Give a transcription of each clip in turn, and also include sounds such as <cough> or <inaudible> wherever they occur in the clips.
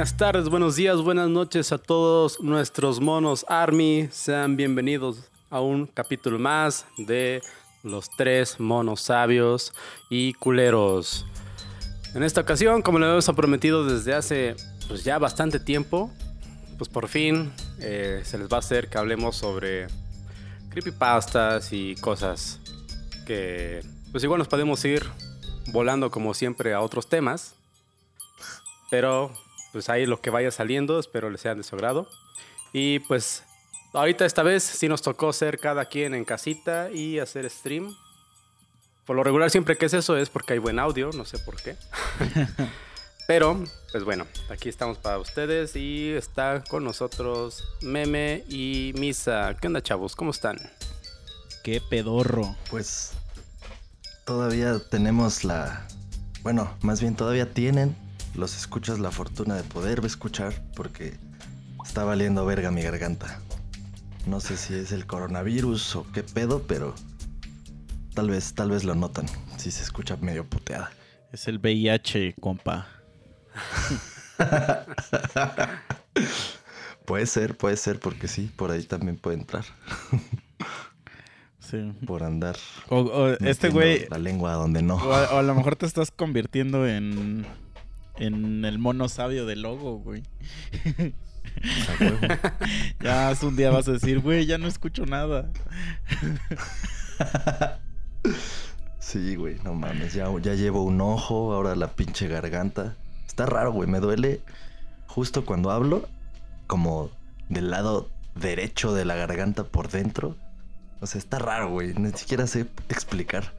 Buenas tardes, buenos días, buenas noches a todos nuestros monos Army. Sean bienvenidos a un capítulo más de los tres monos sabios y culeros. En esta ocasión, como lo hemos prometido desde hace pues, ya bastante tiempo, pues por fin eh, se les va a hacer que hablemos sobre creepypastas y cosas que pues igual nos podemos ir volando como siempre a otros temas. Pero pues ahí lo que vaya saliendo, espero les sea de su agrado. Y pues ahorita esta vez sí nos tocó ser cada quien en casita y hacer stream. Por lo regular siempre que es eso es porque hay buen audio, no sé por qué. <laughs> Pero, pues bueno, aquí estamos para ustedes y está con nosotros Meme y Misa. ¿Qué onda chavos? ¿Cómo están? Qué pedorro. Pues todavía tenemos la... Bueno, más bien todavía tienen los escuchas la fortuna de poder escuchar porque está valiendo verga mi garganta. No sé si es el coronavirus o qué pedo, pero tal vez, tal vez lo notan. Si se escucha medio puteada. Es el VIH, compa. <laughs> puede ser, puede ser, porque sí, por ahí también puede entrar. Sí. Por andar. O, o este güey. La lengua donde no. O a, o a lo mejor te estás convirtiendo en. En el mono sabio del logo, güey. <laughs> Ya un día vas a decir, güey, ya no escucho nada. Sí, güey, no mames, ya, ya llevo un ojo, ahora la pinche garganta. Está raro, güey, me duele justo cuando hablo, como del lado derecho de la garganta por dentro. O sea, está raro, güey, ni siquiera sé explicar.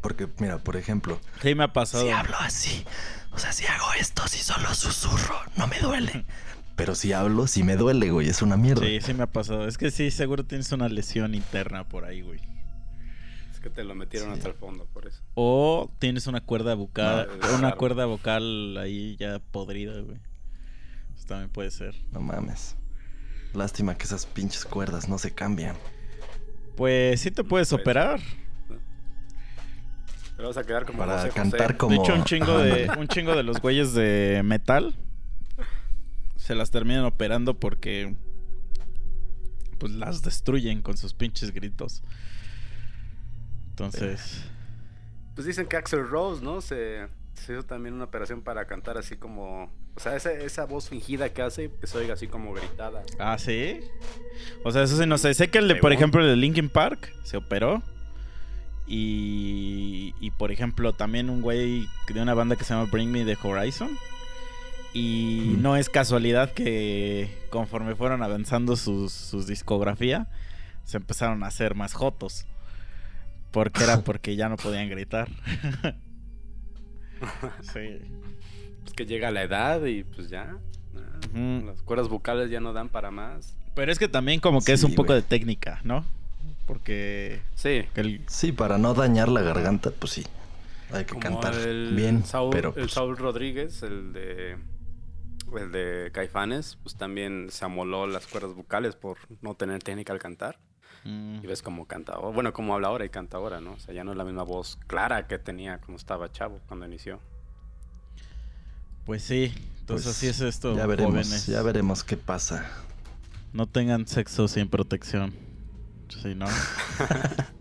Porque, mira, por ejemplo, Sí, me ha pasado. si hablo así, o sea, si hago esto, si solo susurro, no me duele. Pero si hablo, sí me duele, güey, es una mierda. Sí, sí me ha pasado. Es que sí, seguro tienes una lesión interna por ahí, güey. Es que te lo metieron Sí. hasta el fondo, por eso. O tienes una cuerda No, es una cuerda vocal ahí ya podrida, güey. Eso también puede ser. No mames. Lástima que esas pinches cuerdas no se cambian. Pues sí te puedes Pues, operar. Pero vas a quedar como Para José cantar José. como... De hecho, un chingo de, <laughs> un chingo de los güeyes de metal se las terminan operando porque pues las destruyen con sus pinches gritos. Entonces, Pues dicen que Axel Rose, ¿no? Se, se hizo también una operación para cantar así como... O sea, esa, esa voz fingida que hace, que se oiga así como gritada. ah, sí. O sea, eso sí no sé. Sé que el de, por ejemplo, el de Linkin Park se operó. Y, y por ejemplo, también un güey de una banda que se llama Bring Me the Horizon. Y no es casualidad que conforme fueron avanzando sus, sus discografía, se empezaron a hacer más jotos. Porque era <laughs> porque ya no podían gritar. <laughs> sí. Pues que llega la edad y pues ya. Las cuerdas vocales ya no dan para más. Pero es que también como que es un poco de técnica, ¿no? Porque Sí. el- Sí, para no dañar la garganta, pues sí. Hay que Como cantar el bien, Saúl, pero el pues, Saúl Rodríguez, el de el de Caifanes, pues también se amoló las cuerdas vocales por no tener técnica al cantar. Mm, Y ves cómo canta, ahora- bueno, cómo habla ahora y canta ahora, ¿no? O sea, ya no es la misma voz clara que tenía cuando estaba chavo, cuando inició. Pues sí, entonces pues, así es esto, ya veremos, jóvenes. ya veremos qué pasa. No tengan sexo sin protección. Si no. <laughs>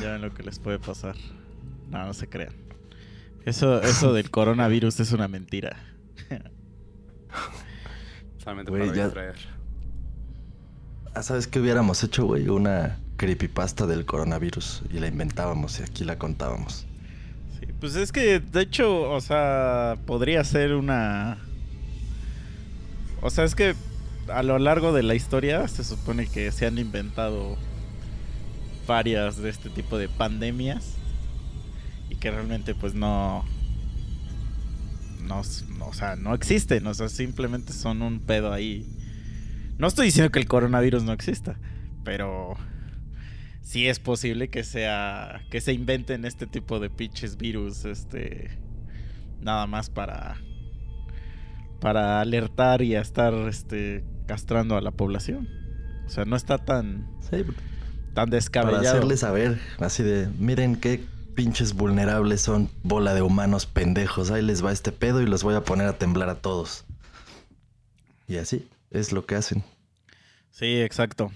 ya ven lo que les puede pasar. No, no se crean. Eso, eso del <laughs> coronavirus es una mentira. Solamente Güey, para ya- distraer. Ah, ¿sabes qué hubiéramos hecho, güey? Una creepypasta del coronavirus y la inventábamos y aquí la contábamos. Sí, pues es que, de hecho, o sea, podría ser una... O sea, es que a lo largo de la historia se supone que se han inventado varias de este tipo de pandemias y que realmente pues no... No, o sea, no existen, o sea, simplemente son un pedo ahí. No estoy diciendo que el coronavirus no exista, pero sí es posible que sea que se inventen este tipo de pinches virus este nada más para para alertar y a estar este castrando a la población. O sea, no está tan Sí, tan para descabellado. hacerle saber, así de, miren qué pinches vulnerables son bola de humanos pendejos. Ahí les va este pedo y los voy a poner a temblar a todos. Y así es lo que hacen. Sí, exacto.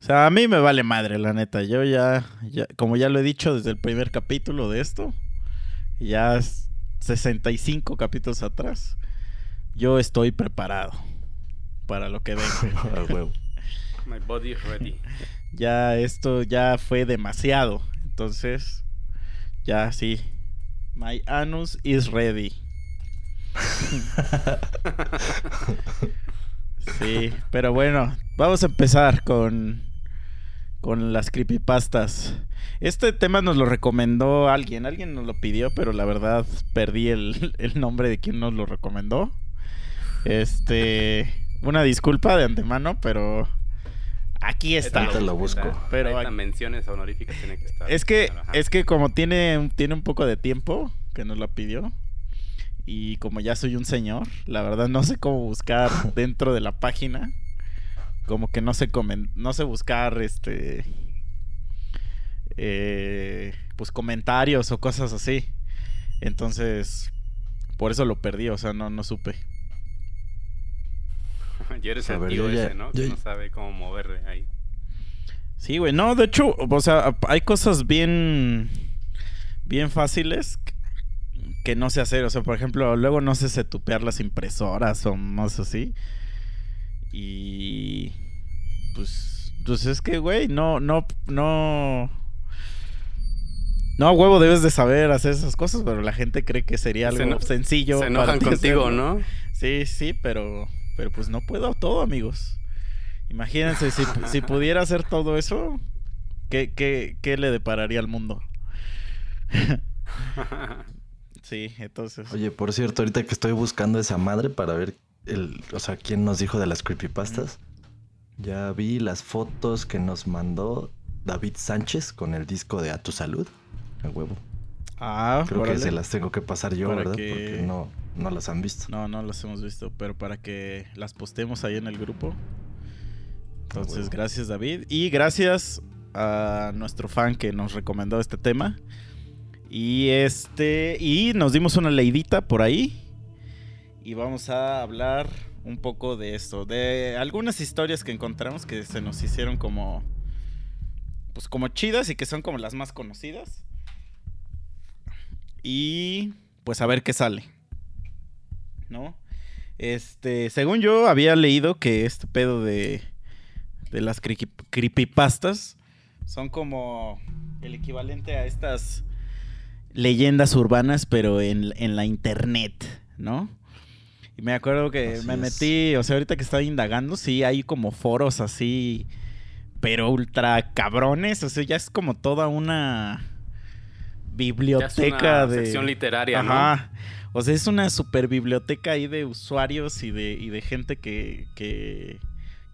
O sea, a mí me vale madre, la neta. Yo ya, ya como ya lo he dicho desde el primer capítulo de esto, ya 65 capítulos atrás, yo estoy preparado para lo que venga. <laughs> My body is ready. Ya esto ya fue demasiado. Entonces, ya sí. My anus is ready. <laughs> sí, pero bueno, vamos a empezar con con las creepypastas. Este tema nos lo recomendó alguien, alguien nos lo pidió, pero la verdad perdí el, el nombre de quien nos lo recomendó. Este, una disculpa de antemano, pero aquí está. Ahorita lo busco. Pero Pero menciones honoríficas tiene que estar. Es que, Ajá. es que como tiene, tiene un poco de tiempo que nos lo pidió. Y como ya soy un señor, la verdad no sé cómo buscar <laughs> dentro de la página. Como que no sé comen- no sé buscar este eh, pues comentarios o cosas así. Entonces, por eso lo perdí, o sea, no, no supe. <laughs> Yo eres el ver, tío yo ya- ese, ¿no? yo- Que no sabe cómo moverle ahí. Sí, güey, no, de hecho, o sea, hay cosas bien, bien fáciles que- no sé hacer. O sea, por ejemplo, luego no sé setupear las impresoras o más así. Y pues, pues es que, güey, no, no, no. No, huevo, debes de saber hacer esas cosas, pero la gente cree que sería Se algo sencillo. Se enojan ti contigo, hacerlo. ¿no? Sí, sí, pero, pero pues no puedo todo, amigos. Imagínense, si, si pudiera hacer todo eso, ¿qué, qué, qué le depararía al mundo? <laughs> sí, entonces. Oye, por cierto, ahorita que estoy buscando esa madre para ver el, o sea, quién nos dijo de las creepypastas, ya vi las fotos que nos mandó David Sánchez con el disco de A tu salud. A huevo. ah, Creo órale. que se las tengo que pasar yo, Para ¿verdad? que- Porque no, no las han visto. No, no las hemos visto, pero para que las postemos ahí en el grupo. Entonces, gracias David. Y gracias a nuestro fan que nos recomendó este tema. Y este. Y nos dimos una leidita por ahí. Y vamos a hablar un poco de esto. De algunas historias que encontramos que se nos hicieron como. Pues como chidas y que son como las más conocidas. Y pues a ver qué sale. ¿No? Este, según yo había leído que este pedo de, de las creepy- creepypastas son como el equivalente a estas leyendas urbanas, pero en, en la internet, ¿no? Y me acuerdo que Así me es. metí, o sea, ahorita que estaba indagando, sí, hay como foros así, pero ultra cabrones, o sea, ya es como toda una Ya es biblioteca una de... sección literaria, ¿no? Ajá. O sea, es una super biblioteca ahí de usuarios y de, y de gente que, que,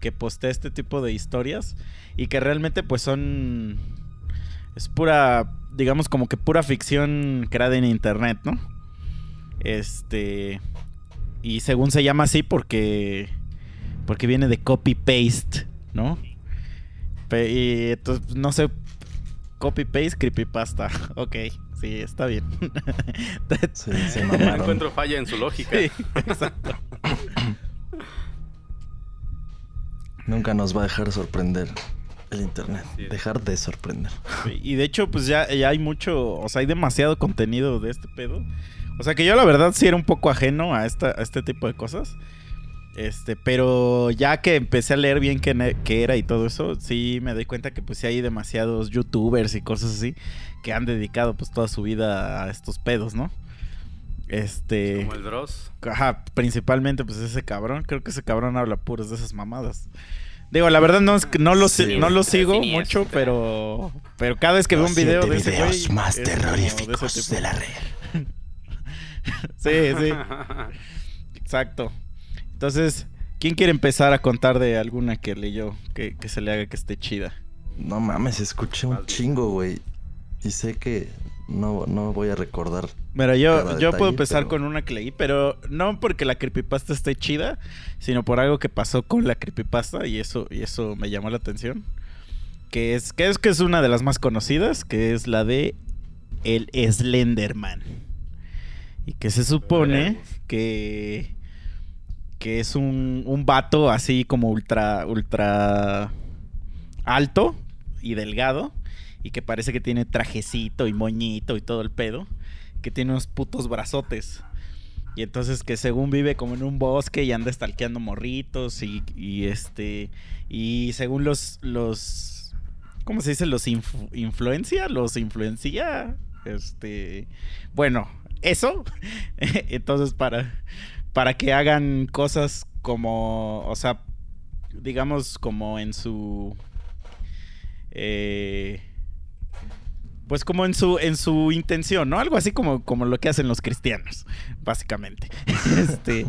que postea este tipo de historias y que realmente pues son... Es pura, digamos como que pura ficción creada en internet, ¿no? Este... Y según se llama así porque... Porque viene de copy-paste, ¿no? Y entonces, no sé, copy-paste, creepypasta. <laughs> Ok, sí, está bien. <laughs> Sí, se No encuentro falla en su lógica. Sí, exacto. <coughs> Nunca nos va a dejar sorprender el internet. Dejar de sorprender. Y de hecho, pues ya, ya hay mucho, o sea, hay demasiado contenido de este pedo. O sea que yo la verdad sí era un poco ajeno a, esta, a este tipo de cosas. Este, pero ya que empecé a leer bien qué, era y todo eso, sí me doy cuenta que pues sí hay demasiados youtubers y cosas así que han dedicado pues toda su vida a estos pedos, ¿no? Este... Como el Dross. Ajá, principalmente pues ese cabrón. Creo que ese cabrón habla puras de esas mamadas. Digo, la verdad no, es que no, lo, Sí, no lo sigo mucho, pero pero cada vez que veo un video siete de ese videos más de terroríficos de la red. <laughs> Sí, sí, <laughs> exacto. Entonces, ¿quién quiere empezar a contar de alguna que leyó que, que se le haga que esté chida? No mames, escuché un chingo, güey. Y sé que no, no voy a recordar. Mira, yo, yo puedo empezar pero- con una que leí, pero no porque la creepypasta esté chida, sino por algo que pasó con la creepypasta y eso, y eso me llamó la atención. que es, que es que es una de las más conocidas, que es la de el Slenderman. Y que se supone que, que es un, un vato así como ultra, ultra alto y delgado. Y que parece que tiene trajecito y moñito y todo el pedo. Que tiene unos putos brazotes. Y entonces que según vive como en un bosque y anda estalqueando morritos y, y este... Y según los... los ¿Cómo se dice? Los influencia, los influencia. Este... Bueno, eso. <laughs> entonces para... Para que hagan cosas como... O sea, digamos como en su... Eh, pues como en su, en su intención, ¿no? Algo así como, como lo que hacen los cristianos, básicamente. <laughs> este,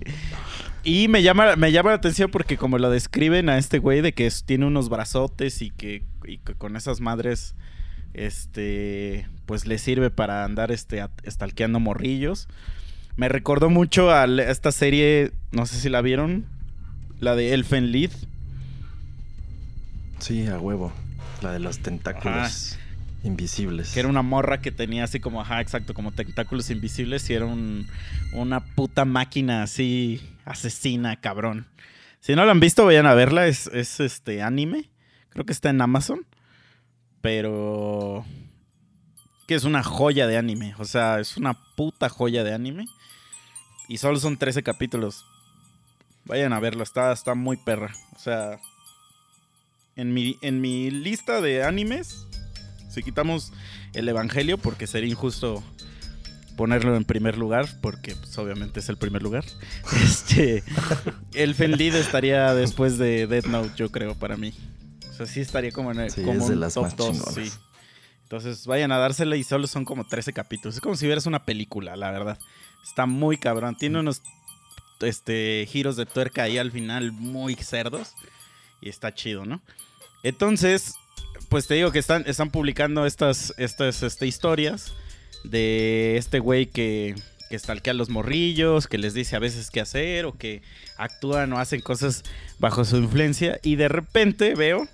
y me llama, me llama la atención porque como lo describen a este güey de que tiene unos brazotes y que, y que con esas madres, este, pues le sirve para andar este, estalqueando morrillos. Me recordó mucho a esta serie, no sé si la vieron, la de Elfen Lied. Sí, a huevo. La de los tentáculos invisibles. Que era una morra que tenía así como, ajá, exacto, como tentáculos invisibles y era un- una puta máquina así asesina, cabrón. Si no la han visto, vayan a verla, es, es este anime. Creo que está en Amazon. Pero... Que es una joya de anime. O sea, es una puta joya de anime. Y solo son 13 capítulos. Vayan a verlo, está, está muy perra. O sea... En mi, en mi lista de animes, si quitamos el Evangelio, porque sería injusto ponerlo en primer lugar, porque pues, obviamente es el primer lugar. <laughs> Este, el Fenlid estaría después de Death Note, yo creo, para mí. O sea, sí estaría como en el Sí, como es de un las top más 2, chingonas. sí. Entonces vayan a dársela y solo son como 13 capítulos. Es como si vieras una película, la verdad. Está muy cabrón. Tiene unos este, giros de tuerca ahí al final muy cerdos. Y está chido, ¿no? Entonces, pues te digo que están, están publicando estas, estas este, historias de este güey que, que stalkea a los morrillos, que les dice a veces qué hacer o que actúan o hacen cosas bajo su influencia. Y de repente veo,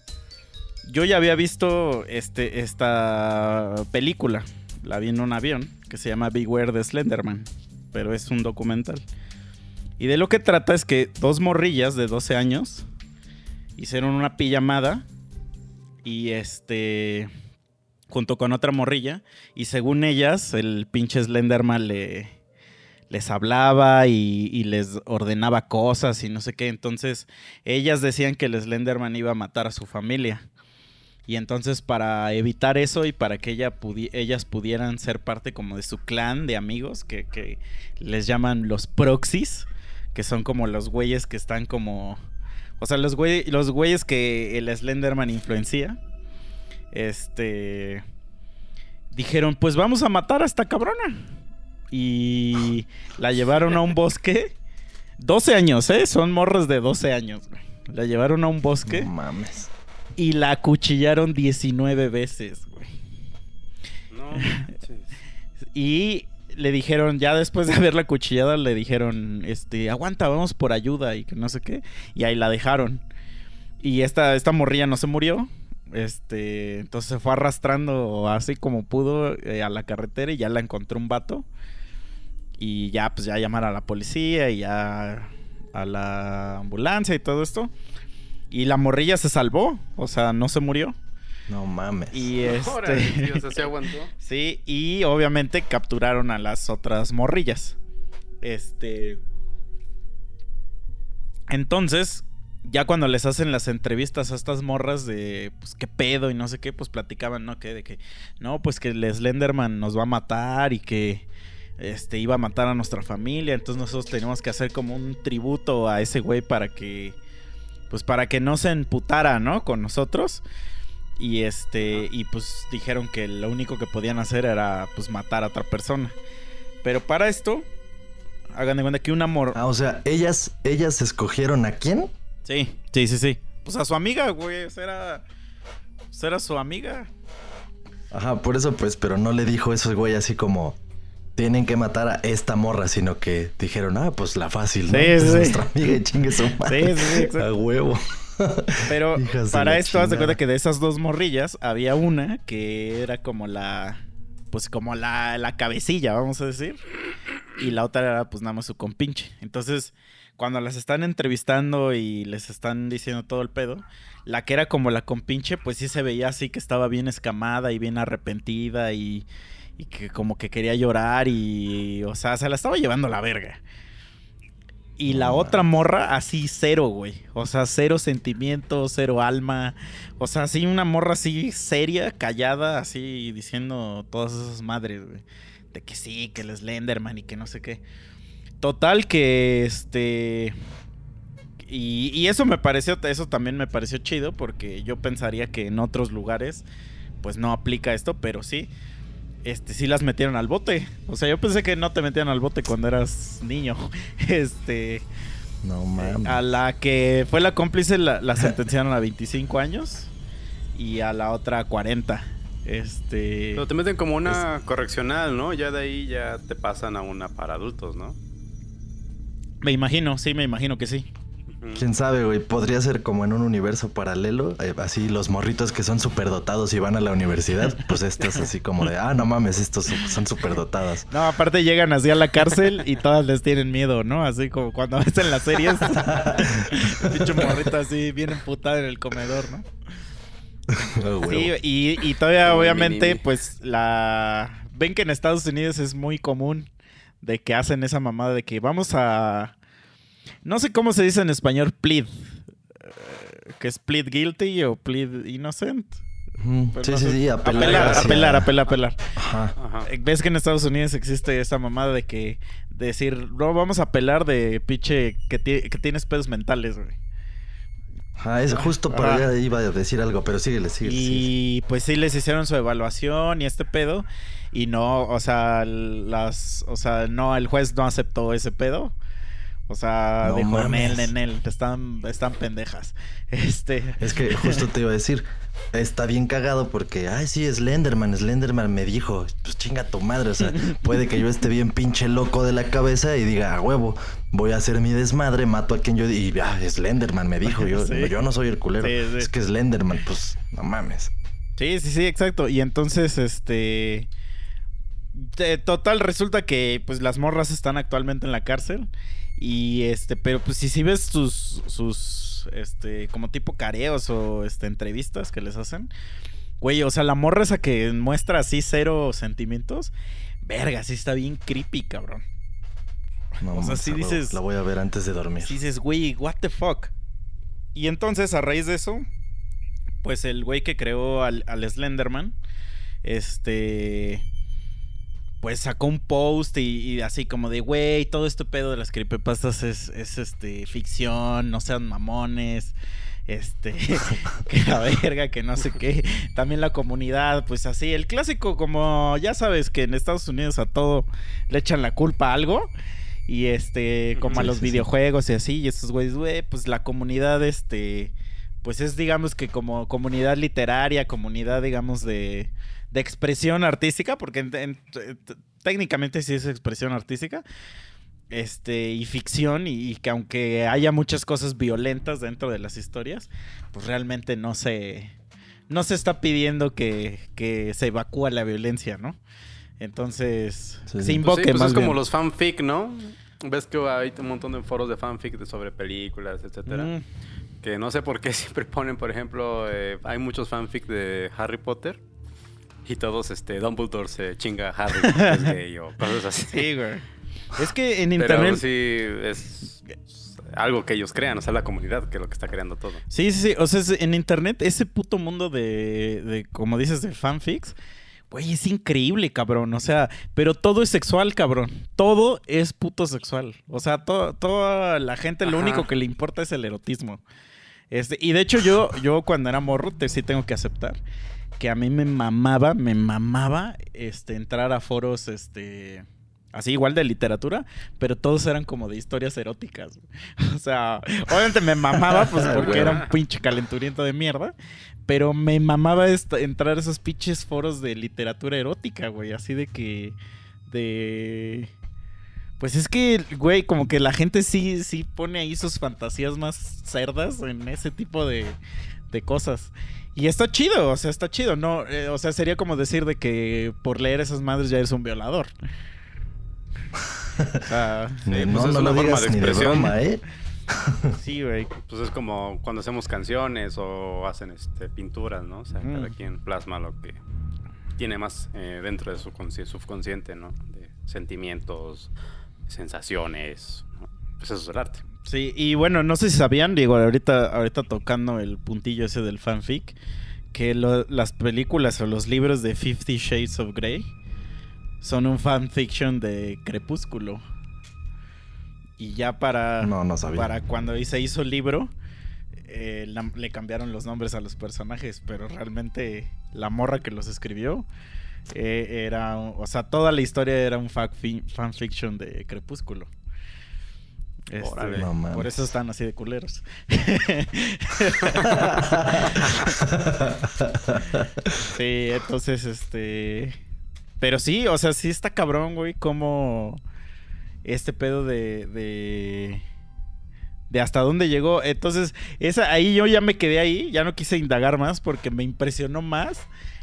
yo ya había visto este, esta película, la vi en un avión, que se llama Beware the Slenderman, pero es un documental. Y de lo que trata es que dos morrillas de 12 años hicieron una pijamada y este junto con otra morrilla y según ellas el pinche Slenderman le les hablaba y, y les ordenaba cosas y no sé qué entonces ellas decían que el Slenderman iba a matar a su familia y entonces para evitar eso y para que ella ellas pudieran ser parte como de su clan de amigos que, que les llaman los proxies que son como los güeyes que están como o sea, los, güey, los güeyes que el Slenderman influencia, este, dijeron, pues vamos a matar a esta cabrona. Y la llevaron a un bosque. <laughs> 12 años, ¿eh? Son morros de 12 años, güey. La llevaron a un bosque No mames. Y la acuchillaron 19 veces, güey. No. Y le dijeron, ya después de haberla cuchillada, le dijeron, este, aguanta, vamos por ayuda y que no sé qué. Y ahí la dejaron. Y esta, esta morrilla no se murió. Este, entonces se fue arrastrando así como pudo eh, a la carretera y ya la encontró un vato. Y ya, pues ya llamar a la policía y ya a la ambulancia y todo esto. Y la morrilla se salvó, o sea, no se murió. No mames. Y Órale, sí, este... o sea, sí <laughs> aguantó. Sí, y obviamente capturaron a las otras morrillas. Este. Entonces, ya cuando les hacen las entrevistas a estas morras de, pues, qué pedo y no sé qué, pues platicaban, ¿no? Que de que, no, pues que el Slenderman nos va a matar y que, este, iba a matar a nuestra familia. Entonces nosotros tenemos que hacer como un tributo a ese güey para que, pues, para que no se emputara, ¿no? Con nosotros. Y este, y pues dijeron que lo único que podían hacer era pues matar a otra persona. Pero para esto, hagan de cuenta que un amor. Ah, o sea, ellas, ellas escogieron a quién? Sí, sí, sí, sí. Pues a su amiga, güey. Era, pues, era su amiga. Ajá, por eso pues, pero no le dijo eso, güey, así como tienen que matar a esta morra, sino que dijeron, ah, pues la fácil, ¿no? Sí, Es sí. nuestra amiga y chingue su madre. Sí, sí. A huevo. Pero <laughs> para esto, haz de cuenta que de esas dos morrillas había una que era como la. Pues como la, la cabecilla, vamos a decir. Y la otra era, pues nada más su compinche. Entonces, cuando las están entrevistando y les están diciendo todo el pedo, la que era como la compinche, pues sí se veía así que estaba bien escamada y bien arrepentida y, y que como que quería llorar y. O sea, se la estaba llevando la verga. Y la otra morra, así cero, güey. O sea, cero sentimiento, cero alma. O sea, así una morra así seria, callada, así diciendo todas esas madres, güey. De que sí, que el Slenderman y que no sé qué. Total que este. Y, y eso me pareció, eso también me pareció chido porque yo pensaría que en otros lugares pues no aplica esto, pero sí. Este, sí las metieron al bote. O sea, yo pensé que no te metían al bote cuando eras niño. <laughs> Este, No mames. a la que fue la cómplice la, la <laughs> sentenciaron a 25 años y a la otra a 40. Este, Pero te meten como una correccional, ¿no? Ya de ahí ya te pasan a una para adultos, ¿no? me imagino, sí, me imagino que sí. Quién sabe, güey. Podría ser como en un universo paralelo. eh, así los morritos que son superdotados y van a la universidad. Pues estas así como de, ah, no mames, estos son superdotadas. No, aparte llegan así a la cárcel y todas les tienen miedo, ¿no? Así como cuando ves en las series. el <laughs> pinche morrito así bien emputada en el comedor, ¿no? Oh, Sí, y, y todavía obviamente, mini. pues la... Ven que en Estados Unidos es muy común de que hacen esa mamada de que vamos a... No sé cómo se dice en español, plead. Eh, Que es plead guilty o plead innocent. Ujú. Pues Sí, no sí, sé. sí, apelar. Apelar, hacia- apelar, apelar, apelar. Ajá. Ajá. Eh, ¿Ves que en Estados Unidos existe esa mamada de que decir, no, vamos a apelar de pinche que, ti- que tienes pedos mentales, güey? Ajá, es justo para allá iba a decir algo, pero síguele, síguele. síguele. Y pues sí les hicieron su evaluación y este pedo. Y no, o sea, las. O sea, no, el juez no aceptó ese pedo. O sea, No dijo, mames. Nel, Nel, están, están pendejas. <laughs> Este. Es que justo te iba a decir, está bien cagado porque, ay, sí, Slenderman, Slenderman me dijo, pues chinga tu madre, o sea, puede que yo esté bien pinche loco de la cabeza y diga, a huevo, voy a hacer mi desmadre, mato a quien yo, y ah, Slenderman me dijo, yo, <laughs> Sí. yo no soy el culero, Sí, sí. es que Slenderman, pues, no mames. Sí, sí, sí, exacto. Y entonces, este. de- total, resulta que pues las morras están actualmente en la cárcel. Y este, pero pues si, si ves sus, sus, este, como tipo careos o este, entrevistas que les hacen. Güey, o sea, la morra esa que muestra así cero sentimientos. Verga, sí está bien creepy, cabrón. No, O sea, sí dices- La voy a ver antes de dormir. Sí dices, güey, what the fuck. Y entonces, a raíz de eso, pues el güey que creó al, al Slenderman, este. Pues sacó un post y, y así como de, güey, todo este pedo de las creepypastas es, es este, ficción, no sean mamones. Este, <laughs> que la verga, que no sé qué. También la comunidad, pues así. El clásico, como ya sabes que en Estados Unidos a todo le echan la culpa a algo. Y este, como a los sí, sí. videojuegos y así. Y estos güeyes, güey, pues la comunidad, este, pues es digamos que como comunidad literaria, comunidad, digamos, de, de expresión artística, porque en- en- técnicamente sí es expresión artística. Este, y ficción, y, y que aunque haya muchas cosas violentas dentro de las historias, pues realmente no se, no se está pidiendo que, que se evacúe la violencia, ¿no? Entonces, Sí, se. Pues invoque sí, pues más es como bien. los fanfic, ¿no? Ves que hay un montón de foros de fanfic de- sobre películas, etcétera. Mm, Que no sé por qué <laughs> siempre ponen, por ejemplo, eh, hay muchos fanfic de Harry Potter. Y todos, este, Dumbledore se chinga a Harry <laughs> es gay o cosas así. Sí, güey. Es que en Pero internet. sí es algo que ellos crean, o sea, la comunidad que es lo que está creando todo. Sí, sí, sí. O sea, en internet, ese puto mundo de, de, como dices, de fanfics, güey, es increíble, cabrón. O sea, pero todo es sexual, cabrón. Todo es puto sexual. O sea, to- toda la gente lo Ajá. único que le importa es el erotismo. Este, y de hecho, yo, yo cuando era morro, te, sí tengo que aceptar que a mí me mamaba, me mamaba este, entrar a foros, este. Así igual de literatura, pero todos eran como de historias eróticas. <laughs> O sea, obviamente me mamaba, pues porque era un pinche calenturiento de mierda. Pero me mamaba entrar a esos pinches foros de literatura erótica, güey. Así de que. De. Pues es que, güey, como que la gente sí, sí pone ahí sus fantasías más cerdas en ese tipo de, de cosas. Y está chido, o sea, está chido. No, eh, o sea, sería como decir de que por leer esas madres ya eres un violador. O sea, Ni- pues no, es no una lo forma de expresión. broma, ¿eh? <laughs> sí, güey. Pues es como cuando hacemos canciones o hacen este, pinturas, ¿no? O sea, Ujú. cada quien plasma lo que tiene más eh, dentro de su consci- subconsciente, ¿no? De sentimientos, sensaciones. ¿no? Pues eso es el arte. Sí, y bueno, no sé si sabían, digo, ahorita, ahorita tocando el puntillo ese del fanfic, que lo- las películas o los libros de Fifty Shades of Grey son un fanfiction de Crepúsculo. Y ya para, No, no sabía. para cuando se hizo el libro, eh, la- le cambiaron los nombres a los personajes, pero realmente la morra que los escribió eh, era, o sea, toda la historia era un fanfi- fanfiction de Crepúsculo. Este. No por eso están así de culeros. <laughs> sí, entonces, este. Pero sí, o sea, sí está cabrón, güey, como este pedo de. de. de hasta dónde llegó. Entonces, esa, ahí yo ya me quedé ahí, ya no quise indagar más porque me impresionó más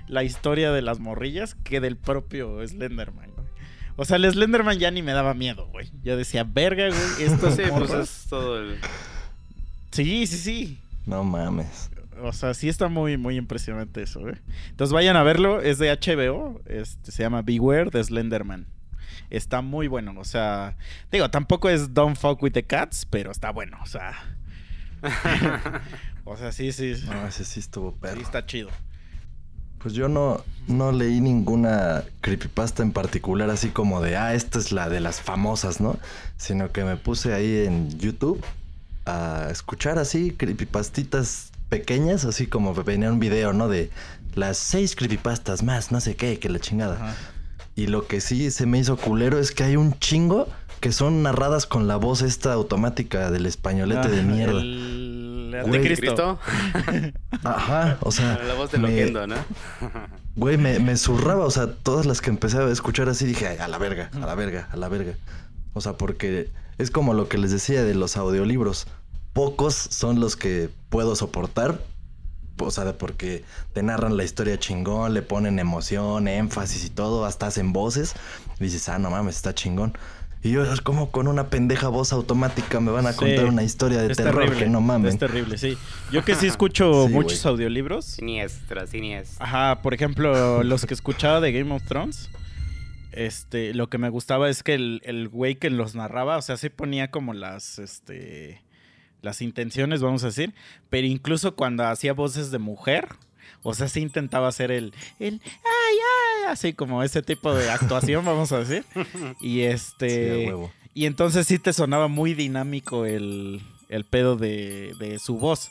la historia de las morrillas que del propio Slenderman. O sea, el Slenderman ya ni me daba miedo, güey. Yo decía, verga, güey, esto Sí, pues es todo el... Sí, sí, sí. No mames. O sea, sí está muy, muy impresionante eso, ¿eh? Entonces vayan a verlo, es de HBO, este, se llama Beware de Slenderman. Está muy bueno, o sea, digo, tampoco es Don't Fuck with the Cats, pero está bueno, o sea. <laughs> o sea, sí, sí, sí, No, ese sí estuvo perro. está chido. Pues yo no, no leí ninguna creepypasta en particular, así como de, ah, esta es la de las famosas, ¿no? Sino que me puse ahí en YouTube a escuchar así creepypastitas pequeñas, así como venía un video, ¿no? De las seis creepypastas más, no sé qué, que la chingada. Ajá. Y lo que sí se me hizo culero es que hay un chingo que son narradas con la voz esta automática del españolete de Ah, mierda. El anticristo. ¿Cristo? <laughs> Ajá, o sea... La voz de me- Loquendo, ¿no? <laughs> Güey, me, me zurraba, o sea, todas las que empecé a escuchar así dije, "Ay, a la verga, a la verga, a la verga. O sea, porque es como lo que les decía de los audiolibros. Pocos son los que puedo soportar. O sea, porque te narran la historia chingón, le ponen emoción, énfasis y todo, hasta hacen voces. Y dices, ah, no mames, está chingón. Y yo, es como con una pendeja voz automática me van a Sí, contar una historia de Es terror terrible, que no mames. Es terrible, sí. Yo que sí <laughs> escucho Sí, muchos güey. audiolibros. Siniestra, siniestra. Ajá, por ejemplo, los que escuchaba de Game of Thrones. Este, lo que me gustaba es que el, el güey que los narraba, o sea, sí ponía como las, este, las intenciones, vamos a decir, pero incluso cuando hacía voces de mujer, o sea, sí intentaba hacer el, el, ay, ay, así como ese tipo de actuación, vamos a decir. Y este, huevo. y entonces sí te sonaba muy dinámico el, el pedo de, de su voz.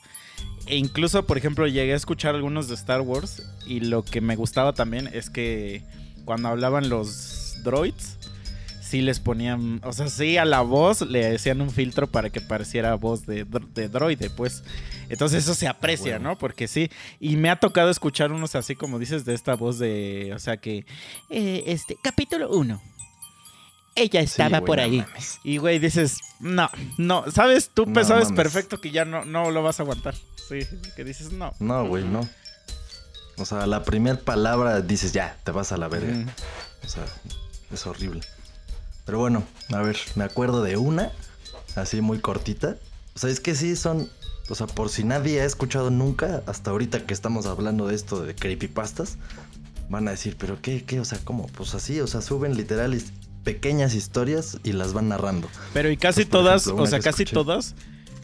E incluso, por ejemplo, llegué a escuchar algunos de Star Wars y lo que me gustaba también es que cuando hablaban los droids, sí les ponían, o sea, sí a la voz le hacían un filtro para que pareciera voz de, dr- de droide, pues. Entonces eso se aprecia, Bueno. ¿no? Porque sí, y me ha tocado escuchar unos así como dices de esta voz de, o sea que, eh, este, capítulo 1. Ella estaba por ahí. Y güey, dices, no, no, sabes, tú No sabes mames. perfecto que ya no, no lo vas a aguantar. Sí, que dices, no. No, güey, no. O sea, la primera palabra dices, ya, te vas a la verga. Mm. O sea, es horrible. Pero bueno, a ver, me acuerdo de una, así muy cortita. O sea, es que sí son, o sea, por si nadie ha escuchado nunca, hasta ahorita que estamos hablando de esto de creepypastas, van a decir, pero qué, qué, o sea, ¿cómo? Pues así, o sea, suben literal pequeñas historias y las van narrando. Pero y casi Pues, todas, ejemplo, o sea, casi escuché. todas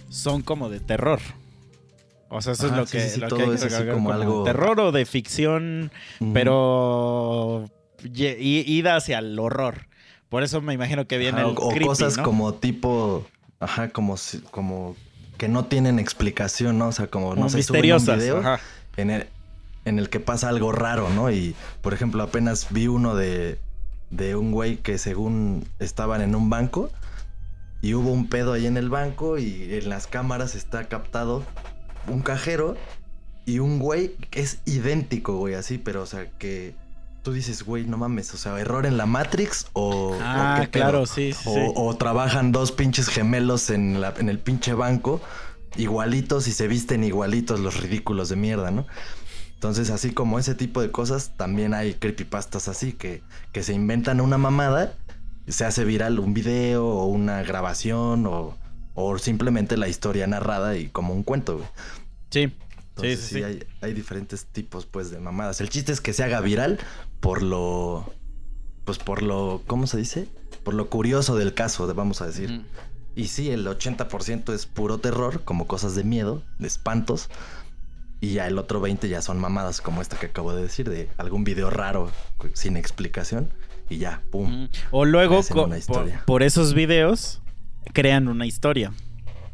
son como de terror. O sea, eso es lo sí, que, sí, lo todo que hay que es así como como algo- terror o de ficción, pero ida hacia el horror. Por eso me imagino que viene Ajá, el o, creepy, cosas ¿no? como tipo, ajá, como, si- como que no tienen explicación, ¿no? O sea, como, Como no sé, suben un misteriosas. video ajá. en el, en el que pasa algo raro, ¿no? Y, por ejemplo, apenas vi uno de, de un güey que según estaban en un banco y hubo un pedo ahí en el banco y en las cámaras está captado un cajero y un güey que es idéntico, güey, así, pero, o sea, que tú dices, güey, no mames, o sea, error en la Matrix o... Ah, claro, sí, sí, O, sí. o trabajan dos pinches gemelos en, la, en el pinche banco, igualitos y se visten igualitos los ridículos de mierda, ¿no? Entonces, así como ese tipo de cosas, también hay creepypastas así, que, que se inventan una mamada, se hace viral un video o una grabación o, o simplemente la historia narrada y como un cuento, güey. Sí. Entonces, sí, sí, sí. Hay, hay diferentes tipos, pues, de mamadas. El chiste es que se haga viral por lo... Pues por lo... ¿Cómo se dice? Por lo curioso del caso, vamos a decir. Y sí, el 80% es puro terror, como cosas de miedo, de espantos. Y ya el otro 20 ya son mamadas, como esta que acabo de decir, de algún video raro, sin explicación. Y ya, pum. O luego, por, por esos videos, crean una historia.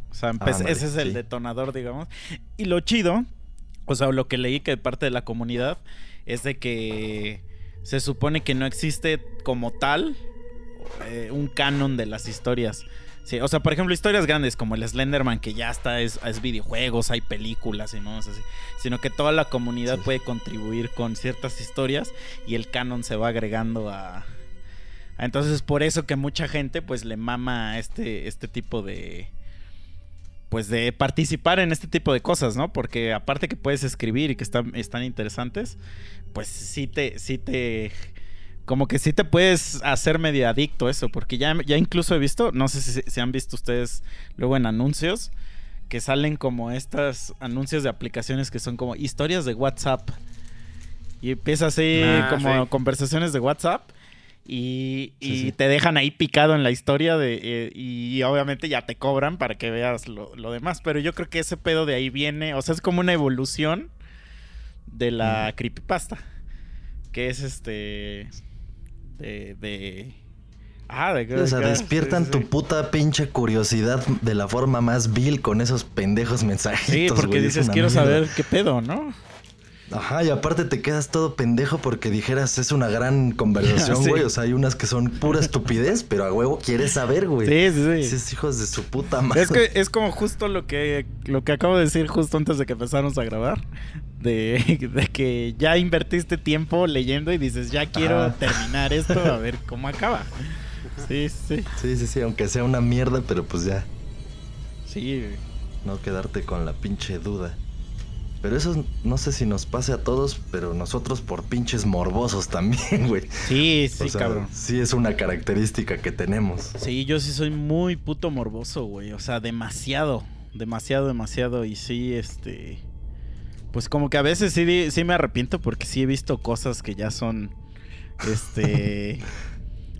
O sea, Ándale, ese es el sí. detonador, digamos. Y lo chido, o sea, lo que leí que de parte de la comunidad, es de que se supone que no existe como tal eh, un canon de las historias. Sí, o sea, por ejemplo, historias grandes como el Slenderman, que ya está, es, es videojuegos, hay películas y no así. Sino que toda la comunidad Sí. puede contribuir con ciertas historias y el canon se va agregando a. a- Entonces, por eso que mucha gente, pues, le mama este, este tipo de. Pues de participar en este tipo de cosas, ¿no? Porque aparte que puedes escribir y que están, están interesantes, pues sí te, sí te como que sí te puedes hacer medio adicto a eso, porque ya, ya incluso he visto, no sé si, si han visto ustedes luego en anuncios, que salen como estos anuncios de aplicaciones que son como historias de WhatsApp. Y empieza así Ah, como sí. conversaciones de WhatsApp. Y, y Sí, sí. te dejan ahí picado en la historia de, eh, y obviamente ya te cobran para que veas lo, lo demás. Pero yo creo que ese pedo de ahí viene, o sea, es como una evolución de la creepypasta. Que es este. De. de ah, de O sea, de- despiertan sí, tu puta pinche curiosidad de la forma más vil con esos pendejos mensajes. Sí, porque dices, quiero saber qué pedo, ¿no? Ajá, y aparte te quedas todo pendejo porque dijeras, es una gran conversación, <laughs> Sí. güey. O sea, hay unas que son pura estupidez, <laughs> pero a huevo quieres saber, güey. Sí, sí, sí. Esos hijos de su puta madre. Es que es como justo lo que, lo que acabo de decir justo antes de que empezáramos a grabar. De, <laughs> de que ya invertiste tiempo leyendo y dices, ya quiero Ajá. terminar esto a ver cómo acaba. Sí, sí. Sí, sí, sí, aunque sea una mierda, pero pues ya, Sí. no quedarte con la pinche duda. Pero eso no sé si nos pase a todos, pero nosotros por pinches morbosos también, <laughs> güey. Sí, sí, o sea, cabrón. sí es una característica que tenemos. Sí, yo sí soy muy puto morboso, güey. O sea, demasiado. Demasiado, demasiado. Y sí, este. Pues como que a veces sí, sí me arrepiento porque sí he visto cosas que ya son. Este. <laughs>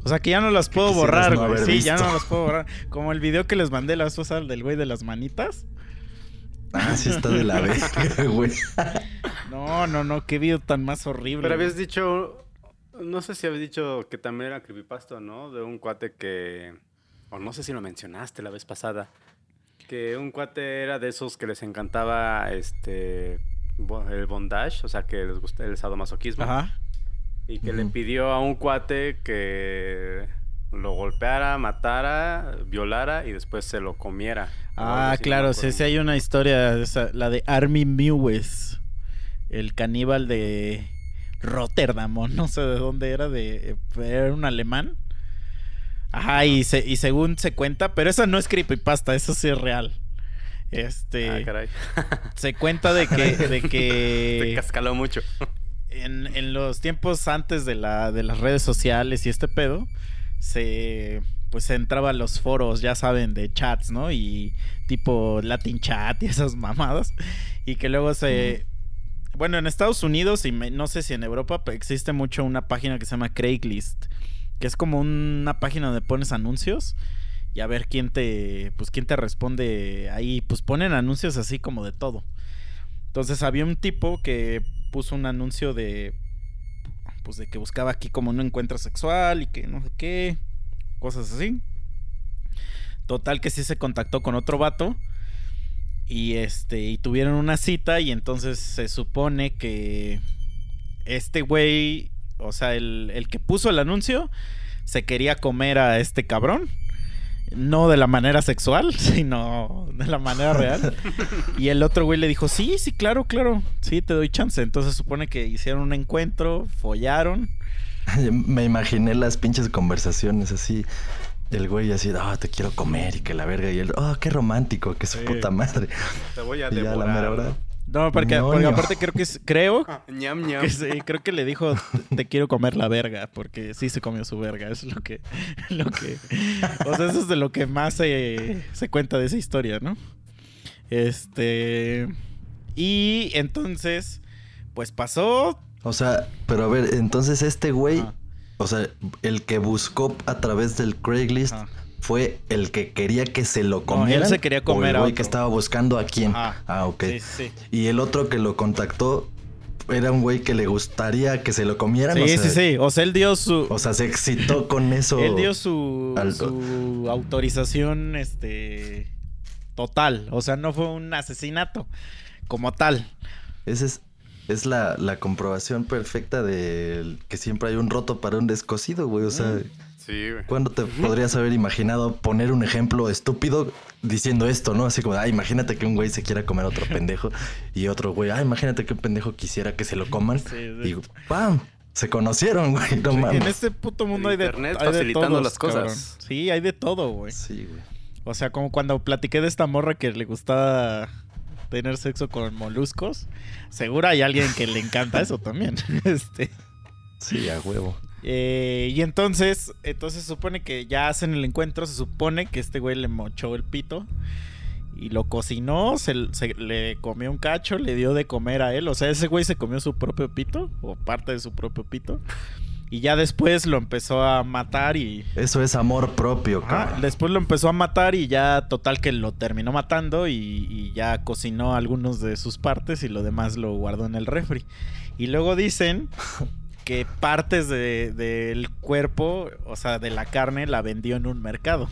O sea, que ya no las puedo borrar, no güey. Sí, ya no las puedo borrar. Como el video que les mandé la vez pasada del güey de las manitas. Ah, sí está de la verga, <laughs> güey. No, no, no, qué video tan más horrible. Pero habías dicho, no sé si habías dicho que también era creepypasta, ¿no? De un cuate que, o no sé si lo mencionaste la vez pasada, que un cuate era de esos que les encantaba este el bondage, o sea, que les gusta el sadomasoquismo. Ajá. Y que le pidió a un cuate que lo golpeara, matara, violara y después se lo comiera. Ah, claro, sí, sí hay una historia, esa, la de Army Mewes, el caníbal de Rotterdam, no sé de dónde era, de era un alemán. Ajá, y, se, y según se cuenta, pero esa no es creepypasta, eso sí es real. Este, Ah, caray. <laughs> se cuenta de que, de <laughs> Te que cascaló mucho. en, en los tiempos antes de, la, de las redes sociales y este pedo, se pues entraba a los foros, ya saben, de chats, ¿no? Y tipo Latin chat y esas mamadas. Y que luego se... Bueno, en Estados Unidos y me- no sé si en Europa existe mucho una página que se llama Craigslist, que es como una página donde pones anuncios y a ver quién te, pues quién te responde ahí. Pues ponen anuncios así como de todo. Entonces había un tipo que puso un anuncio de pues de que buscaba aquí como un encuentro sexual y que no sé qué, cosas así. Total que sí se contactó con otro vato y este y tuvieron una cita y entonces se supone que este güey, o sea, el, el que puso el anuncio se quería comer a este cabrón. No de la manera sexual, <laughs> sino de la manera real. <laughs> Y el otro güey le dijo, sí, sí, claro, claro, sí, te doy chance. Entonces supone que hicieron un encuentro, follaron. Me imaginé las pinches conversaciones así. El güey así, ah, te quiero comer y que la verga. Y él, oh, qué romántico, que su Sí. puta madre. Te voy a Y ya a la mera devorar. hora. No, porque, No, porque aparte creo que es, creo Ah, ñam, ñam. que sí, creo que le dijo te quiero comer la verga, porque sí se comió su verga, eso es lo que, <laughs> lo que, o sea, eso es de lo que más se, se cuenta de esa historia, ¿no? Este, y entonces, pues pasó, O sea, pero a ver, entonces este güey, Ajá. o sea, el que buscó a través del Craigslist Ajá. Fue el que quería que se lo él comieran. se quería o comer el güey otro. que estaba buscando a quién. Ajá. Ah, ok. sí, sí, Y el otro que lo contactó era un güey que le gustaría que se lo comieran. sí, o sea, sí, sí, o sea, él dio su, O sea, se excitó con eso. él dio su, al- su autorización, este, total, o sea, no fue un asesinato como tal. Esa es, es la, la comprobación perfecta de que siempre hay un roto para un descosido, güey. O sea, Mm. Sí, güey. ¿cuándo te podrías haber imaginado poner un ejemplo estúpido diciendo esto, no? Así como, ah, imagínate que un güey se quiera comer a otro pendejo y otro güey, ah, imagínate que un pendejo quisiera que se lo coman. Sí, sí. Y ¡pam! Se conocieron, güey. No mames. En este puto mundo El hay de, internet hay de facilitando todos, las cosas. cabrón. Sí, hay de todo, güey. Sí, güey. O sea, como cuando platiqué de esta morra que le gustaba tener sexo con moluscos. Seguro hay alguien que le encanta eso también. <laughs> este. Sí, a huevo. Eh, y entonces, entonces se supone que ya hacen el encuentro. Se supone que este güey le mochó el pito. Y lo cocinó, se, se- le comió un cacho, le dio de comer a él. O sea, ese güey se comió su propio pito, o parte de su propio pito. Y ya después lo empezó a matar y, Eso es amor propio, cabrón. después lo empezó a matar y ya total que lo terminó matando y, y ya cocinó algunos de sus partes y lo demás lo guardó en el refri. Y luego dicen <laughs> que partes de- del cuerpo, o sea, de la carne, la vendió en un mercado.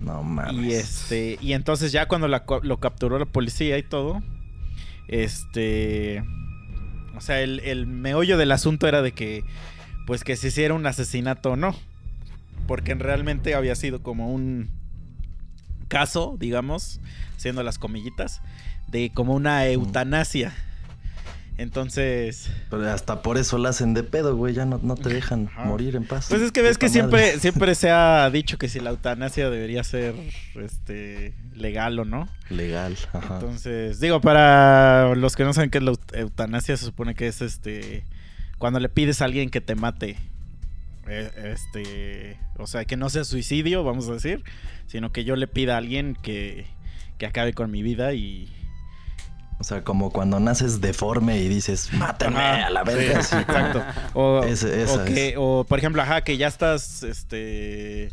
No mames. Y este, y entonces ya cuando la lo capturó la policía y todo, este, o sea, el, el meollo del asunto era de que, pues que se hiciera un asesinato o no, porque realmente había sido como un caso, digamos, siendo las comillitas, de como una eutanasia. Entonces, Pero hasta por eso la hacen de pedo, güey. Ya no, no te dejan Ajá. morir en paz. pues es que ves que siempre, madre. siempre se ha dicho que si la eutanasia debería ser, este, legal o no. Legal. Ajá. Entonces, digo, para los que no saben qué es la eut- eutanasia, se supone que es este cuando le pides a alguien que te mate. Eh, Este, o sea, que no sea suicidio, vamos a decir, sino que yo le pida a alguien que, que acabe con mi vida y O sea, como cuando naces deforme y dices, mátenme Ajá, a la verga. sí. exacto. O, o que, por ejemplo, ajá, que ya estás, este,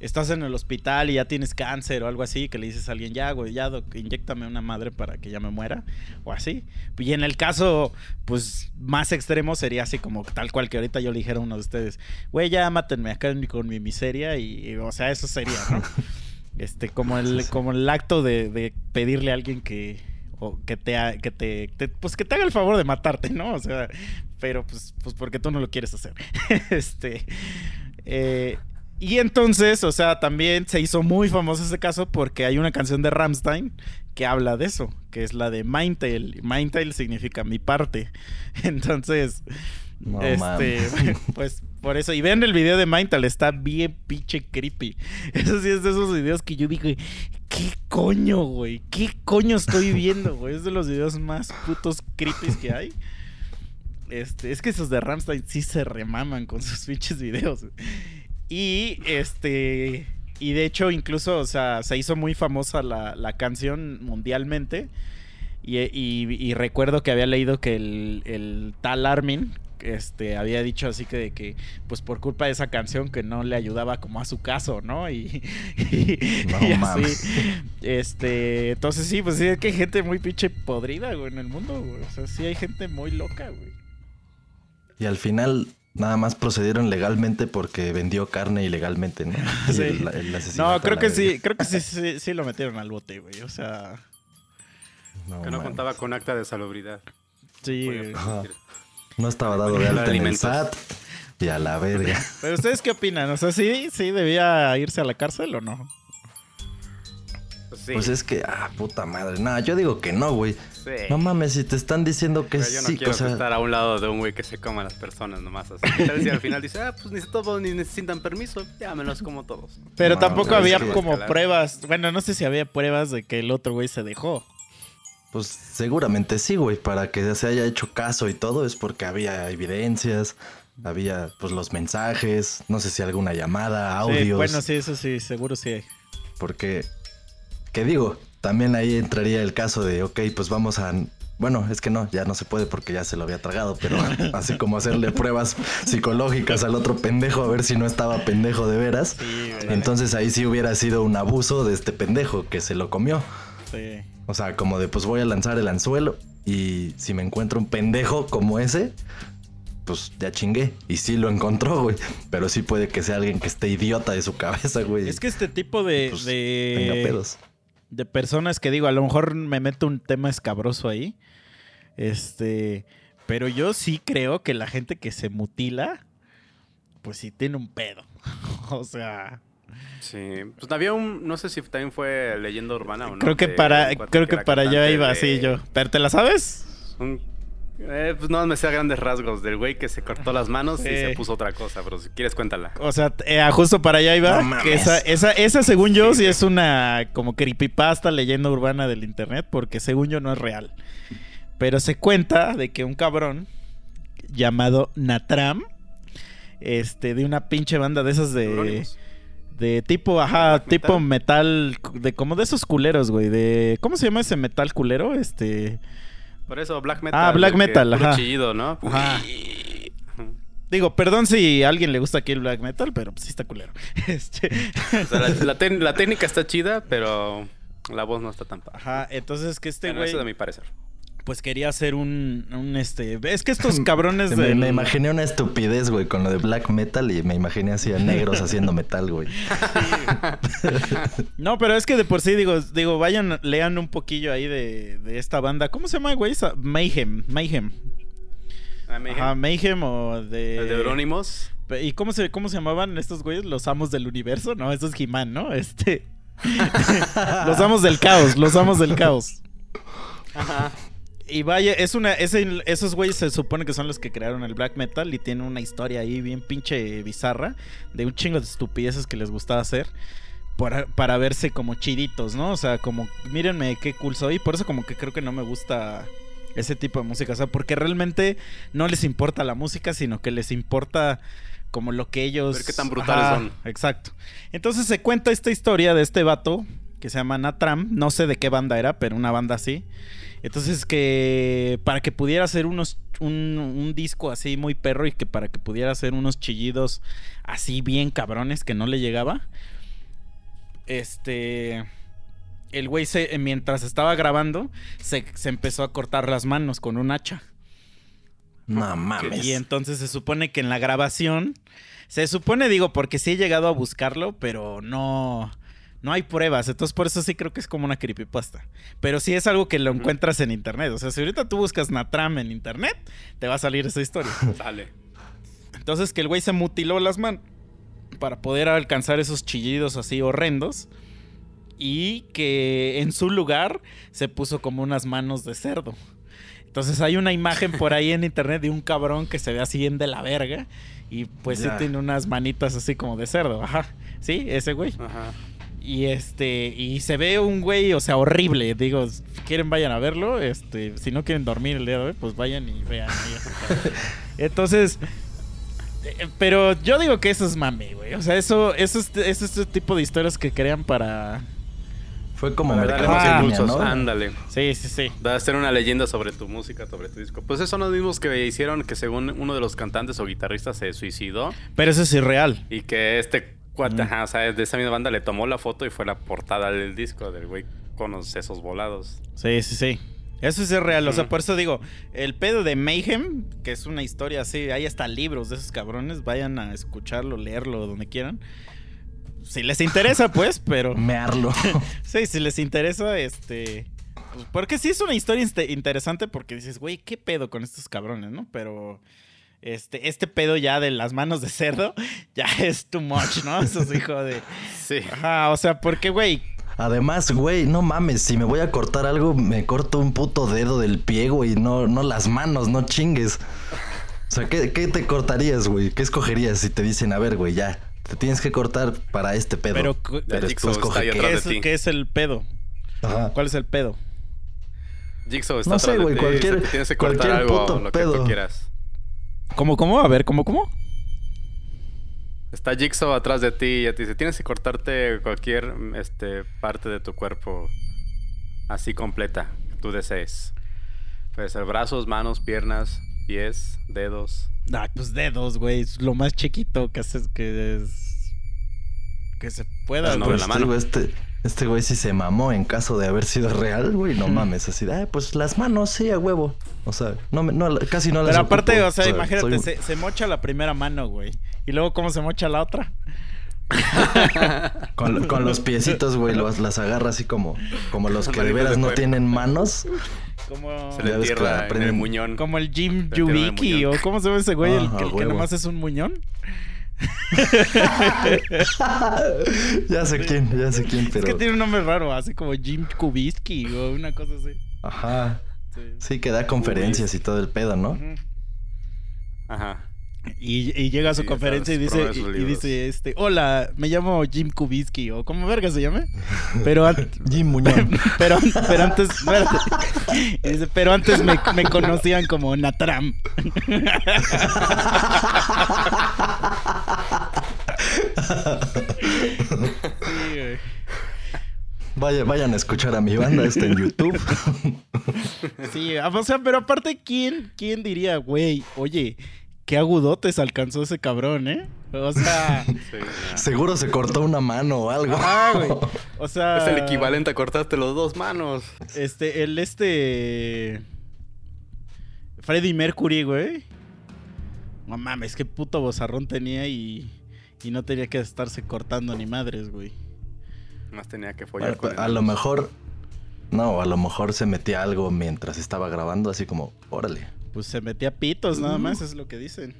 estás en el hospital y ya tienes cáncer o algo así, que le dices a alguien, ya, güey, ya, doc, inyéctame una madre para que ya me muera, o así. Y en el caso, pues, más extremo sería así como tal cual que ahorita yo le dijera a uno de ustedes, güey, ya mátenme acá con mi miseria y, y, o sea, eso sería, ¿no? <laughs> Este, como el, como el acto de, de pedirle a alguien que, o que te, que te, pues que te haga el favor de matarte, ¿no? O sea, pero pues, pues porque tú no lo quieres hacer. <laughs> este, eh, y entonces, o sea, también se hizo muy famoso ese caso porque hay una canción de Ramstein que habla de eso, que es la de Mindtail. Mindtail significa mi parte. <laughs> Entonces, No este, <laughs> pues por eso. Y vean el video de Mindtail, está bien pinche creepy. <laughs> Eso sí es de esos videos que yo dije, ¿qué coño, güey? ¿Qué coño estoy <laughs> viendo, güey? Es de los videos más putos creepy que hay. Este, es que esos de Ramstein sí se remaman con sus pinches videos. Y este. Y de hecho, incluso, o sea, se hizo muy famosa la, la canción mundialmente. Y, y- y recuerdo que había leído que el, el tal Armin este, había dicho así que, de que, pues por culpa de esa canción que no le ayudaba como a su caso, ¿no? Y, <laughs> y- No y mames. Este, entonces sí, pues sí, es que hay gente muy pinche podrida, güey, en el mundo, güey. O sea, sí hay gente muy loca, güey. Y al final nada más procedieron legalmente porque vendió carne ilegalmente, ¿no? <laughs> Sí. el- el asesinato No, creo que sí, creo que sí, sí, sí lo metieron al bote, güey. O sea, No, Que no contaba con acta de salubridad. sí. Güey. No estaba dado de alta en el. SAT. y a la verga. Pero ustedes qué opinan? O sea, ¿sí, sí debía irse a la cárcel o no? Pues sí. Pues es que, ah, puta madre. No, yo digo que no, güey. sí. No mames, si te están diciendo que Pero yo no sí, quiero o sea, estar a un lado de un güey que se coma a las personas nomás así. ¿Qué tal si al final dice, ah, pues ni todos ni necesitan permiso? Ya me los como todos. Pero No, tampoco había como Escalar. pruebas. Bueno, no sé si había pruebas de que el otro güey se dejó. Pues seguramente sí, güey. Para que se haya hecho caso y todo es porque había evidencias, había pues los mensajes, no sé si alguna llamada, Sí, audios. bueno, sí, eso sí, seguro sí hay. Porque, ¿qué digo? También ahí entraría el caso de, ok, pues vamos a... Bueno, es que no, ya no se puede porque ya se lo había tragado, pero <laughs> así como hacerle pruebas psicológicas al otro pendejo a ver si no estaba pendejo de veras. Sí. Entonces ahí sí hubiera sido un abuso de este pendejo que se lo comió. Sí. O sea, como de pues voy a lanzar el anzuelo y si me encuentro un pendejo como ese, pues ya chingué. Y sí lo encontró, güey. Pero sí puede que sea alguien que esté idiota de su cabeza, güey. Es que este tipo de, pues, de, tenga pedos. de personas que digo, a lo mejor me meto un tema escabroso ahí. Este, pero yo sí creo que la gente que se mutila, pues sí tiene un pedo. <laughs> o sea, Sí. Pues había un, no sé si también fue leyenda urbana o no. creo que para creo que para allá iba de- así yo. ¿Pero te la sabes? un- eh, pues no me sé a grandes rasgos del güey que se cortó las manos y se puso otra cosa, pero si quieres cuéntala. O sea, eh, justo para allá iba. No mames. que esa, esa, esa, según yo, sí es una como creepypasta, leyenda urbana del internet, porque según yo no es real. Pero se cuenta de que un cabrón llamado Natram, este, de una pinche banda de esas de. De tipo, ajá, tipo metal, de como de esos culeros, güey. De. ¿Cómo se llama ese metal culero? Este. Por eso, black metal. Ah, black metal, ajá. chillido, ¿no? Ajá. Digo, perdón si a alguien le gusta aquí el black metal, pero pues sí está culero. <laughs> Este. O sea, la, la tec- la técnica está chida, pero la voz no está tan padre. Ajá, entonces que este Bueno, güey eso es de mi parecer. Pues quería hacer un, un este, es que estos <laughs> cabrones Me, de me imaginé una estupidez, güey, con lo de black metal y me imaginé así a negros haciendo metal, güey. <laughs> No, pero es que de por sí digo, digo, vayan lean un poquillo ahí de, de esta banda. ¿Cómo se llama, güey? Esa- Mayhem, Mayhem. Ah, Ajá, Mayhem o de El de Eurónimos. ¿Y cómo se cómo se llamaban estos güeyes? Los amos del universo, no, eso es He-Man, ¿no? Este <laughs> Los amos del caos, los amos del caos. Ajá. Y vaya, es una, ese- esos güeyes se supone que son los que crearon el black metal y tienen una historia ahí bien pinche bizarra de un chingo de estupideces que les gustaba hacer para, para verse como chiditos, ¿no? O sea, como, mírenme qué cool soy. Por eso como que creo que no me gusta ese tipo de música. O sea, porque realmente no les importa la música, sino que les importa como lo que ellos... Ver qué tan brutales son. Exacto. Entonces se cuenta esta historia de este vato que se llama Natram. No sé de qué banda era, pero una banda así. Entonces que para que pudiera hacer unos un, un disco así muy perro y que para que pudiera hacer unos chillidos así bien cabrones que no le llegaba. Este el güey se mientras estaba grabando se, se empezó a cortar las manos con un hacha. No mames. Y entonces se supone que en la grabación se supone digo porque sí he llegado a buscarlo, pero no no hay pruebas, entonces por eso sí creo que es como una creepypasta. Pero sí es algo que lo encuentras en internet. O sea, si ahorita tú buscas Natram en internet, te va a salir esa historia. <laughs> Dale. Entonces que el güey se mutiló las manos para poder alcanzar esos chillidos así horrendos. Y que en su lugar se puso como unas manos de cerdo. Entonces hay una imagen por ahí en internet de un cabrón que se ve así bien de la verga. Y pues sí tiene unas manitas así como de cerdo. Ajá. Sí, ese güey. Ajá. Y este, y se ve un güey, o sea, horrible. Digo, si quieren vayan a verlo. Este, si no quieren dormir el día de hoy, pues vayan y vean. Entonces, eh, pero yo digo que eso es mame, güey. O sea, eso, eso es, eso es este tipo de historias que crean para. Fue como darle Ah. ¿no? Ándale. Sí, sí, sí. Va a ser una leyenda sobre tu música, sobre tu disco. Pues esos son los mismos que hicieron que según uno de los cantantes o guitarristas se suicidó Pero eso es irreal. y que este cuate, Mm. ajá, o sea, de esa misma banda le tomó la foto y fue la portada del disco del güey con los sesos volados. Sí, sí, sí. Eso sí es real. O sea, por eso digo, el pedo de Mayhem, que es una historia así, hay hasta libros de esos cabrones, vayan a escucharlo, leerlo, donde quieran. Si les interesa, <laughs> pues, pero... Mearlo. <laughs> Sí, si les interesa, este... pues, Porque sí es una historia interesante porque dices, güey, ¿qué pedo con estos cabrones, no? Pero... Este, este pedo ya de las manos de cerdo <laughs> ya es too much, ¿no? <laughs> Eso es hijo de. Sí. Ajá, o sea, porque, güey. Además, güey, no mames, si me voy a cortar algo, me corto un puto dedo del pie, güey, no, no las manos, no chingues. O sea, ¿qué, qué te cortarías, güey? ¿Qué escogerías si te dicen, a ver, güey, ya, te tienes que cortar para este pedo? Pero, cu- Ya Pero Jigsaw tú escoge está ahí qué. ¿qué, atrás es, qué es el pedo? Ajá. ¿Cuál es el pedo? Jigsaw está No sé, güey, cualquier- que Tienes que cortar cualquier algo, puto lo que pedo. tú quieras. ¿Cómo, cómo? A ver, ¿cómo, cómo? Está Jigsaw atrás de ti y te dice, tienes que cortarte cualquier este, parte de tu cuerpo así completa que tú desees. Puede ser brazos, manos, piernas, pies, dedos. Ay, pues dedos, güey. Es lo más chiquito que haces que es. que se pueda, Pero no güey. de la Pues, mano. este, este güey sí se mamó en caso de haber sido real, güey, no mames, así de, "Ay, pues las manos, sí, a huevo. O sea, no, me- no casi no las Pero aparte, ocupo. o sea, imagínate, soy se, se mocha la primera mano, güey. Y luego, ¿cómo se mocha la otra? <laughs> Con, con los piecitos, güey, los- las agarra así como, como los que de veras no tienen manos. Como, Se le Ya ves que entierra en el muñón. como el Jim Yubiki, o. ¿cómo se llama ese güey? el, Ajá, que- el que nomás es un muñón. Ya sé quién, ya sé quién, pero. Es que tiene un nombre raro, así como Jim Kubisky o una cosa así. Ajá. Sí. Sí, que da conferencias y todo el pedo, ¿no? Ajá. Y, y llega a su Sí, conferencia y dice, y, dice, este, hola, me llamo Jim Kubisky, o como verga se llame. Pero, <laughs> Jim Muñoz. <laughs> pero, pero antes, dice, pero antes me, me conocían como Natram. Sí. <laughs> Vaya, vayan a escuchar a mi banda, está en YouTube. Sí, o sea, pero aparte, ¿quién, quién diría, güey, oye, qué agudotes alcanzó ese cabrón, eh? O sea, <laughs> Sí. Seguro se cortó una mano o algo. ah, güey. O sea, Es el equivalente a cortarte los dos manos. Este, el este. Freddie Mercury, güey. No mames, qué puto bozarrón tenía y. Y no tenía que estarse cortando ni madres, güey. Más tenía que follar Bueno, con a el- lo mejor. No, a lo mejor se metía algo mientras estaba grabando, así como, órale. Pues se metía pitos, nada más, es lo que dicen.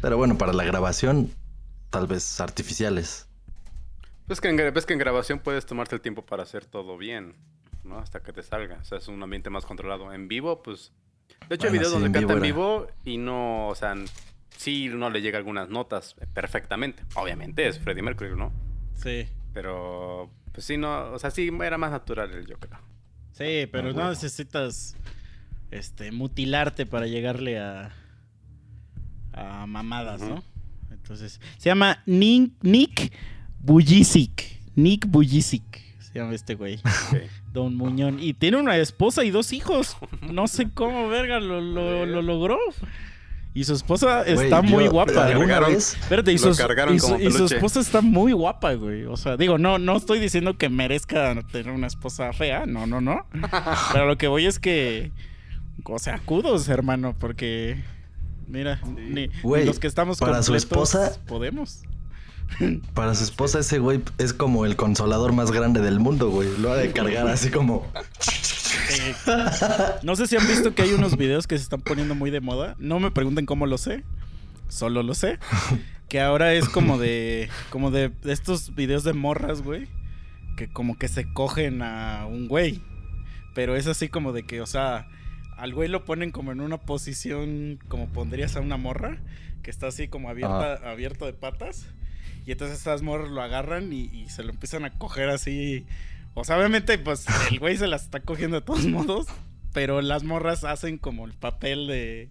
Pero bueno, para la grabación, tal vez artificiales. Pues que en, ves que en grabación puedes tomarte el tiempo para hacer todo bien, ¿no? Hasta que te salga. O sea, es un ambiente más controlado. En vivo, pues... De hecho, hay videos sí, donde en canta en vivo y no, o sea, sí no le llega algunas notas perfectamente. Obviamente es Freddie Mercury, ¿no? Sí. Pero, pues sí, no, o sea, sí era más natural el yo creo. Sí, pero Ah, no necesitas. Este, mutilarte para llegarle a. a mamadas, ¿no? Entonces. Se llama Nick, Nick Bujicic. Nick Bujicic. Se llama este güey. <laughs> Don Muñón. Y tiene una esposa y dos hijos. No sé cómo, verga, lo, lo- lo logró. Y su esposa está muy yo guapa. ¿Alguna Cargaron. vez? Espérate, y Lo su, cargaron y su- como y su esposa está muy guapa, güey. O sea, digo, no, no estoy diciendo que merezca tener una esposa fea. No, no, no. <laughs> Pero lo que voy es que. O sea, kudos, hermano, porque. Mira, ni, ni Güey, los que estamos para su esposa- podemos. Para su esposa, ese güey es como el consolador más grande del mundo, güey. Lo ha de cargar así como. Eh, <laughs> no sé si han visto que hay unos videos que se están poniendo muy de moda. No me pregunten cómo lo sé. Solo lo sé. Que ahora es como de. Como de estos videos de morras, güey. Que como que se cogen a un güey. Pero es así como de que, o sea, al güey lo ponen como en una posición como pondrías a una morra. Que está así como abierta, abierto de patas. Y entonces estas morras lo agarran y, y se lo empiezan a coger así. O sea, obviamente, pues el güey se las está cogiendo de todos <laughs> modos. Pero las morras hacen como el papel de.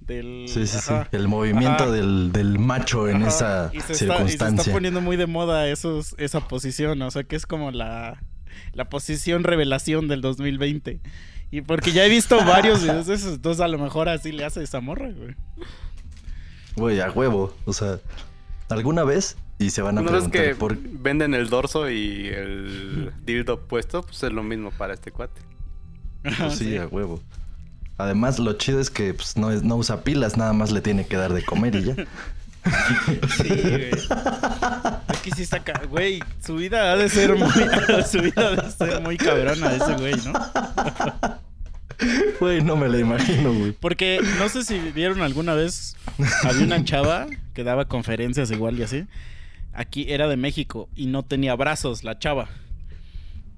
Del, Sí, sí, sí. ajá. El movimiento del, del macho en Ajá, esa y se está- y se está circunstancia. poniendo muy de moda esos, esa posición, o sea que es como la, la posición revelación del 2020. Y porque ya he visto varios videos de esos, entonces a lo mejor así le hace esa morra, güey. Güey, a huevo. O sea, alguna vez y se van a Una vez preguntar que por venden el dorso y el dildo puesto, pues es lo mismo para este cuate. <laughs> Pues sí, sí. a huevo. Además, lo chido es que pues, no, es, no usa pilas, nada más le tiene que dar de comer y ya. <laughs> Sí, güey. Es que sí está, güey, su vida ha de ser muy, <laughs> su vida ha de ser muy cabrona ese güey, ¿no? Güey, no me la imagino, güey. Porque no sé si vieron alguna vez, había una chava que daba conferencias igual y así. Aquí era de México y no tenía brazos la chava.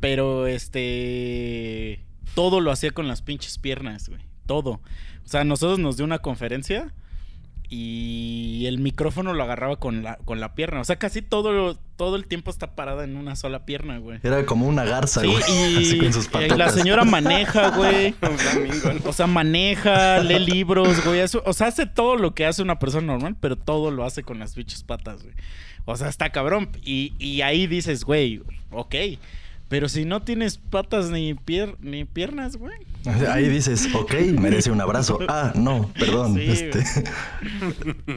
Pero este todo lo hacía con las pinches piernas, güey. Todo. O sea, nosotros nos dio una conferencia y el micrófono lo agarraba con la, con la pierna. O sea, casi todo, todo el tiempo está parada en una sola pierna, güey. Era como una garza, Sí, güey. y, <laughs> Así con sus y patotas. la señora maneja, güey. <laughs> O sea, maneja, lee libros, güey. eso- o sea, hace todo lo que hace una persona normal, pero todo lo hace con las bichas patas, güey. O sea, está cabrón. Y, y ahí dices, güey, ok. Pero si no tienes patas ni, pier ni piernas, güey. Ahí dices, ok, merece un abrazo. Ah, no, perdón. Sí, este.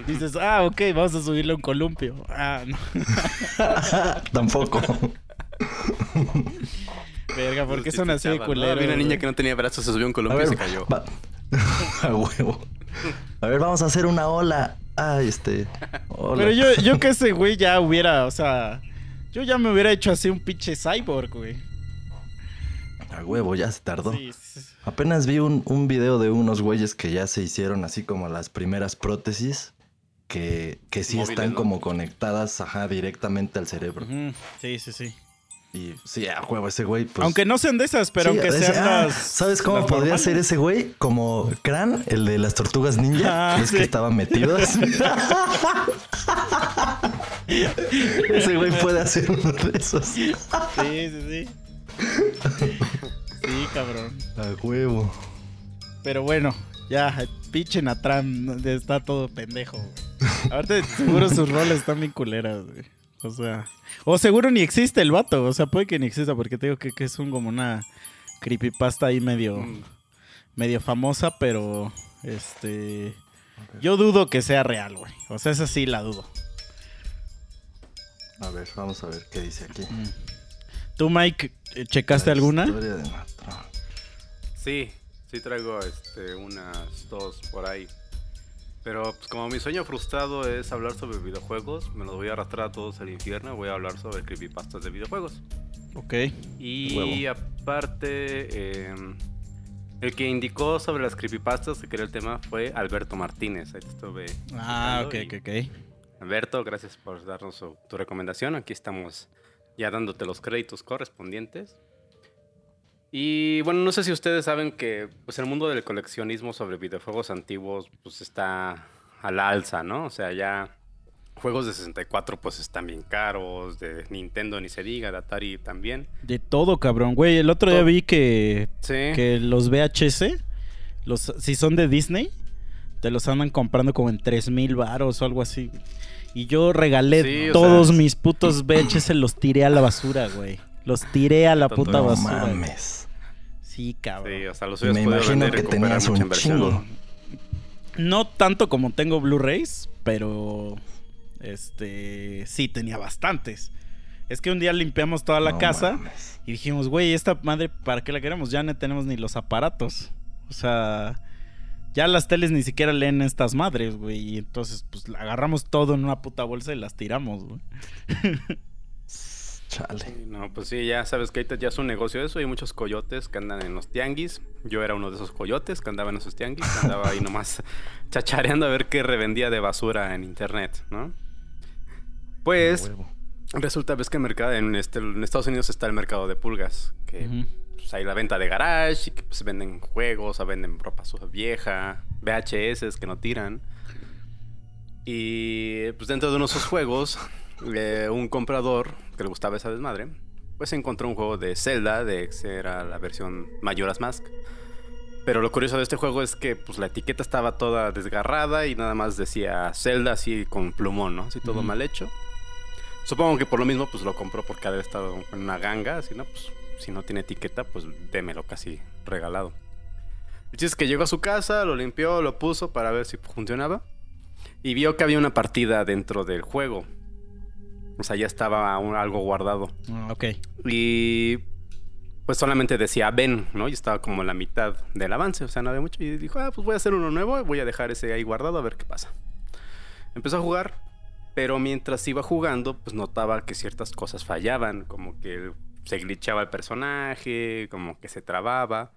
Dices, ah, ok, vamos a subirle un columpio. Ah, no. <laughs> Tampoco. Verga, ¿por qué Sí, son sí, así de ¿no? culeros? Había una niña que no tenía brazos, se subió a un columpio ver, y se cayó. va- <laughs> A huevo. A ver, vamos a hacer una ola. Ah, este. Hola. Pero yo, yo que ese güey ya hubiera, o sea, yo ya me hubiera hecho así un pinche cyborg, güey. A huevo, ya se tardó. Sí, sí, sí. Apenas vi un, un video de unos güeyes que ya se hicieron así como las primeras prótesis que, que sí Móviles, están ¿no? como conectadas ajá, directamente al cerebro. Sí, sí, sí. Y sí, a huevo, ese güey. Pues, aunque no sean de esas, pero Sí, aunque sean ah, las. ¿Sabes cómo las podría normales. ser ese güey? Como Cran, el de las tortugas ninja. Ah, ¿Ves sí. que estaba metido? <laughs> ese güey puede hacer uno de esos. Sí, sí, sí. Sí, cabrón. A huevo. Pero bueno, ya, pinche Natran está todo pendejo. güey. Aparte, seguro sus roles están bien culeras, güey. O sea, o seguro ni existe el vato. O sea, puede que ni exista porque te digo que, que es un como una creepypasta ahí medio, Mm. medio famosa, pero este. Yo dudo que sea real, güey. O sea, esa sí la dudo. A ver, vamos a ver qué dice aquí. ¿Tú, Mike, checaste La alguna? historia de. Sí, sí traigo este, unas dos por ahí. Pero pues, como mi sueño frustrado es hablar sobre videojuegos, me los voy a arrastrar a todos al infierno. Voy a hablar sobre creepypastas de videojuegos. Ok. Y Huevo. aparte, eh, el que indicó sobre las creepypastas que quería el tema fue Alberto Martínez. Ahí te estuve. Ah, ok, ok, ok. Alberto, gracias por darnos su- tu recomendación. Aquí estamos ya dándote los créditos correspondientes. Y bueno, no sé si ustedes saben que pues, el mundo del coleccionismo sobre videojuegos antiguos pues está a la alza, ¿no? O sea, ya juegos de 64 pues están bien caros, de Nintendo ni se diga, de Atari también. De todo, cabrón. Güey, el otro día vi que, Sí. que los VHS, los, si son de Disney, te los andan comprando como en 3 mil baros o algo así. Y yo regalé Sí, todos sea, mis putos VHS, los tiré a la basura, güey. Los tiré a la puta No basura. güey. mames. Sí, cabrón. Sí, o sea, los Me imagino que tenías mucha un inversión. chingo. No tanto como tengo Blu-rays, pero este sí tenía bastantes. Es que un día limpiamos toda la No casa mames. y dijimos, güey, esta madre, ¿para qué la queremos? Ya no tenemos ni los aparatos. O sea, ya las teles ni siquiera leen estas madres, güey. Y entonces, pues agarramos todo en una puta bolsa y las tiramos, güey. <laughs> Chale. Sí, No, pues sí, ya sabes que ahorita ya es un negocio eso. Hay muchos coyotes que andan en los tianguis. Yo era uno de esos coyotes que andaba en esos tianguis. que andaba ahí nomás <laughs> chachareando a ver qué revendía de basura en internet, ¿no? Pues resulta ves que el mercado, en, este, en Estados Unidos está el mercado de pulgas. Que pues, hay la venta de garage y que pues, venden juegos, o venden ropa vieja, VHS que no tiran. Y pues dentro de uno de esos juegos, eh, un comprador que le gustaba esa desmadre, pues encontró un juego de Zelda, de que era la versión Majora's Mask. Pero lo curioso de este juego es que pues la etiqueta estaba toda desgarrada y nada más decía Zelda así con plumón, ¿no? Así todo mal hecho. Supongo que por lo mismo pues lo compró porque había estado en una ganga, así, ¿no? Pues si no tiene etiqueta, pues démelo casi regalado. El chiste es que llegó a su casa, lo limpió, lo puso para ver si funcionaba. Y vio que había una partida dentro del juego. O sea, ya estaba un- algo guardado. Ah, ok. Y pues solamente decía ven, ¿no? Y estaba como la mitad del avance, o sea, no había mucho. Y dijo, ah, pues voy a hacer uno nuevo, voy a dejar ese ahí guardado a ver qué pasa. Empezó a jugar, pero mientras iba jugando, pues notaba que ciertas cosas fallaban, como que se glitchaba el personaje, como que se trababa.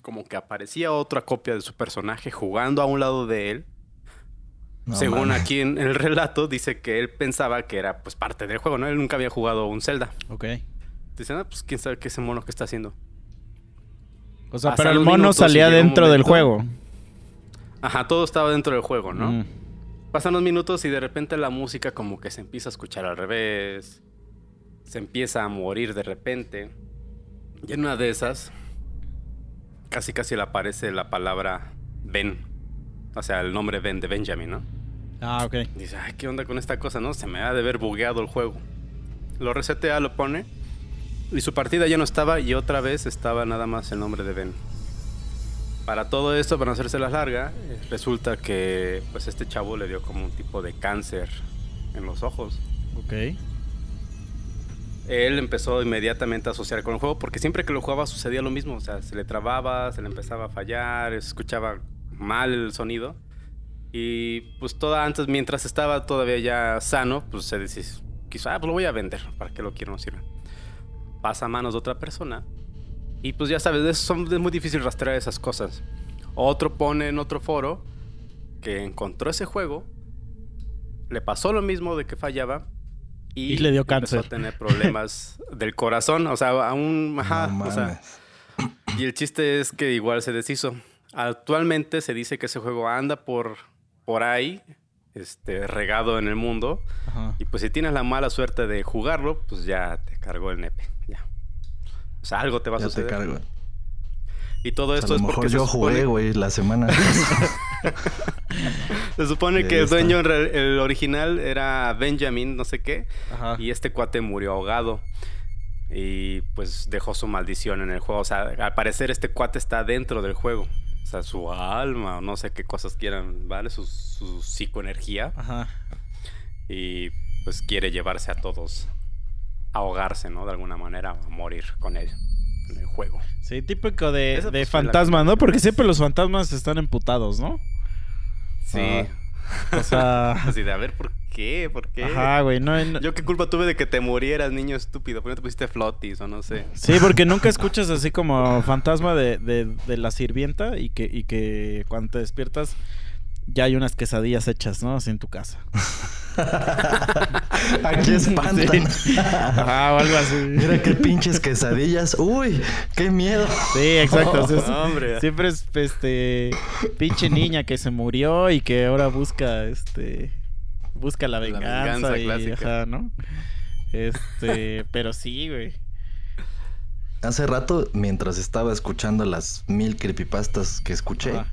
como que aparecía otra copia de su personaje jugando a un lado de él. No Según aquí en el relato, dice que él pensaba que era pues parte del juego, ¿no? Él nunca había jugado un Zelda. Ok. Dice, ah, pues quién sabe qué ese mono que está haciendo. O sea, Pasan pero el mono salía dentro del juego. Ajá, todo estaba dentro del juego, ¿no? Mm. Pasan los minutos y de repente la música como que se empieza a escuchar al revés. Se empieza a morir de repente. Y en una de esas, casi casi le aparece la palabra Ben. O sea, el nombre Ben de Benjamin, ¿no? Ah, ok. Dice, ay, ¿qué onda con esta cosa? No, se me ha de haber bugueado el juego. Lo resetea, lo pone. Y su partida ya no estaba y otra vez estaba nada más el nombre de Ben. Para todo esto, para no hacerse la larga, eh, resulta que pues este chavo le dio como un tipo de cáncer en los ojos. Ok. Él empezó inmediatamente a asociar con el juego porque siempre que lo jugaba sucedía lo mismo. O sea, se le trababa, se le empezaba a fallar, escuchaba mal el sonido. Y pues toda antes, mientras estaba todavía ya sano, pues se decía, quizá ah, pues lo voy a vender, ¿para qué lo quiero? No sirve. Pasa a manos de otra persona. Y pues ya sabes, es, son- es muy difícil rastrear esas cosas. Otro pone en otro foro que encontró ese juego, le pasó lo mismo de que fallaba y, Y le dio empezó cáncer. a tener problemas <laughs> del corazón, o sea, aún, No o sea, y el chiste es que igual se deshizo. Actualmente se dice que ese juego anda por, por ahí, este, regado en el mundo. Ajá. Y pues si tienes la mala suerte de jugarlo, pues ya te cargó el nepe. Ya. O sea, algo te va a Ya te suceder. cargo. Y todo O sea, esto a es porque mejor yo supone, jugué, güey, la semana. <laughs> se supone que el dueño, el original era Benjamin, no sé qué. Ajá. Y este cuate murió ahogado. Y pues dejó su maldición en el juego. O sea, al parecer este cuate está dentro del juego. O sea, su alma o no sé qué cosas quieran, ¿vale? Su, su psicoenergía. Ajá. Y pues quiere llevarse a todos a ahogarse, ¿no? De alguna manera, a morir con él en el juego. Sí, típico de, de pues, fantasmas, ¿no? que- Porque siempre los fantasmas están emputados, ¿no? Sí. Ah. O sea... <laughs> Así de, a ver, ¿por qué? ¿Por qué? Ajá, güey. No, no- Yo qué culpa tuve de que te murieras, niño estúpido. ¿Por qué no te pusiste flotis o no sé? Sí, porque nunca escuchas así como fantasma de, de, de la sirvienta y que, y que cuando te despiertas ya hay unas quesadillas hechas, ¿no? Así en tu casa. <laughs> <laughs> Aquí espantan. Ajá, o algo así. Mira qué pinches quesadillas. Uy, qué miedo. Sí, exacto. <laughs> es- hombre. siempre es este pinche niña que se murió y que ahora busca este busca la venganza, venganza y clásica. ajá, ¿no? Este, <laughs> pero sí, güey. Hace rato, mientras estaba escuchando las mil creepypastas que escuché, Ajá.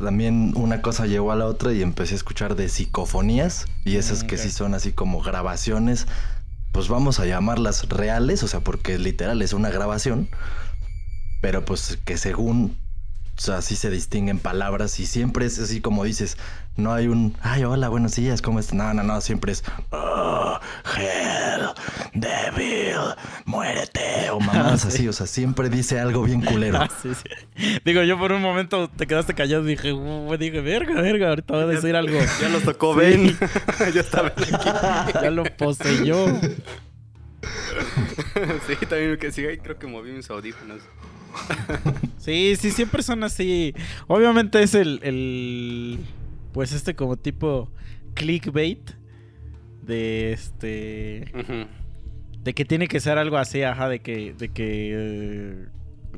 También una cosa llevó a la otra y empecé a escuchar de psicofonías y esas Mm, que sí son así como grabaciones, pues vamos a llamarlas reales, o sea, porque literal es una grabación, pero pues que según, o sea, sí se distinguen palabras y siempre es así como dices, no hay un, ay, hola, buenos días, ¿cómo estás? No, no, no, siempre es, oh, hell, devil, muérete, o <laughs> mamadas Sí. así, o sea, siempre dice algo bien culero. <laughs> Ah, sí, sí. Digo, yo por un momento te quedaste callado y dije, dije, verga, verga, ahorita voy a decir algo. Ya los tocó Sí. Ben. <laughs> ya estaba aquí. Ya lo poseyó. sí, también que sí, ahí creo que moví mis audífonos. Sí, sí, siempre son así. Obviamente es el, el pues este como tipo clickbait de este de que tiene que ser algo así, ajá, de que de que eh,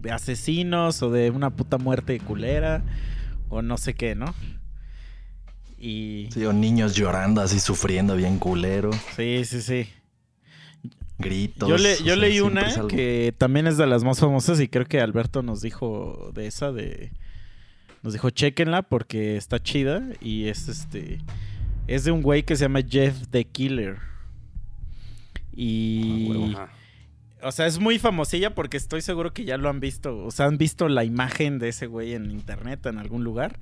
de asesinos o de una puta muerte culera o no sé qué, ¿no? Y Sí, o niños llorando así, sufriendo bien culero, sí, sí, sí. gritos. Yo, le, yo sea, leí una algo. que también es de las más famosas y creo que Alberto nos dijo de esa de nos dijo chequenla porque está chida y es este es de un güey que se llama Jeff the Killer. Y Ajá. o sea, es muy famosilla porque estoy seguro que ya lo han visto, o sea, han visto la imagen de ese güey en internet en algún lugar.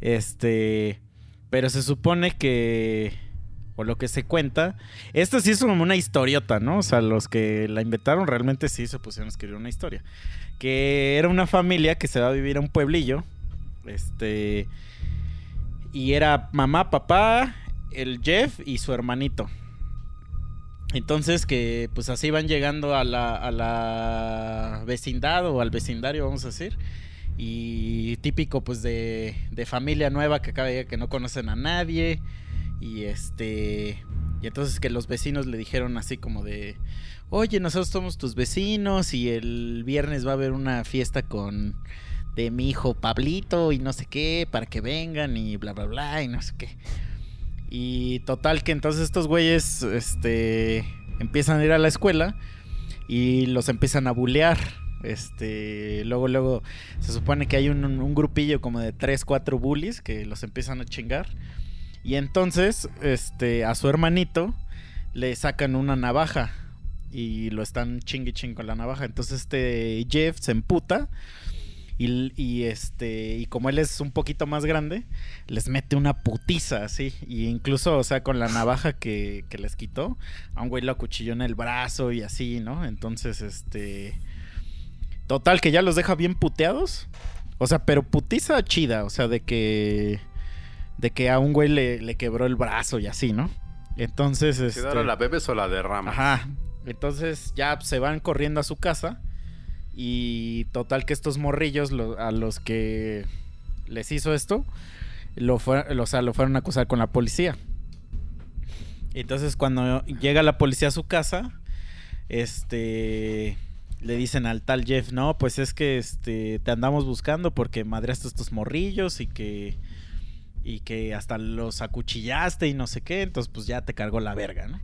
Este, pero se supone que o lo que se cuenta, esta sí es como una historiota, ¿no? O sea, los que la inventaron realmente sí se pusieron a escribir una historia. Que era una familia que se va a vivir a un pueblillo. Este. Y era mamá, papá, el Jeff y su hermanito. Entonces que pues así van llegando a la, a la vecindad o al vecindario, vamos a decir. Y típico pues de, de familia nueva que acaba de que no conocen a nadie. Y este... Y entonces que los vecinos le dijeron así como de, oye, nosotros somos tus vecinos y el viernes va a haber una fiesta con de mi hijo Pablito y no sé qué, para que vengan y bla, bla, bla, y no sé qué. Y total que entonces estos güeyes, este, empiezan a ir a la escuela y los empiezan a bulear. Este, luego, luego se supone que hay un, grupillo como de 3, 4 bullies que los empiezan a chingar. Y entonces, este, a su hermanito le sacan una navaja y lo están chingui ching con la navaja. Entonces este Jeff se emputa y, y, este y como él es un poquito más grande, les mete una putiza así. Y incluso, o sea, con la navaja que, que les quitó, a un güey lo acuchilló en el brazo y así, ¿no? Entonces, este... Total, que ya los deja bien puteados. O sea, pero putiza chida, o sea, de que... De que a un güey le, le quebró el brazo y así, ¿no? Entonces, este... la bebes o la derramas? Ajá. Entonces ya se van corriendo a su casa. Y total que estos morrillos lo- a los que les hizo esto, lo, fue- o sea, lo fueron a acusar con la policía. Entonces cuando llega la policía a su casa, este le dicen al tal Jeff, no, pues es que este te andamos buscando porque madreaste estos morrillos y que y que hasta los acuchillaste y no sé qué, entonces pues ya te cargó la verga, ¿no?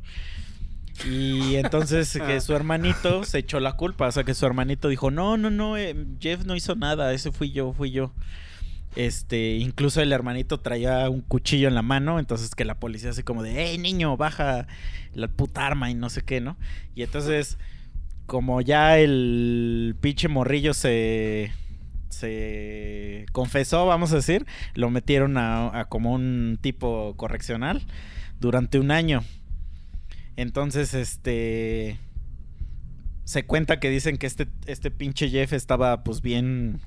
Y entonces que su hermanito se echó la culpa, o sea que su hermanito dijo, no, no, no, eh, Jeff no hizo nada, ese fui yo, fui yo. Este, incluso el hermanito traía un cuchillo en la mano, entonces que la policía así como de, hey niño, baja la puta arma y no sé qué, ¿no? Y entonces, como ya el pinche morrillo se, se confesó, vamos a decir, lo metieron a, a como un tipo correccional durante un año. Entonces, este. Se cuenta que dicen que este, este pinche Jeff estaba, pues, bien.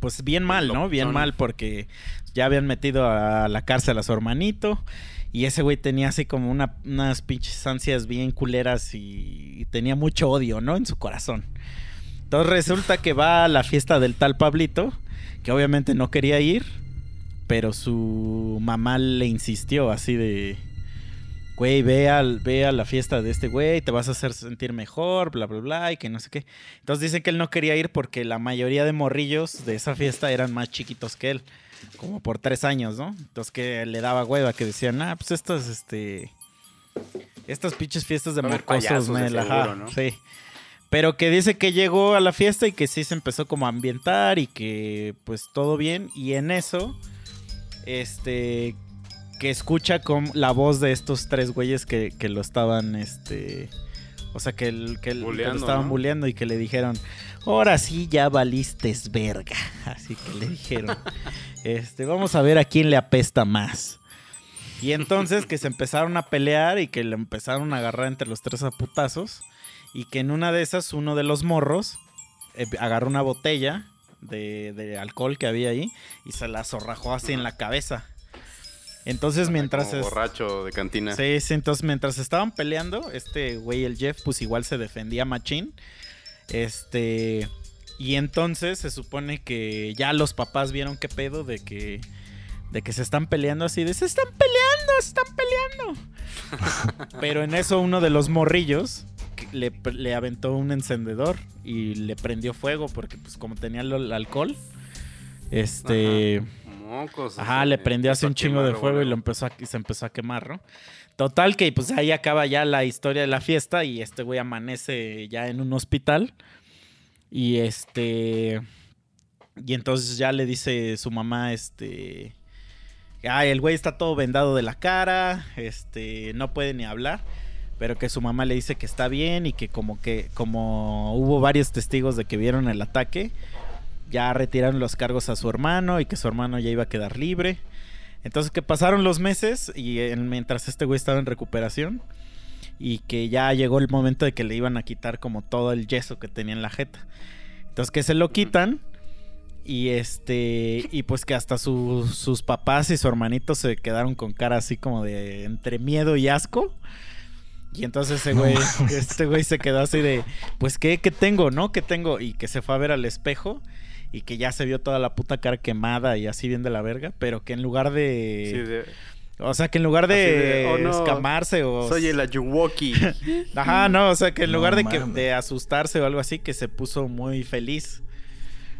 Pues bien mal, ¿no? Bien mal porque ya habían metido a la cárcel a su hermanito. Y ese güey tenía así como una- unas pinches ansias bien culeras y, y tenía mucho odio, ¿no? En su corazón. Entonces resulta que va a la fiesta del tal Pablito, que obviamente no quería ir, pero su mamá le insistió así de, güey, ve, al, ve a la fiesta de este güey, te vas a hacer sentir mejor, bla, bla, bla, y que no sé qué. Entonces dicen que él no quería ir porque la mayoría de morrillos de esa fiesta eran más chiquitos que él, como por tres años, ¿no? Entonces que le daba hueva, que decían, ah, pues estas, este... Estas pinches fiestas de seguro, ¿no? Sí. Pero que dice que llegó a la fiesta y que sí se empezó como a ambientar y que pues todo bien. Y en eso, este, que escucha con la voz de estos tres güeyes que, que lo estaban, este, o sea, que, el, que, el- que lo Buleando, estaban ¿no? bulleando y que le dijeron, ahora sí ya valistes verga. <laughs> Así que le dijeron, este, vamos a ver a quién le apesta más. Y entonces que se empezaron a pelear y que le empezaron a agarrar entre los tres a putazos. Y que en una de esas, uno de los morros eh, agarró una botella de, de alcohol que había ahí y se la zorrajó así en la cabeza. Entonces, mientras. Como borracho de cantina. Sí, sí, entonces mientras estaban peleando, este güey, el Jeff, pues igual se defendía machín. Este. Y entonces se supone que ya los papás vieron qué pedo de que. De que se están peleando así, de se están peleando, se están peleando. <laughs> Pero en eso uno de los morrillos le, le aventó un encendedor y le prendió fuego porque pues como tenía el, el alcohol, este... Mocos. Ajá, ese, le prendió así empezó un chingo de fuego y lo empezó a, y se empezó a quemar, ¿no? Total que pues ahí acaba ya la historia de la fiesta y este güey amanece ya en un hospital y este y entonces ya le dice su mamá este ay, el güey está todo vendado de la cara, este no puede ni hablar, pero que su mamá le dice que está bien y que como que como hubo varios testigos de que vieron el ataque, ya retiraron los cargos a su hermano y que su hermano ya iba a quedar libre. Entonces que pasaron los meses y en- mientras este güey estaba en recuperación y que ya llegó el momento de que le iban a quitar como todo el yeso que tenía en la jeta. Entonces que se lo quitan y este y pues que hasta su- sus papás y su hermanito se quedaron con cara así como de entre miedo y asco. Y entonces ese güey, este güey se quedó así de, pues ¿qué, qué tengo, no? ¿Qué tengo? Y que se fue a ver al espejo y que ya se vio toda la puta cara quemada y así bien de la verga, pero que en lugar de... Sí, de- O sea, que en lugar de, de, "Oh, no, escamarse o... Soy el Ayuwoki. <laughs> Ajá, no, o sea, que en No lugar de, que, de asustarse o algo así, que se puso muy feliz.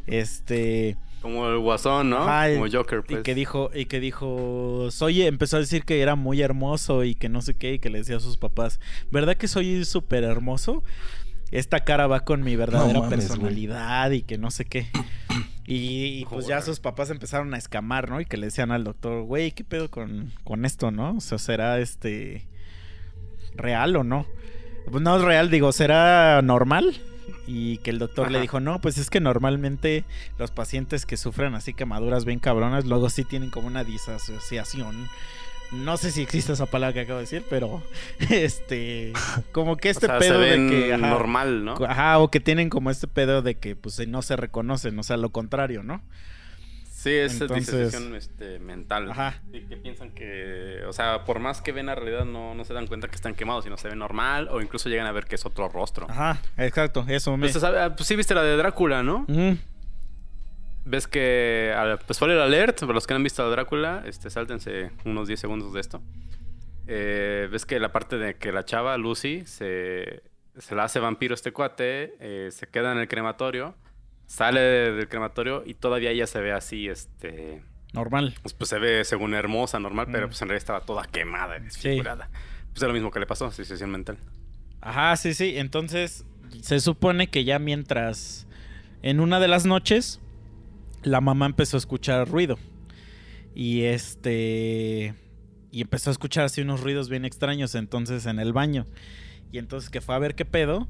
Este... Como el guasón, ¿no? Ajá, Como Joker, pues. Y que dijo, y que dijo, soy, empezó a decir que era muy hermoso y que no sé qué, y que le decía a sus papás, ¿verdad que soy súper hermoso? Esta cara va con mi verdadera mames, personalidad y que no sé qué. Y, y, pues ya sus papás empezaron a escamar, ¿no? Y que le decían al doctor, güey, ¿qué pedo con, con esto, no? O sea, ¿será este real o no? Pues no es real, digo, ¿será normal? Y que el doctor le dijo, no, pues es que normalmente los pacientes que sufren así quemaduras bien cabronas, luego sí tienen como una disasociación. No sé si existe esa palabra que acabo de decir, pero <laughs> este, como que O este sea, pedo se ven de que, ajá, normal, ¿no? ajá, o que tienen como este pedo de que pues no se reconocen, o sea, lo contrario, ¿no? Sí, es Entonces- disociación este, mental. Ajá. Y que piensan que, o sea, por más que ven la realidad, no, no se dan cuenta que están quemados, sino se ven normal, o incluso llegan a ver que es otro rostro. Ajá, exacto, eso me. Pues, sí viste la de Drácula, ¿no? Ves que, pues spoiler alert, para los que no han visto a Drácula, este, sáltense unos 10 segundos de esto. Eh, ves que la parte de que la chava, Lucy, se, se la hace vampiro este cuate, eh, se queda en el crematorio, sale del crematorio y todavía ella se ve así, este... Normal. Pues, pues, se ve según hermosa, normal, pero Mm. pues en realidad estaba toda quemada, desfigurada. Pues es lo mismo que le pasó, asociación mental. Ajá, sí, sí. Entonces, se supone que ya mientras. En una de las noches, la mamá empezó a escuchar ruido. Y este. Y empezó a escuchar así unos ruidos bien extraños. Entonces, en el baño. Y entonces que fue a ver qué pedo.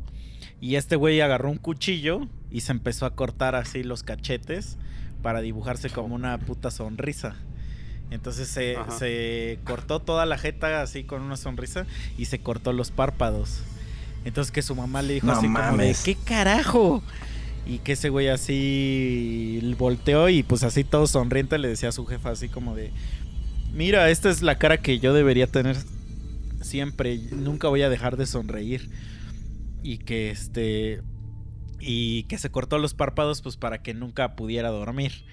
Y este güey agarró un cuchillo y se empezó a cortar así los cachetes para dibujarse como una puta sonrisa. Entonces se, se cortó toda la jeta así con una sonrisa y se cortó los párpados. Entonces que su mamá le dijo No así como de. ¿qué carajo? Y que ese güey así volteó y pues así todo sonriente le decía a su jefa así como de, mira, esta es la cara que yo debería tener siempre, nunca voy a dejar de sonreír. Y que este... Y que se cortó los párpados pues para que nunca pudiera dormir.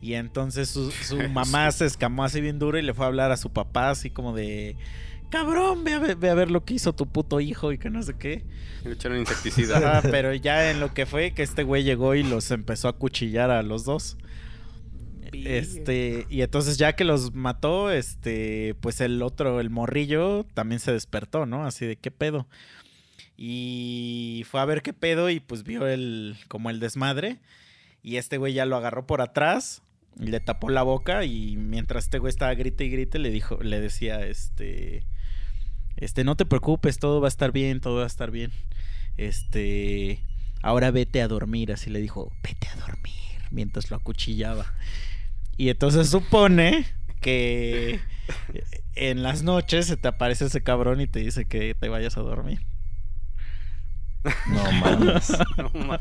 Y entonces su, su <laughs> mamá se escamó así bien duro y le fue a hablar a su papá así como de... Cabrón, ve a ver, ve a ver lo que hizo tu puto hijo y que no sé qué. Le echaron insecticida. Pero ya en lo que fue que este güey llegó y los empezó a cuchillar a los dos. Este, y entonces ya que los mató, este, pues el otro, el morrillo, también se despertó, ¿no? Así de qué pedo. Y fue a ver qué pedo y pues vio el, como el desmadre. Y este güey ya lo agarró por atrás, y le tapó la boca y mientras este güey estaba grite y grite, le dijo, le decía, este, este, no te preocupes, todo va a estar bien, todo va a estar bien. Este, ahora vete a dormir, así le dijo, vete a dormir, mientras lo acuchillaba. Y entonces supone que en las noches se te aparece ese cabrón y te dice que te vayas a dormir. No <laughs> mames. No ma-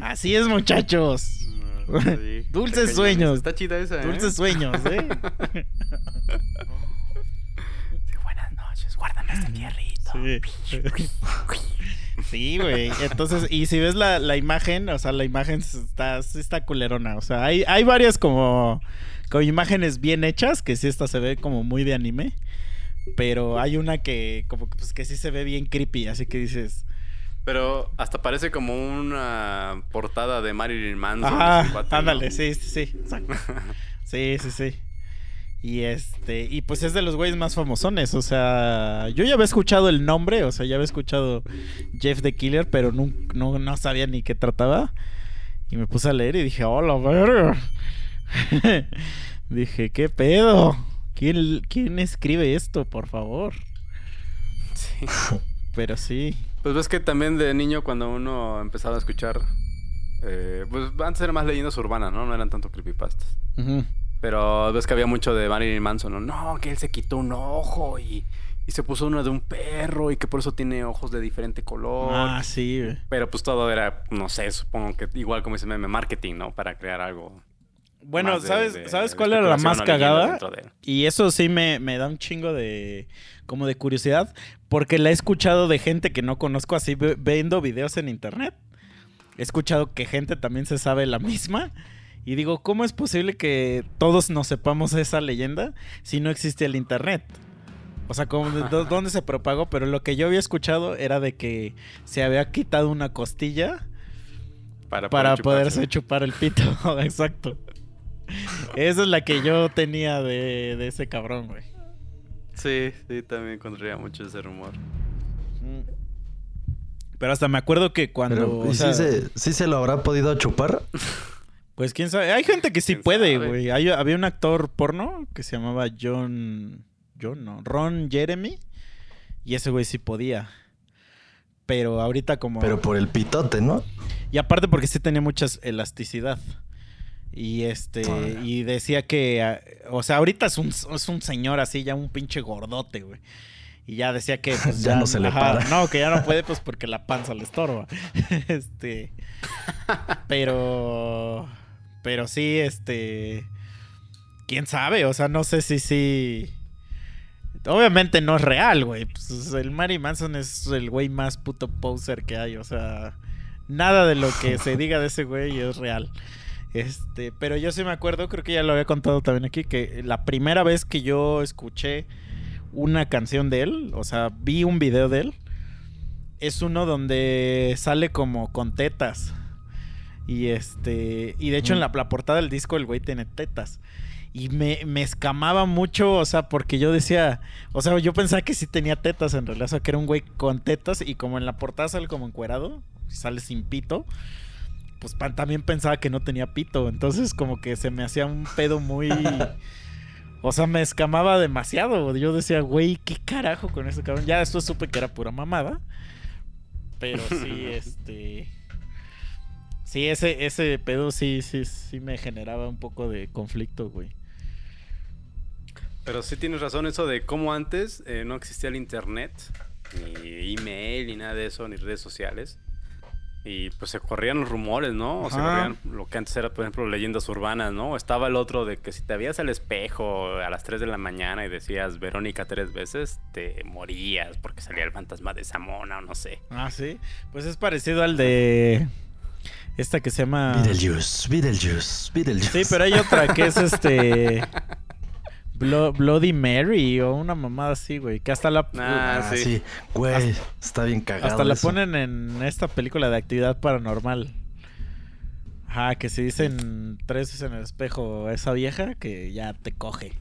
Así es, muchachos. Sí. Dulces Pequeño. sueños. Está chida esa, ¿eh? Dulces sueños, ¿eh? <laughs> Sí, buenas noches, guárdame este fierrito. Sí. Sí, güey. Entonces, y si ves la, la imagen, o sea, la imagen está, está culerona. O sea, hay, hay varias como, como imágenes bien hechas, que sí esta se ve como muy de anime. Pero hay una que como que, pues, que sí se ve bien creepy, así que dices... Pero hasta parece como una portada de Marilyn Manson. Ajá, cuate, ¿no? ándale, sí, sí, sí. <laughs> Sí, sí, sí. Y este, y pues es de los güeyes más famosones, o sea, yo ya había escuchado el nombre, o sea, ya había escuchado Jeff the Killer, pero no, no, no sabía ni qué trataba. Y me puse a leer y dije, hola, verga. <laughs> dije, ¿qué pedo? ¿Quién, ¿Quién escribe esto, por favor? Sí. Pero sí. Pues ves que también de niño cuando uno empezaba a escuchar... eh, pues antes eran más leyendas urbanas, ¿no? No eran tanto creepypastas. Pero ves que había mucho de Marilyn Manson, ¿no? No, que él se quitó un ojo y, y se puso uno de un perro y que por eso tiene ojos de diferente color. Ah, sí, güey. Pero pues todo era, no sé, supongo que igual como ese meme, marketing, ¿no? Para crear algo. Bueno, de- ¿sabes, de- ¿sabes cuál era la más cagada? de. Y eso sí me, me da un chingo de. Como de curiosidad. Porque la he escuchado de gente que no conozco así viendo videos en internet. He escuchado que gente también se sabe la misma. Y digo, ¿cómo es posible que todos nos sepamos esa leyenda si no existe el internet? O sea, ¿dónde se propagó? Pero lo que yo había escuchado era de que se había quitado una costilla Para, para poder poderse chupar el pito. <laughs> Exacto. Esa es la que yo tenía de, de ese cabrón, güey. Sí, sí, también encontraría mucho ese rumor. Mm. Pero hasta me acuerdo que cuando. Pero, o ¿y sea, sí, se, sí se lo habrá podido chupar? <laughs> Pues quién sabe. Hay gente que sí ¿Quién puede, güey. Hay- Había un actor porno que se llamaba John. John, no. Ron Jeremy. Y ese güey sí podía. Pero ahorita como. Pero por el pitote, ¿no? Y aparte porque sí tenía mucha elasticidad. Y este, Ah. y decía que, ah, o sea, ahorita es un, es un señor así, ya un pinche gordote, güey. Y ya decía que pues, <laughs> Ya no se le para. No, que ya no puede, <laughs> pues porque la panza le estorba. <laughs> este. Pero. Pero sí, este. Quién sabe, o sea, no sé si sí. Obviamente no es real, güey. Pues, el Mary Manson es el güey más puto poser que hay, o sea. Nada de lo que se diga de ese güey es real. Este, pero yo sí me acuerdo, creo que ya lo había contado también aquí, que la primera vez que yo escuché una canción de él, o sea, vi un video de él, es uno donde sale como con tetas. Y este, y de hecho en la, la portada del disco el güey tiene tetas. Y me, me escamaba mucho, o sea, porque yo decía, o sea, yo pensaba que sí tenía tetas en realidad, o sea, que era un güey con tetas y como en la portada sale como encuerado, sale sin pito, pues también pensaba que no tenía pito, entonces como que se me hacía un pedo muy... O sea, me escamaba demasiado. Yo decía, güey, ¿qué carajo con ese cabrón? Ya después supe que era pura mamada. Pero sí, <laughs> este... Sí, ese, ese pedo sí, sí, sí me generaba un poco de conflicto, güey. Pero sí tienes razón eso de cómo antes eh, no existía el internet, ni email, ni nada de eso, ni redes sociales. Y pues se corrían los rumores, ¿no? O se corrían lo que antes era, por ejemplo, leyendas urbanas, ¿no? Estaba el otro de que si te veías al espejo a las 3 de la mañana y decías Verónica tres veces, te morías porque salía el fantasma de Samona o no sé. Ah, sí. Pues es parecido al de... Esta que se llama... Beetlejuice, Beetlejuice, Beetlejuice. Sí, pero hay otra que es este... <laughs> Blo- Bloody Mary o una mamada así, güey. Que hasta la... Ah, Ah, sí. sí. Güey, está bien cagado Hasta la eso. ponen en esta película de actividad paranormal. Ajá, que si dicen tres veces en el espejo esa vieja, que ya te coge.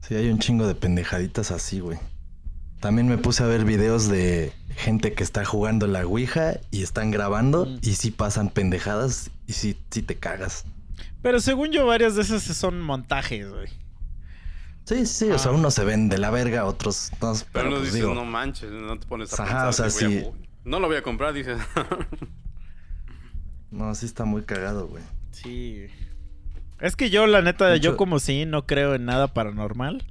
Sí, hay un chingo de pendejaditas así, güey. También me puse a ver videos de gente que está jugando la Ouija y están grabando Mm. y sí pasan pendejadas y sí, sí te cagas. Pero según yo, varias de esas son montajes, güey. Sí, sí, o sea, Ah. unos se ven de la verga, otros no. Pero Pero no pues dices, digo, no manches, no te pones a Ajá, pensar. o sea, que voy a sí. No lo voy a comprar, dices. <laughs> no, sí está muy cagado, güey. Sí. Es que yo, la neta, yo como sí no creo en nada paranormal.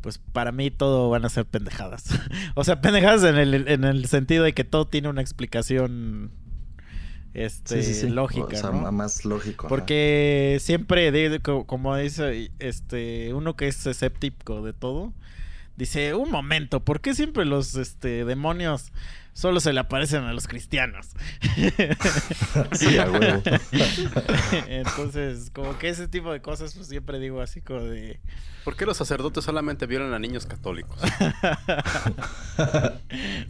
Pues para mí todo van a ser pendejadas. <laughs> o sea, pendejadas en el, en el sentido de que todo tiene una explicación este, Sí, sí, sí. lógica, O sea, ¿no? más lógico. ajá. Porque siempre, de- co- como dice este, uno que es escéptico de todo, dice, un momento, ¿por qué siempre los este, demonios solo se le aparecen a los cristianos? <laughs> Sí, a huevo. <laughs> Entonces, como que ese tipo de cosas, pues siempre digo así como de... ¿Por qué los sacerdotes solamente violan a niños católicos? <laughs>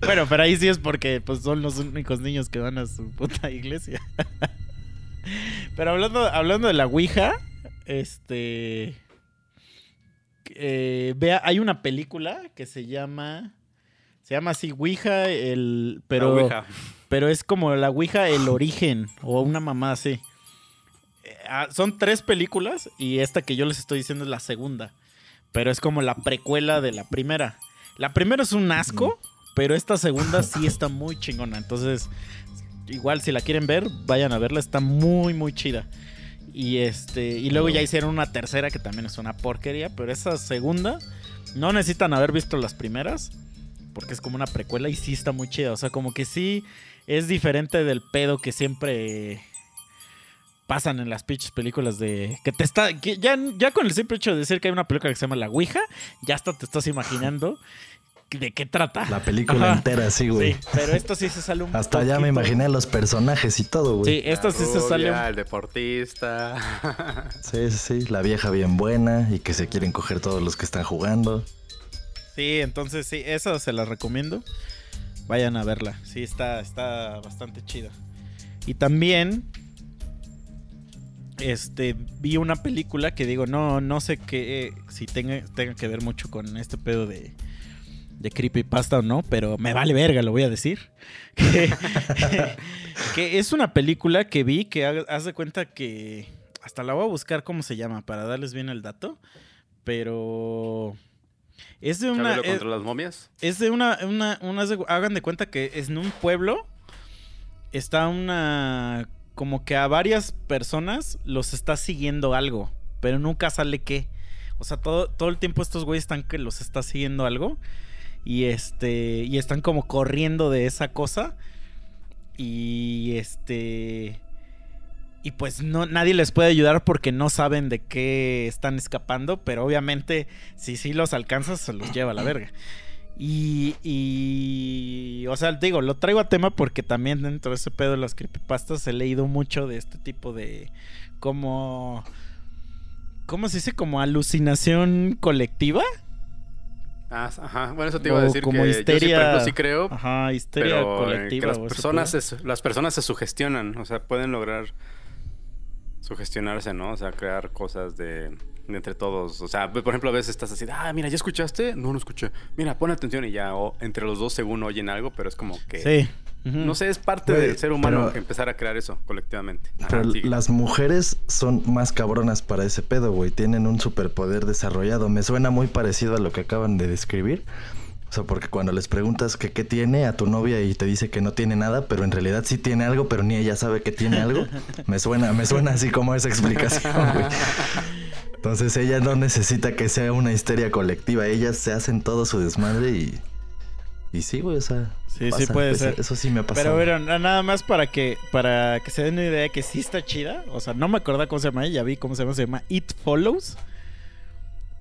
Bueno, pero ahí sí es porque pues son los únicos niños que van a su puta iglesia. Pero hablando, hablando de la Ouija, este... eh, vea, hay una película que se llama... Se llama así Ouija, el... Pero, Ouija. pero es como la Ouija, el origen, o una mamá así. Eh, ah, son tres películas y esta que yo les estoy diciendo es la segunda. Pero es como la precuela de la primera. La primera es un asco, pero esta segunda sí está muy chingona. Entonces, igual si la quieren ver, vayan a verla. Está muy, muy chida. Y este. Y luego ya hicieron una tercera que también es una porquería. Pero esa segunda. No necesitan haber visto las primeras. Porque es como una precuela y sí está muy chida. O sea, como que sí es diferente del pedo que siempre. pasan en las pinches películas de que te está que ya, ya con el simple hecho de decir que hay una película que se llama La Ouija, ya hasta te estás imaginando de qué trata. La película Ajá. entera, sí, güey. Sí, pero esto sí se sale un Hasta ya me poquito- imaginé los personajes y todo, güey. Sí, esto sí se sale un- el deportista. Sí, sí, sí. La vieja bien buena y que se quieren coger todos los que están jugando. Sí, entonces sí, esa se la recomiendo. Vayan a verla. Sí, está, está bastante chida. Y también. Este, vi una película que digo, no, no sé qué, si tenga, tenga que ver mucho con este pedo de, de creepypasta o no, pero me vale verga, lo voy a decir. <laughs> <laughs> Que, es una película que vi que ha- haz de cuenta que, hasta la voy a buscar cómo se llama para darles bien el dato, pero es de una... Es- contra las momias. es de una, una, unas de- hagan de cuenta que es en un pueblo está una, como que a varias personas los está siguiendo algo, pero nunca sale qué. O sea, todo, todo el tiempo estos güeyes están que los está siguiendo algo y este, y están como corriendo de esa cosa y este... Y pues no, nadie les puede ayudar porque no saben de qué están escapando, pero obviamente si sí los alcanzas se los lleva a la verga. Y, y, o sea, digo, lo traigo a tema porque también dentro de ese pedo de las creepypastas he leído mucho de este tipo de como... ¿Cómo se dice? Como alucinación colectiva. Ah, ajá. Bueno, eso te iba a decir como que yo sí, por histeria- ejemplo, sí creo, Ajá, histeria pero que colectiva. las personas, se, las personas se sugestionan, o sea, pueden lograr sugestionarse, ¿no? O sea, crear cosas de, de entre todos. O sea, por ejemplo, a veces estás así, ah, mira, ¿ya escuchaste? No, no escuché. Mira, pon atención y ya, o entre los dos según oyen algo, pero es como que... Sí. No sé, es parte Güey, del ser humano pero- empezar a crear eso colectivamente. Ajá, Pero sigue. las mujeres son más cabronas para ese pedo, güey. Tienen un superpoder desarrollado. Me suena muy parecido a lo que acaban de describir. O sea, porque cuando les preguntas que qué tiene a tu novia y te dice que no tiene nada, pero en realidad sí tiene algo, pero ni ella sabe que tiene algo, <laughs> me suena, me suena así como esa explicación, güey. Entonces ella no necesita que sea una histeria colectiva, ellas se hacen todo su desmadre y y sí, güey, o sea, Sí, sí puede ser. Eso sí me ha pasado. Pero bueno, na- nada más para que para que se den una idea de que sí está chida. O sea, no me acuerdo cómo se llama, ya vi cómo se llama, se llama It Follows.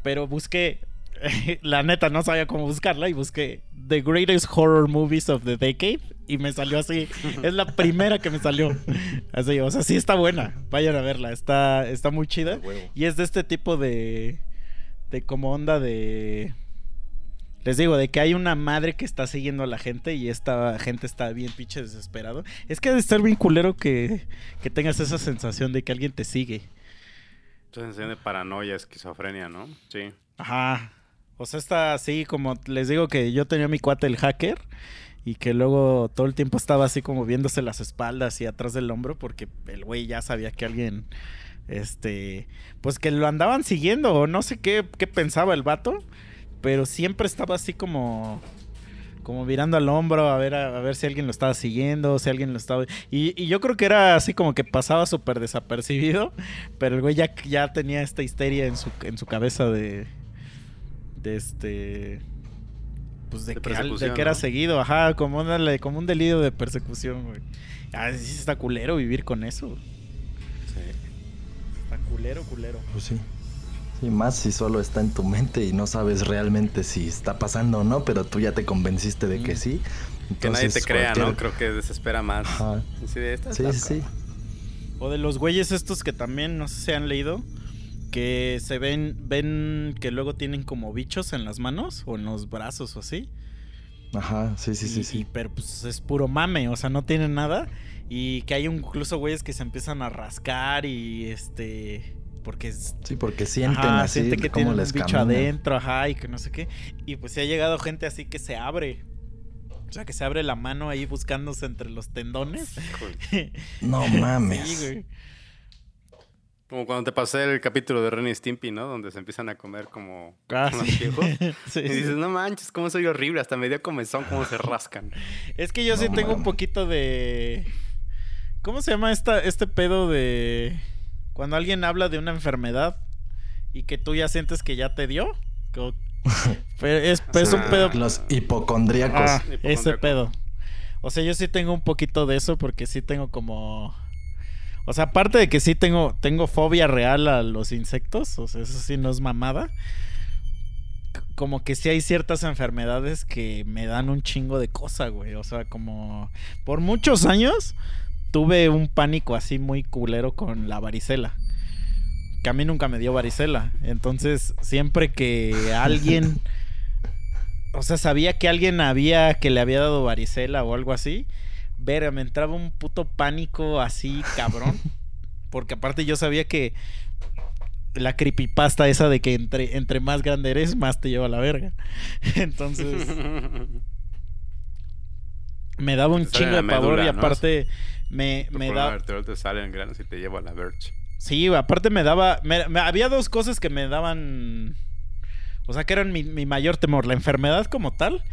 Pero busqué, <laughs> la neta no sabía cómo buscarla y busqué The Greatest Horror Movies of the Decade y me salió así. es la primera que me salió. Así, o sea, sí está buena. Vayan a verla, está está muy chida. Y es de este tipo de. De como onda de. Les digo, de que hay una madre que está siguiendo a la gente y esta gente está bien pinche desesperado. Es que ha de estar bien culero que, que tengas esa sensación de que alguien te sigue. Esa sensación de paranoia, esquizofrenia, ¿no? Sí. Ajá. O sea, está así como les digo que yo tenía mi cuate el hacker y que luego todo el tiempo estaba así como viéndose las espaldas y atrás del hombro porque el güey ya sabía que alguien, este, pues que lo andaban siguiendo o no sé qué, qué pensaba el vato, pero siempre estaba así como... Como mirando al hombro a ver, a, ver si alguien lo estaba siguiendo, si alguien lo estaba... Y, y yo creo que era así como que pasaba súper desapercibido, pero el güey ya, ya tenía esta histeria en su, en su cabeza de, de este pues de, De que, al- de que era ¿no? seguido, ajá, como, una- como un delirio de persecución, güey. Ah, sí está culero vivir con eso. Está culero, culero. Pues sí. Sí, más si solo está en tu mente y no sabes realmente si está pasando o no, pero tú ya te convenciste de que Mm. sí. Que nadie te Entonces, crea, ¿no? Creo que desespera más. Ajá. Sí, Sí, sí, sí. O de los güeyes estos que también, no sé si han leído, que se ven, ven que luego tienen como bichos en las manos o en los brazos o así. Ajá, sí, sí, Y- sí, y- sí. pero pues es puro mame, o sea, no tienen nada. Y que hay incluso güeyes que se empiezan a rascar y este. Porque es- Sí, porque sienten Ajá, así siente que tienen les un bicho camina. adentro, ajá, y que no sé qué. Y pues sí ha llegado gente así que se abre. O sea, que se abre la mano ahí buscándose entre los tendones. <laughs> No mames. Sí, güey. Como cuando te pasé el capítulo de Ren y Stimpy, ¿no? Donde se empiezan a comer como Ah, unos sí. viejos. <laughs> Sí, Y sí. dices, no manches, cómo soy horrible. Hasta me dio comezón cómo se rascan. <laughs> Es que yo sí tengo un poquito de. ¿Cómo se llama esta, este pedo de. Cuando alguien habla de una enfermedad y que tú ya sientes que ya te dio? <laughs> Pero es, pero es un Ah, pedo. Los hipocondríacos. Ah, ese pedo. O sea, yo sí tengo un poquito de eso porque sí tengo como... O sea, aparte de que sí tengo, tengo fobia real a los insectos, o sea, eso sí no es mamada. Como que sí hay ciertas enfermedades que me dan un chingo de cosa, güey. O sea, como por muchos años tuve un pánico así muy culero con la varicela. Que a mí nunca me dio varicela. Entonces, siempre que <laughs> alguien. O sea, sabía que alguien había. que le había dado varicela o algo así. Verga, me entraba un puto pánico así, cabrón. <laughs> Porque aparte yo sabía que. La creepypasta esa de que entre, entre más grande eres, más te lleva a la verga. <laughs> Entonces, me daba un chingo de pavor y médula, ¿no? aparte me, me columna da... vertebral te salen granos y te lleva a la. Sí, aparte me daba. me- me- había dos cosas que me daban. O sea, que eran mi, mi mayor temor. La enfermedad como tal.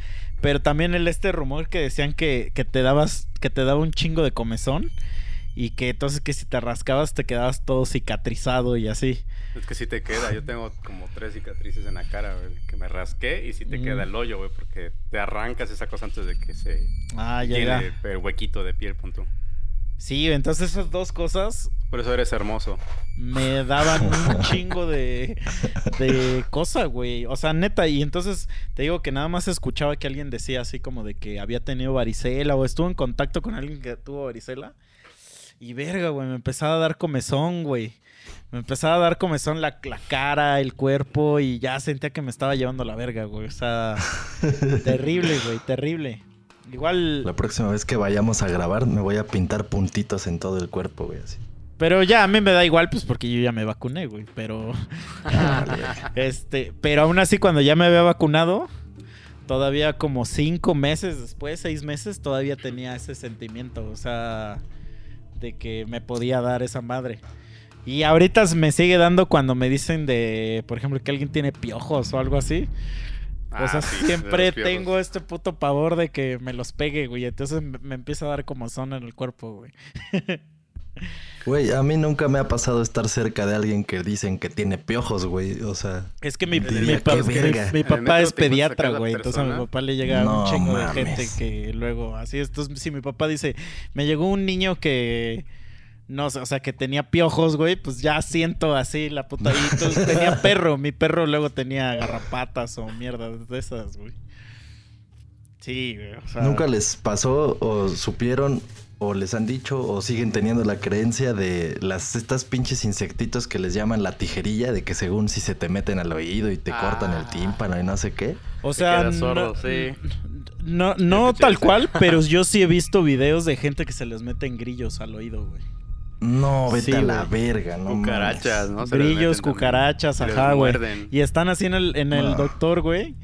Pero también el este rumor que decían que, que te dabas. que te daba un chingo de comezón. Y que entonces que si te rascabas te quedabas todo cicatrizado y así. Es que sí te queda. Yo tengo como tres cicatrices en la cara, güey. Que me rasqué y sí te Mm. queda el hoyo, güey. Porque te arrancas esa cosa antes de que se Ah, ya, llene ya. el huequito de piel, punto. Sí, entonces esas dos cosas Por eso eres hermoso. me daban un <laughs> chingo de, de cosa, güey. O sea, neta, y entonces te digo que nada más escuchaba que alguien decía así como de que había tenido varicela o estuvo en contacto con alguien que tuvo varicela. Y verga, güey, me empezaba a dar comezón, güey. Me empezaba a dar comezón la, la cara, el cuerpo y ya sentía que me estaba llevando la verga, güey. O sea, <laughs> terrible, güey, terrible. Igual, La próxima vez que vayamos a grabar me voy a pintar puntitos en todo el cuerpo, güey, así. Pero ya a mí me da igual, pues porque yo ya me vacuné, güey. Pero. <laughs> <laughs> este. Pero aún así, cuando ya me había vacunado, todavía como cinco meses después, seis meses, todavía tenía ese sentimiento. O sea. De que me podía dar esa madre. Y ahorita me sigue dando cuando me dicen de, por ejemplo, que alguien tiene piojos o algo así. O Ah, sea, sí, de siempre tengo este puto pavor de que me los pegue, güey. Entonces me, me empieza a dar como zona en el cuerpo, güey. <laughs> Güey, a mí nunca me ha pasado estar cerca de alguien que dicen que tiene piojos, güey. O sea, Es que mi, Diría, mi pa- "Qué mi- verga". mi papá es pediatra, güey. Entonces a mi papá le llega No un chingo de gente que luego así. Entonces, si mi papá dice, me llegó un niño que no sé, o sea, que tenía piojos, güey, pues ya siento así la puta. Y entonces <laughs> tenía perro. Mi perro luego tenía garrapatas o mierdas de esas, güey. Sí, güey. O sea, ¿nunca les pasó o supieron o les han dicho o siguen teniendo la creencia de las estas pinches insectitos que les llaman la tijerilla de que según si se te meten al oído y te cortan el Ah. tímpano y no sé qué? O sea, sordo, no, sí. no, no tal cual, <laughs> pero yo sí he visto videos de gente que se les meten grillos al oído, güey. No, vete Sí, a la verga, no Cucarachas, ¿no? Se también. cucarachas, ajá, güey. Y están así en el, en el Ah. doctor, güey.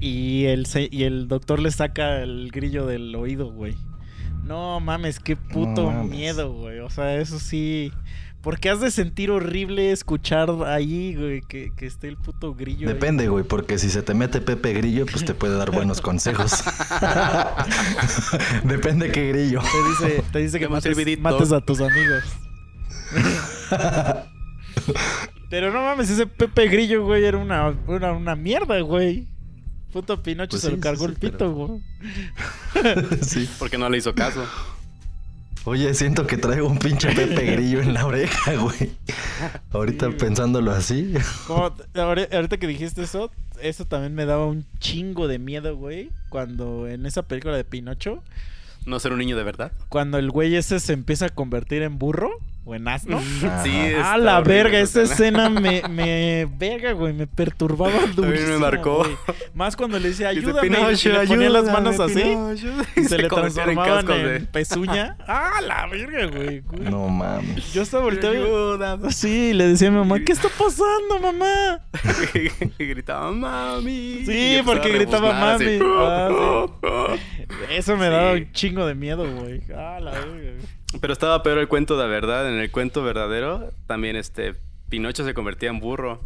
Y el, y el doctor le saca el grillo del oído, güey. No mames, qué puto mames. miedo, güey. O sea, eso sí. Porque has de sentir horrible escuchar ahí, güey, que, que esté el puto grillo. ahí. Depende, güey, porque si se te mete Pepe Grillo, pues te puede dar buenos consejos. <laughs> Depende qué grillo. Te dice, te dice que mates, servidito. mates a tus amigos. <laughs> Pero no mames, ese Pepe Grillo, güey, era una, era una mierda, güey. Puto Pinocho Pues se sí, lo cargó sí, el pito, pero- güey. <laughs> Sí. Porque no le hizo caso. Oye, siento que traigo un pinche Pepe <laughs> Grillo en la oreja, güey. Ahorita Sí, pensándolo así. Como, ahorita que dijiste eso, eso también me daba un chingo de miedo, güey. Cuando en esa película de Pinocho, No ser un niño de verdad. cuando el güey ese se empieza a convertir en burro o en asno. Ajá. Sí, A está la horrible verga, esa escena. me, <laughs> me verga, güey, me perturbaba me durísimo, marcó. güey. Más cuando le decía, <laughs> Dice, ayúdame, "Pinocho, y le ponía las ayúdame, manos así, Pinocho". y <laughs> se, le convertían en transformaban cascos en de- pezuña. ¡Ah, la verga, güey! güey! No mames. Yo estaba volteado y- Sí, le decía a mi mamá, ¿qué está pasando, mamá? y gritaba, mami. Sí, porque gritaba. "Mami". Eso me Sí. daba un chingo de miedo, güey. ¡Ah, la verga! güey. Pero estaba peor el cuento de verdad. En el cuento verdadero, también este Pinocho se convertía en burro.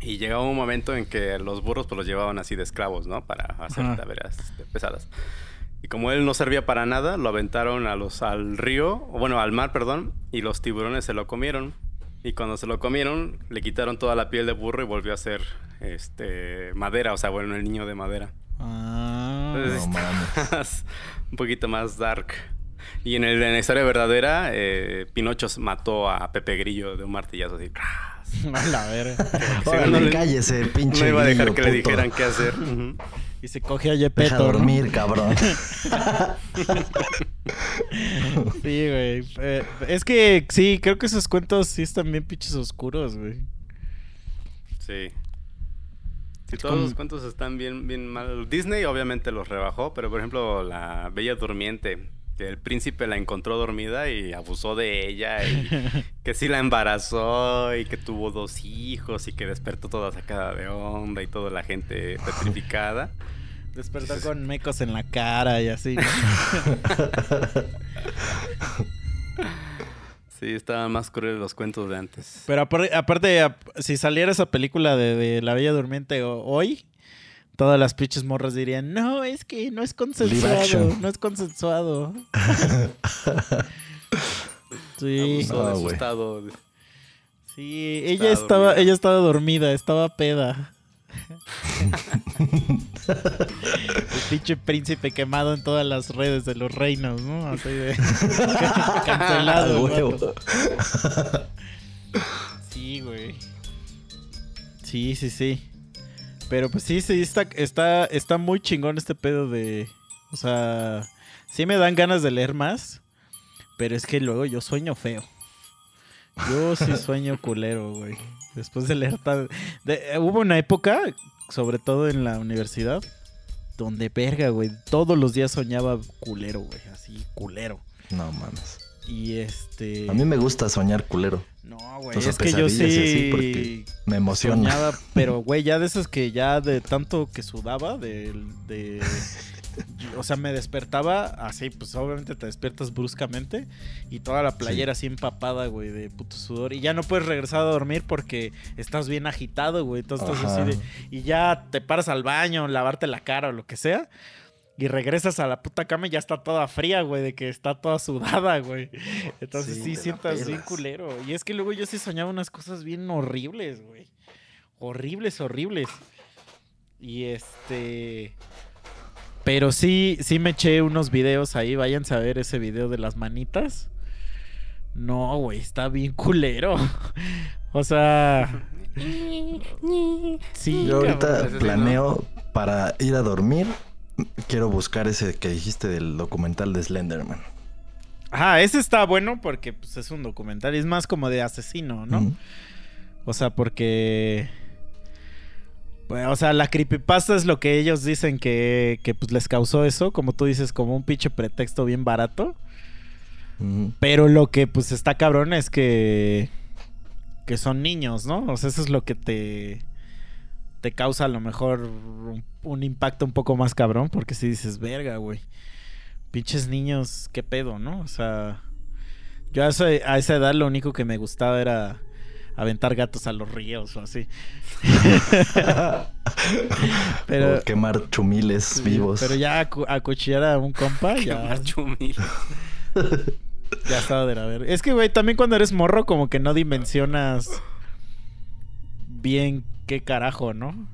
Y llegaba un momento en que los burros pues los llevaban así de esclavos, ¿no? Para hacer Ajá. tareas este, pesadas. Y como él no servía para nada, lo aventaron a los, al río, bueno, al mar, perdón, y los tiburones se lo comieron. Y cuando se lo comieron, le quitaron toda la piel de burro y volvió a ser este madera, o sea, bueno, el niño de madera. Ah, Entonces, No mames. <laughs> un poquito más dark. Y en, el, en la historia verdadera, eh, Pinocho mató a Pepe Grillo de un martillazo así. <laughs> A la verga. <laughs> No le- cállese, pinche. No iba a dejar grillo, que le dijeran qué hacer. <laughs> Y se coge a Deja Yepeto, ¿no? dormir, cabrón. Sí, güey. Eh, es que sí, creo que esos cuentos sí están bien pinches oscuros, güey. Sí. Sí, todos los cuentos están bien, bien mal. Disney obviamente los rebajó, pero por ejemplo, la Bella Durmiente, que el príncipe la encontró dormida y abusó de ella, y <laughs> que sí la embarazó y que tuvo dos hijos y que despertó toda sacada de onda y toda la gente petrificada. <laughs> Despertó con mecos en la cara y así. ¿no? <laughs> Sí, estaban más crueles los cuentos de antes. Pero apar- aparte, ap- si saliera esa película de, de La Bella Durmiente ho- hoy, todas las pinches morras dirían, no, es que no es consensuado, no es consensuado. <laughs> sí, No, estado. sí, ella Estaba ella estaba dormida, estaba peda. El pinche príncipe quemado en todas las redes de los reinos, ¿no? Así de <laughs> cancelado. Sí, güey. Sí, sí, sí. Pero pues sí, sí, está, está, está muy chingón este pedo de... O sea, sí me dan ganas de leer más, pero es que luego yo sueño feo. Yo sí <laughs> sueño culero, güey. Después de leer tal... de- hubo una época, sobre todo en la universidad, donde verga, güey. Todos los días soñaba culero, güey. Así, culero. No mames. Y este... A mí me gusta soñar culero. No, güey, es que yo sí Me emociona. soñaba, <laughs> pero güey, ya de esas que ya de tanto que sudaba, de, de- <laughs> o sea, me despertaba así, pues obviamente te despiertas bruscamente y toda la playera así empapada, güey, de puto sudor y ya no puedes regresar a dormir porque estás bien agitado, güey, entonces estás Ajá. así de y ya te paras al baño, lavarte la cara o lo que sea. Y regresas a la puta cama y ya está toda fría, güey, de que está toda sudada, güey. Entonces Sí, sí, sientas bien culero. Y es que luego yo sí soñaba unas cosas bien horribles, güey. Horribles, horribles. Y este. Pero sí, sí me eché unos videos ahí. Váyanse a ver ese video de las manitas. No, güey, está bien culero. <laughs> O sea. <laughs> Sí, Yo ahorita planeo para ir a dormir. Quiero buscar ese que dijiste del documental de Slenderman. Ajá, ese está bueno porque pues, es un documental. y Es más como de asesino, ¿no? O sea, porque. pues, o sea, la creepypasta es lo que ellos dicen que, que pues les causó eso, como tú dices, como un pinche pretexto bien barato. Pero lo que pues está cabrón es que. que son niños, ¿no? O sea, eso es lo que te. Te causa a lo mejor un, un impacto un poco más cabrón, porque si dices, verga, güey. Pinches niños, qué pedo, ¿no? O sea. Yo a, ese- a esa edad lo único que me gustaba era aventar gatos a los ríos o así. <laughs> Pero, o quemar chumiles vivos. pero ya acu- acuchillar a un compa, ya, Machumil. ya estaba de la verga. Es que, güey, también cuando eres morro, como que no dimensionas bien qué carajo, ¿no?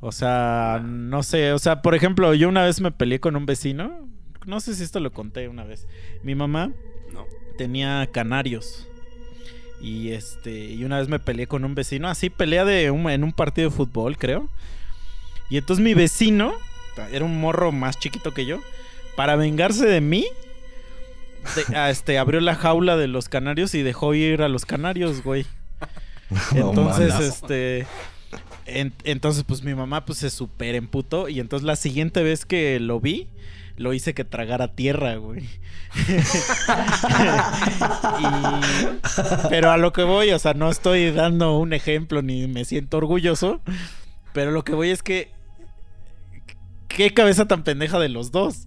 O sea, no sé. O sea, por ejemplo, yo una vez me peleé con un vecino. No sé si esto lo conté una vez. Mi mamá No. tenía canarios. Y este, y una vez me peleé con un vecino, así pelea de un- en un partido de fútbol, creo. Y entonces mi vecino, era un morro más chiquito que yo, para vengarse de mí, de- este, abrió la jaula de los canarios y dejó ir a los canarios, güey. <laughs> Entonces, este. en- entonces, pues mi mamá pues se super emputó. Y entonces la siguiente vez que lo vi, lo hice que tragara tierra, güey. <laughs> Y- pero a lo que voy, o sea, no estoy dando un ejemplo ni me siento orgulloso. Pero lo que voy es que. Qué cabeza tan pendeja de los dos.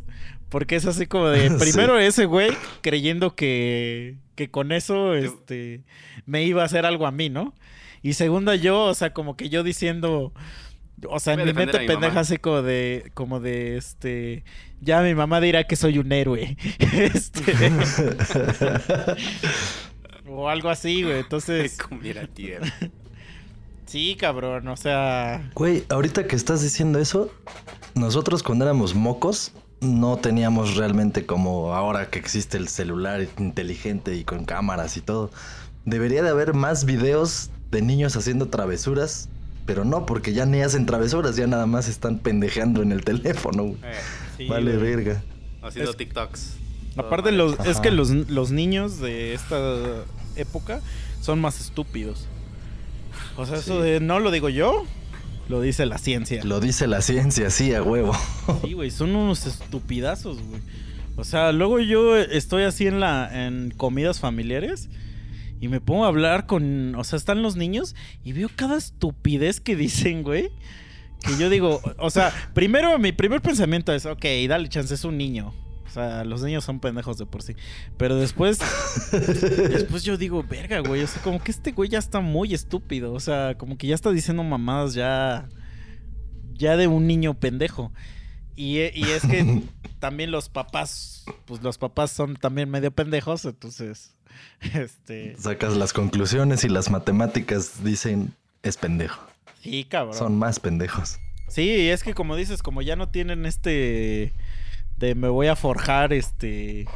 Porque es así como de. <laughs> Sí. Primero ese güey creyendo que. Que con eso, este. Me iba a hacer algo a mí, ¿no? Y segunda yo, o sea, como que yo diciendo. O sea, en mi mente mi pendeja así como de. Como de este. Ya mi mamá dirá que soy un héroe. <laughs> este. o algo así, güey. Entonces. <laughs> Comiera tierra. <laughs> Sí, cabrón. O sea. Güey, ahorita que estás diciendo eso, nosotros cuando éramos mocos, no teníamos realmente como ahora que existe el celular inteligente y con cámaras y todo. Debería de haber más videos de niños haciendo travesuras, pero no, porque ya ni hacen travesuras, ya nada más están pendejeando en el teléfono. Eh, Sí, vale, güey. verga. haciendo Es- TikToks. Aparte, los, es que los, los niños de esta época son más estúpidos. O sea, eso de no lo digo yo, lo dice la ciencia. Lo dice la ciencia, sí, a huevo. Sí, güey, son unos estupidazos, güey. O sea, luego yo estoy así en la en comidas familiares y me pongo a hablar con, o sea, están los niños y veo cada estupidez que dicen, güey. Que yo digo, o sea, primero mi primer pensamiento es, ok, dale chance, es un niño. O sea, los niños son pendejos de por sí. Pero después, <laughs> después yo digo, verga, güey. O sea, como que este güey ya está muy estúpido. O sea, como que ya está diciendo mamadas ya. Ya de un niño pendejo. Y, e- y es que <laughs> también los papás, pues los papás son también medio pendejos, entonces, <laughs> este, Sacas las conclusiones y las matemáticas dicen es pendejo. sí, cabrón. Son más pendejos. Sí, es que como dices, como ya no tienen este de me voy a forjar, este,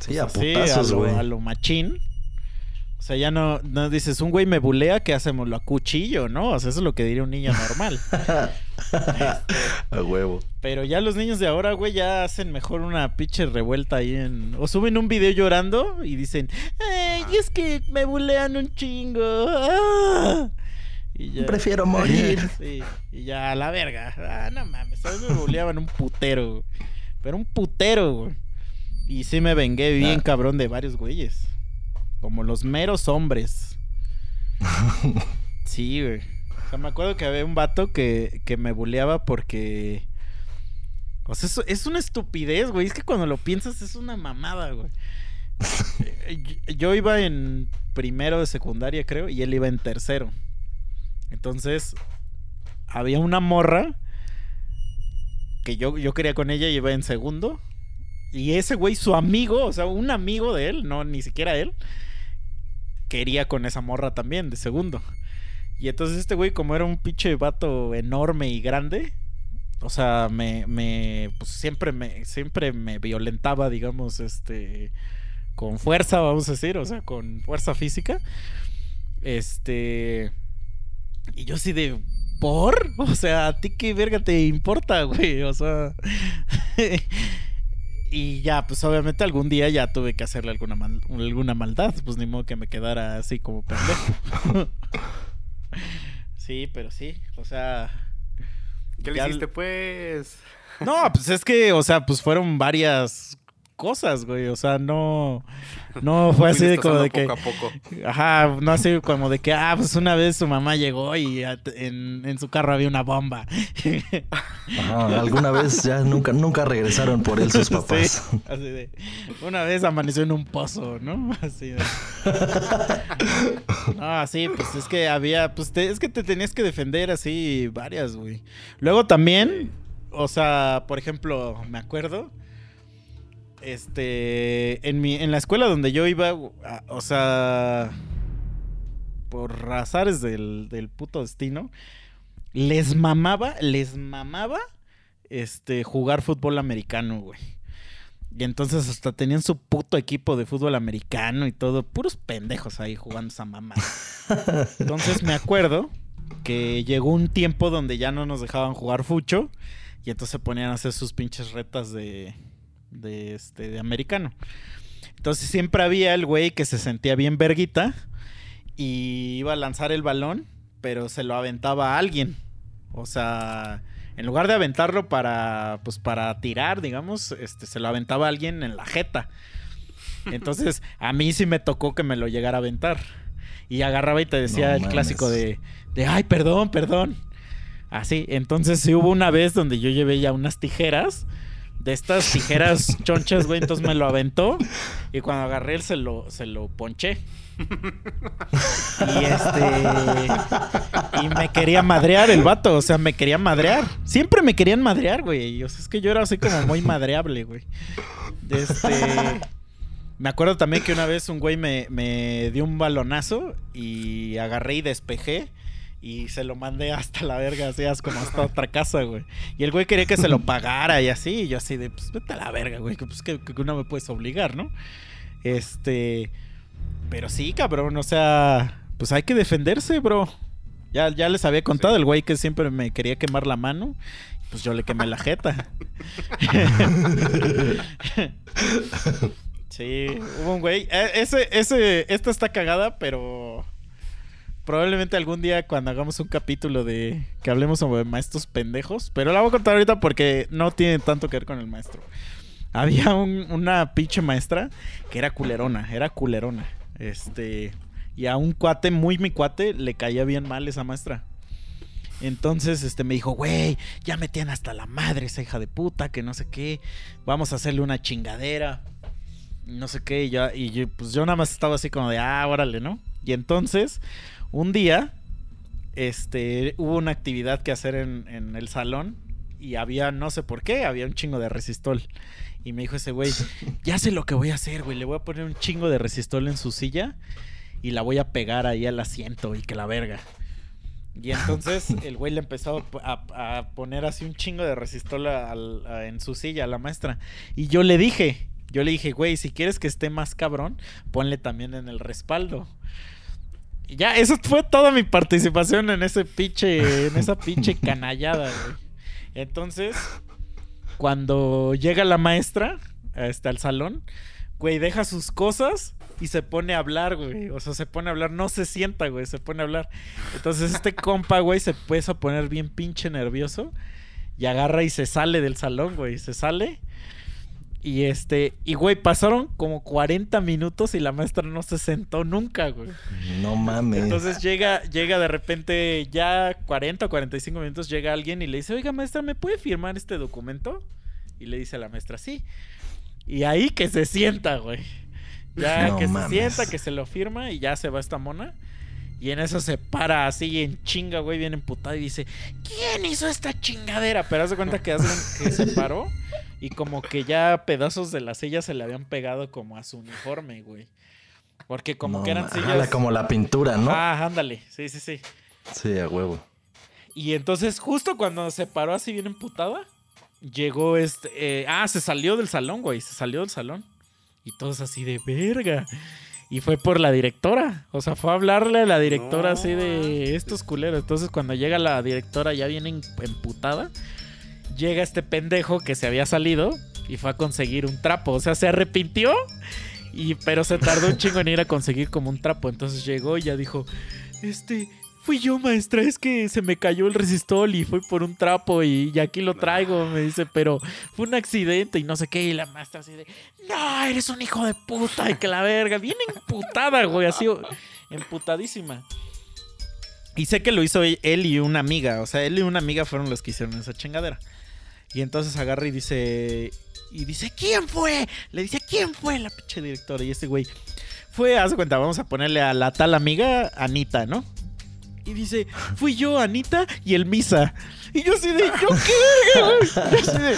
Sí, pues a así, putazos, a lo machín. O sea, ya no, no dices, un güey me bulea, ¿qué hacemos? Lo acuchillo, ¿no? O sea, eso es lo que diría un niño normal. <laughs> a huevo. Pero ya los niños de ahora, güey, ya hacen mejor una pinche revuelta ahí en... O suben un video llorando y dicen, ay, es que me bulean un chingo. ah". Y ya... Prefiero <laughs> morir. Sí, y ya a la verga. Ah, no mames, a mí me buleaban un putero, güey. Pero un putero, güey. Y sí me vengué bien Ah. cabrón de varios güeyes. Como los meros hombres. <laughs> Sí, güey. O sea, me acuerdo que había un vato que, que me buleaba porque... O sea, es, es una estupidez, güey. Es que cuando lo piensas es una mamada, güey. <laughs> Eh, yo- Yo iba en primero de secundaria, creo, y él iba en tercero. Entonces, había una morra que yo, yo quería con ella y iba en segundo. Y ese güey, su amigo, o sea, un amigo de él, no ni siquiera él, quería con esa morra también, de segundo. Y entonces este güey, como era un pinche vato enorme y grande, o sea, me, me, pues siempre me, siempre me violentaba, digamos, este, con fuerza, vamos a decir, o sea, con fuerza física. Este, y yo así de, ¿por? O sea, ¿a ti qué verga te importa, güey? O sea... <laughs> y ya, pues obviamente algún día ya tuve que hacerle alguna, mal- alguna maldad. Pues ni modo que me quedara así como pendejo. <laughs> sí, pero sí, o sea... ¿Qué le hiciste, pues? No, pues es que, o sea, pues fueron varias cosas, güey. O sea, no... No fue así de como de que... Poco a poco. Ajá, no así como de que, ah, pues una vez su mamá llegó y en, en su carro había una bomba. Ajá, alguna vez ya nunca, nunca regresaron por él sus <laughs> papás. Sí, así de, una vez amaneció en un pozo, ¿no? <laughs> Así de. No, sí, pues es que había, pues te- es que te tenías que defender así varias, güey. Luego también, o sea, por ejemplo, me acuerdo, este, en mi, en la escuela donde yo iba, o sea, por azares del, del puto destino, les mamaba, les mamaba, este, jugar fútbol americano, güey. Y entonces hasta tenían su puto equipo de fútbol americano y todo. Puros pendejos ahí jugando esa mamá. <laughs> Entonces me acuerdo que llegó un tiempo donde ya no nos dejaban jugar fucho. Y entonces se ponían a hacer sus pinches retas de, de, este, de americano. Entonces siempre había el güey que se sentía bien verguita. Y iba a lanzar el balón. Pero se lo aventaba a alguien. O sea, en lugar de aventarlo para, pues, para tirar, digamos, este, se lo aventaba a alguien en la jeta. Entonces, a mí sí me tocó que me lo llegara a aventar. Y agarraba y te decía No el mames. clásico de, de, ay, perdón, perdón. Así, entonces sí hubo una vez donde yo llevé ya unas tijeras. De estas tijeras <laughs> chonchas, güey, entonces me lo aventó. Y cuando agarré él se lo, se lo ponché. Y este. Y me quería madrear el vato, o sea, me quería madrear. Siempre me querían madrear, güey. O sea, es que yo era así como muy madreable, güey. Este. Me acuerdo también que una vez un güey me, me dio un balonazo y agarré y despejé. Y se lo mandé hasta la verga, así como hasta otra casa, güey. Y el güey quería que se lo pagara y así. Y yo así de, pues vete a la verga, güey. Que pues que, que no me puedes obligar, ¿no? Este. Pero sí, cabrón, o sea, pues hay que defenderse, bro. Ya, ya les había contado el güey que siempre me quería quemar la mano. Pues yo le quemé la jeta. <laughs> sí, hubo un güey. E, ese, ese, esta está cagada, pero probablemente algún día cuando hagamos un capítulo de que hablemos sobre maestros pendejos, pero la voy a contar ahorita porque no tiene tanto que ver con el maestro. Había una pinche maestra que era culerona, era culerona. Este, y a un cuate, muy mi cuate, le caía bien mal esa maestra. Entonces, este, me dijo, güey, ya metían hasta la madre esa hija de puta, que no sé qué. Vamos a hacerle una chingadera. No sé qué. Y, yo, y pues yo nada más estaba así como de, ah, órale, ¿no? Y entonces, un día, este, hubo una actividad que hacer en, en el salón. Y había, no sé por qué, había un chingo de resistol. Y me dijo ese güey, <laughs> ya sé lo que voy a hacer, güey. Le voy a poner un chingo de resistol en su silla y la voy a pegar ahí al asiento y que la verga. Y entonces <laughs> el güey le empezó a, poner así un chingo de resistol en su silla a la maestra. Y yo le dije, yo le dije, güey, si quieres que esté más cabrón, ponle también en el respaldo. Ya, eso fue toda mi participación en ese pinche, en esa pinche <laughs> canallada, güey. Entonces, cuando llega la maestra, este, al salón, güey, deja sus cosas y se pone a hablar, güey. O sea, se pone a hablar, no se sienta, güey, se pone a hablar. Entonces este compa, güey, se empieza a poner bien pinche nervioso y agarra y se sale del salón, güey, se sale. Y este, y güey, pasaron como 40 minutos y la maestra no se sentó nunca, güey. No mames. Entonces llega, llega de repente, ya 40 o 45 minutos, llega alguien y le dice, oiga, maestra, ¿me puede firmar este documento? Y le dice a la maestra, sí. Y ahí que se sienta, güey. Ya que se sienta, que se lo firma y ya se va esta mona. Y en eso se para así en chinga, güey, bien emputada y dice, ¿quién hizo esta chingadera? Pero hace cuenta que, hace, que se paró y como que ya pedazos de la silla se le habían pegado como a su uniforme, güey. Porque como que eran sillas... como la pintura, ¿no? Ah, ándale, sí, sí, sí. Sí, a huevo. Y entonces justo cuando se paró así bien emputada, llegó este... Eh, ah, se salió del salón, güey, se salió del salón. Y todos así de verga. Y fue por la directora. O sea, fue a hablarle a la directora así de estos culeros. Entonces, cuando llega la directora ya viene emputada, llega este pendejo que se había salido y fue a conseguir un trapo. O sea, se arrepintió. Y, pero se tardó un <laughs> chingo en ir a conseguir como un trapo. Entonces llegó y ya dijo: Este, fui yo, maestra, es que se me cayó el resistol y fui por un trapo y, aquí lo traigo, me dice, pero fue un accidente y no sé qué. Y la maestra así de, no, eres un hijo de puta y que la verga, bien emputada, güey, así, emputadísima. Y sé que lo hizo él y una amiga, o sea, él y una amiga fueron los que hicieron esa chingadera. Y entonces agarra y dice, y dice, ¿quién fue? Le dice, ¿quién fue la pinche directora? Y este güey fue, haz cuenta, vamos a ponerle a la tal amiga Anita, ¿no? Y dice, fui yo, Anita y el Misa. Y yo así de, ¿yo qué? Así, de,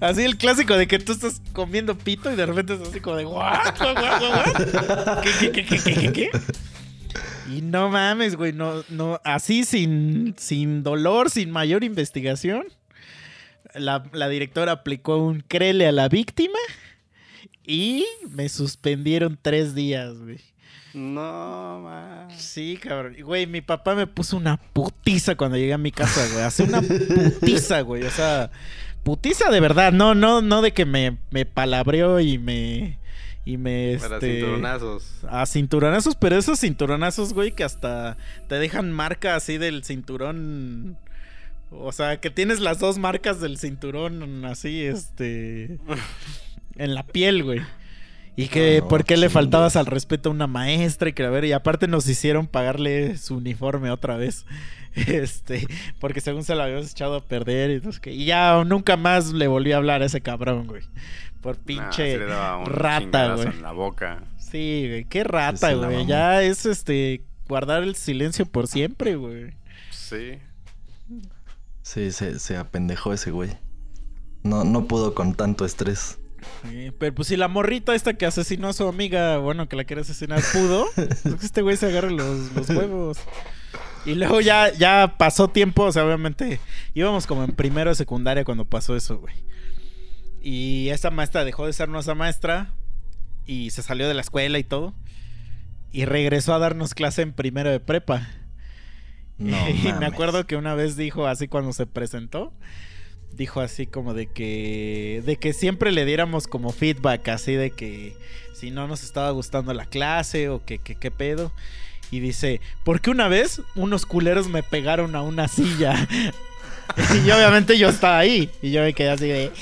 así el clásico de que tú estás comiendo pito y de repente es así como de, ¿what? ¿Qué, qué, qué, qué, qué, qué? Y no mames, güey, no, no, así sin, sin dolor, sin mayor investigación. La, la directora aplicó un crele a la víctima y me suspendieron tres días, güey. No, man. Sí, cabrón. Güey, mi papá me puso una putiza cuando llegué a mi casa, güey. Hace una putiza, güey. O sea, putiza de verdad. No, no, no de que me, me palabreó y me. Y me. Este, a cinturonazos. A cinturonazos, pero esos cinturonazos, güey, que hasta te dejan marca así del cinturón. O sea, que tienes las dos marcas del cinturón así, este. en la piel, güey. Y que por qué le faltabas al respeto a una maestra y que a ver, y aparte nos hicieron pagarle su uniforme otra vez. <laughs> Este, porque según se lo habíamos echado a perder y, que, y ya nunca más le volví a hablar a ese cabrón, güey. Por pinche rata, güey. en la boca. Sí, güey, qué rata, güey. Ya es este guardar el silencio por siempre, güey. Sí. Sí, se, se apendejó ese güey. No, no pudo con tanto estrés pero pues si la morrita esta que asesinó a su amiga, bueno, que la quiere asesinar, pudo, <laughs> pues este güey se agarra los, huevos. Y luego ya, ya pasó tiempo, o sea, obviamente íbamos como en primero de secundaria cuando pasó eso, güey. Y esta maestra dejó de ser nuestra maestra y se salió de la escuela y todo. Y regresó a darnos clase en primero de prepa. No <laughs> y me acuerdo que una vez dijo así cuando se presentó, dijo así como de que de que siempre le diéramos como feedback así de que si no nos estaba gustando la clase o que que qué pedo. Y dice, porque una vez unos culeros me pegaron a una silla. <laughs> y obviamente yo estaba ahí. Y yo me quedé así de.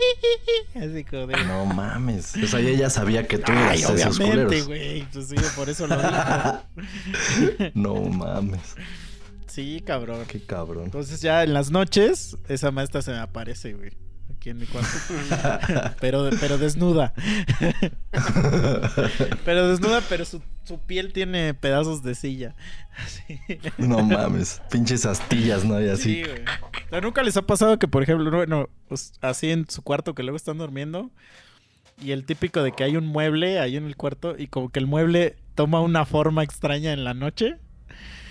<laughs> así como de. No mames. O sea, ella ya sabía que tú eras Ay, esos obviamente, culeros. güey. Pues sí, por eso lo dijo. <laughs> No mames. Sí, cabrón. Qué cabrón. Entonces ya en las noches, esa maestra se me aparece, güey. Aquí en mi cuarto. <laughs> pero, pero desnuda. <laughs> pero desnuda, pero su, su piel tiene pedazos de silla. Así. No mames. Pinches astillas, ¿no? Y así. Sí, güey. O sea, ¿Nunca les ha pasado que, por ejemplo, no, bueno, pues, así en su cuarto que luego están durmiendo? Y el típico de que hay un mueble ahí en el cuarto y como que el mueble toma una forma extraña en la noche.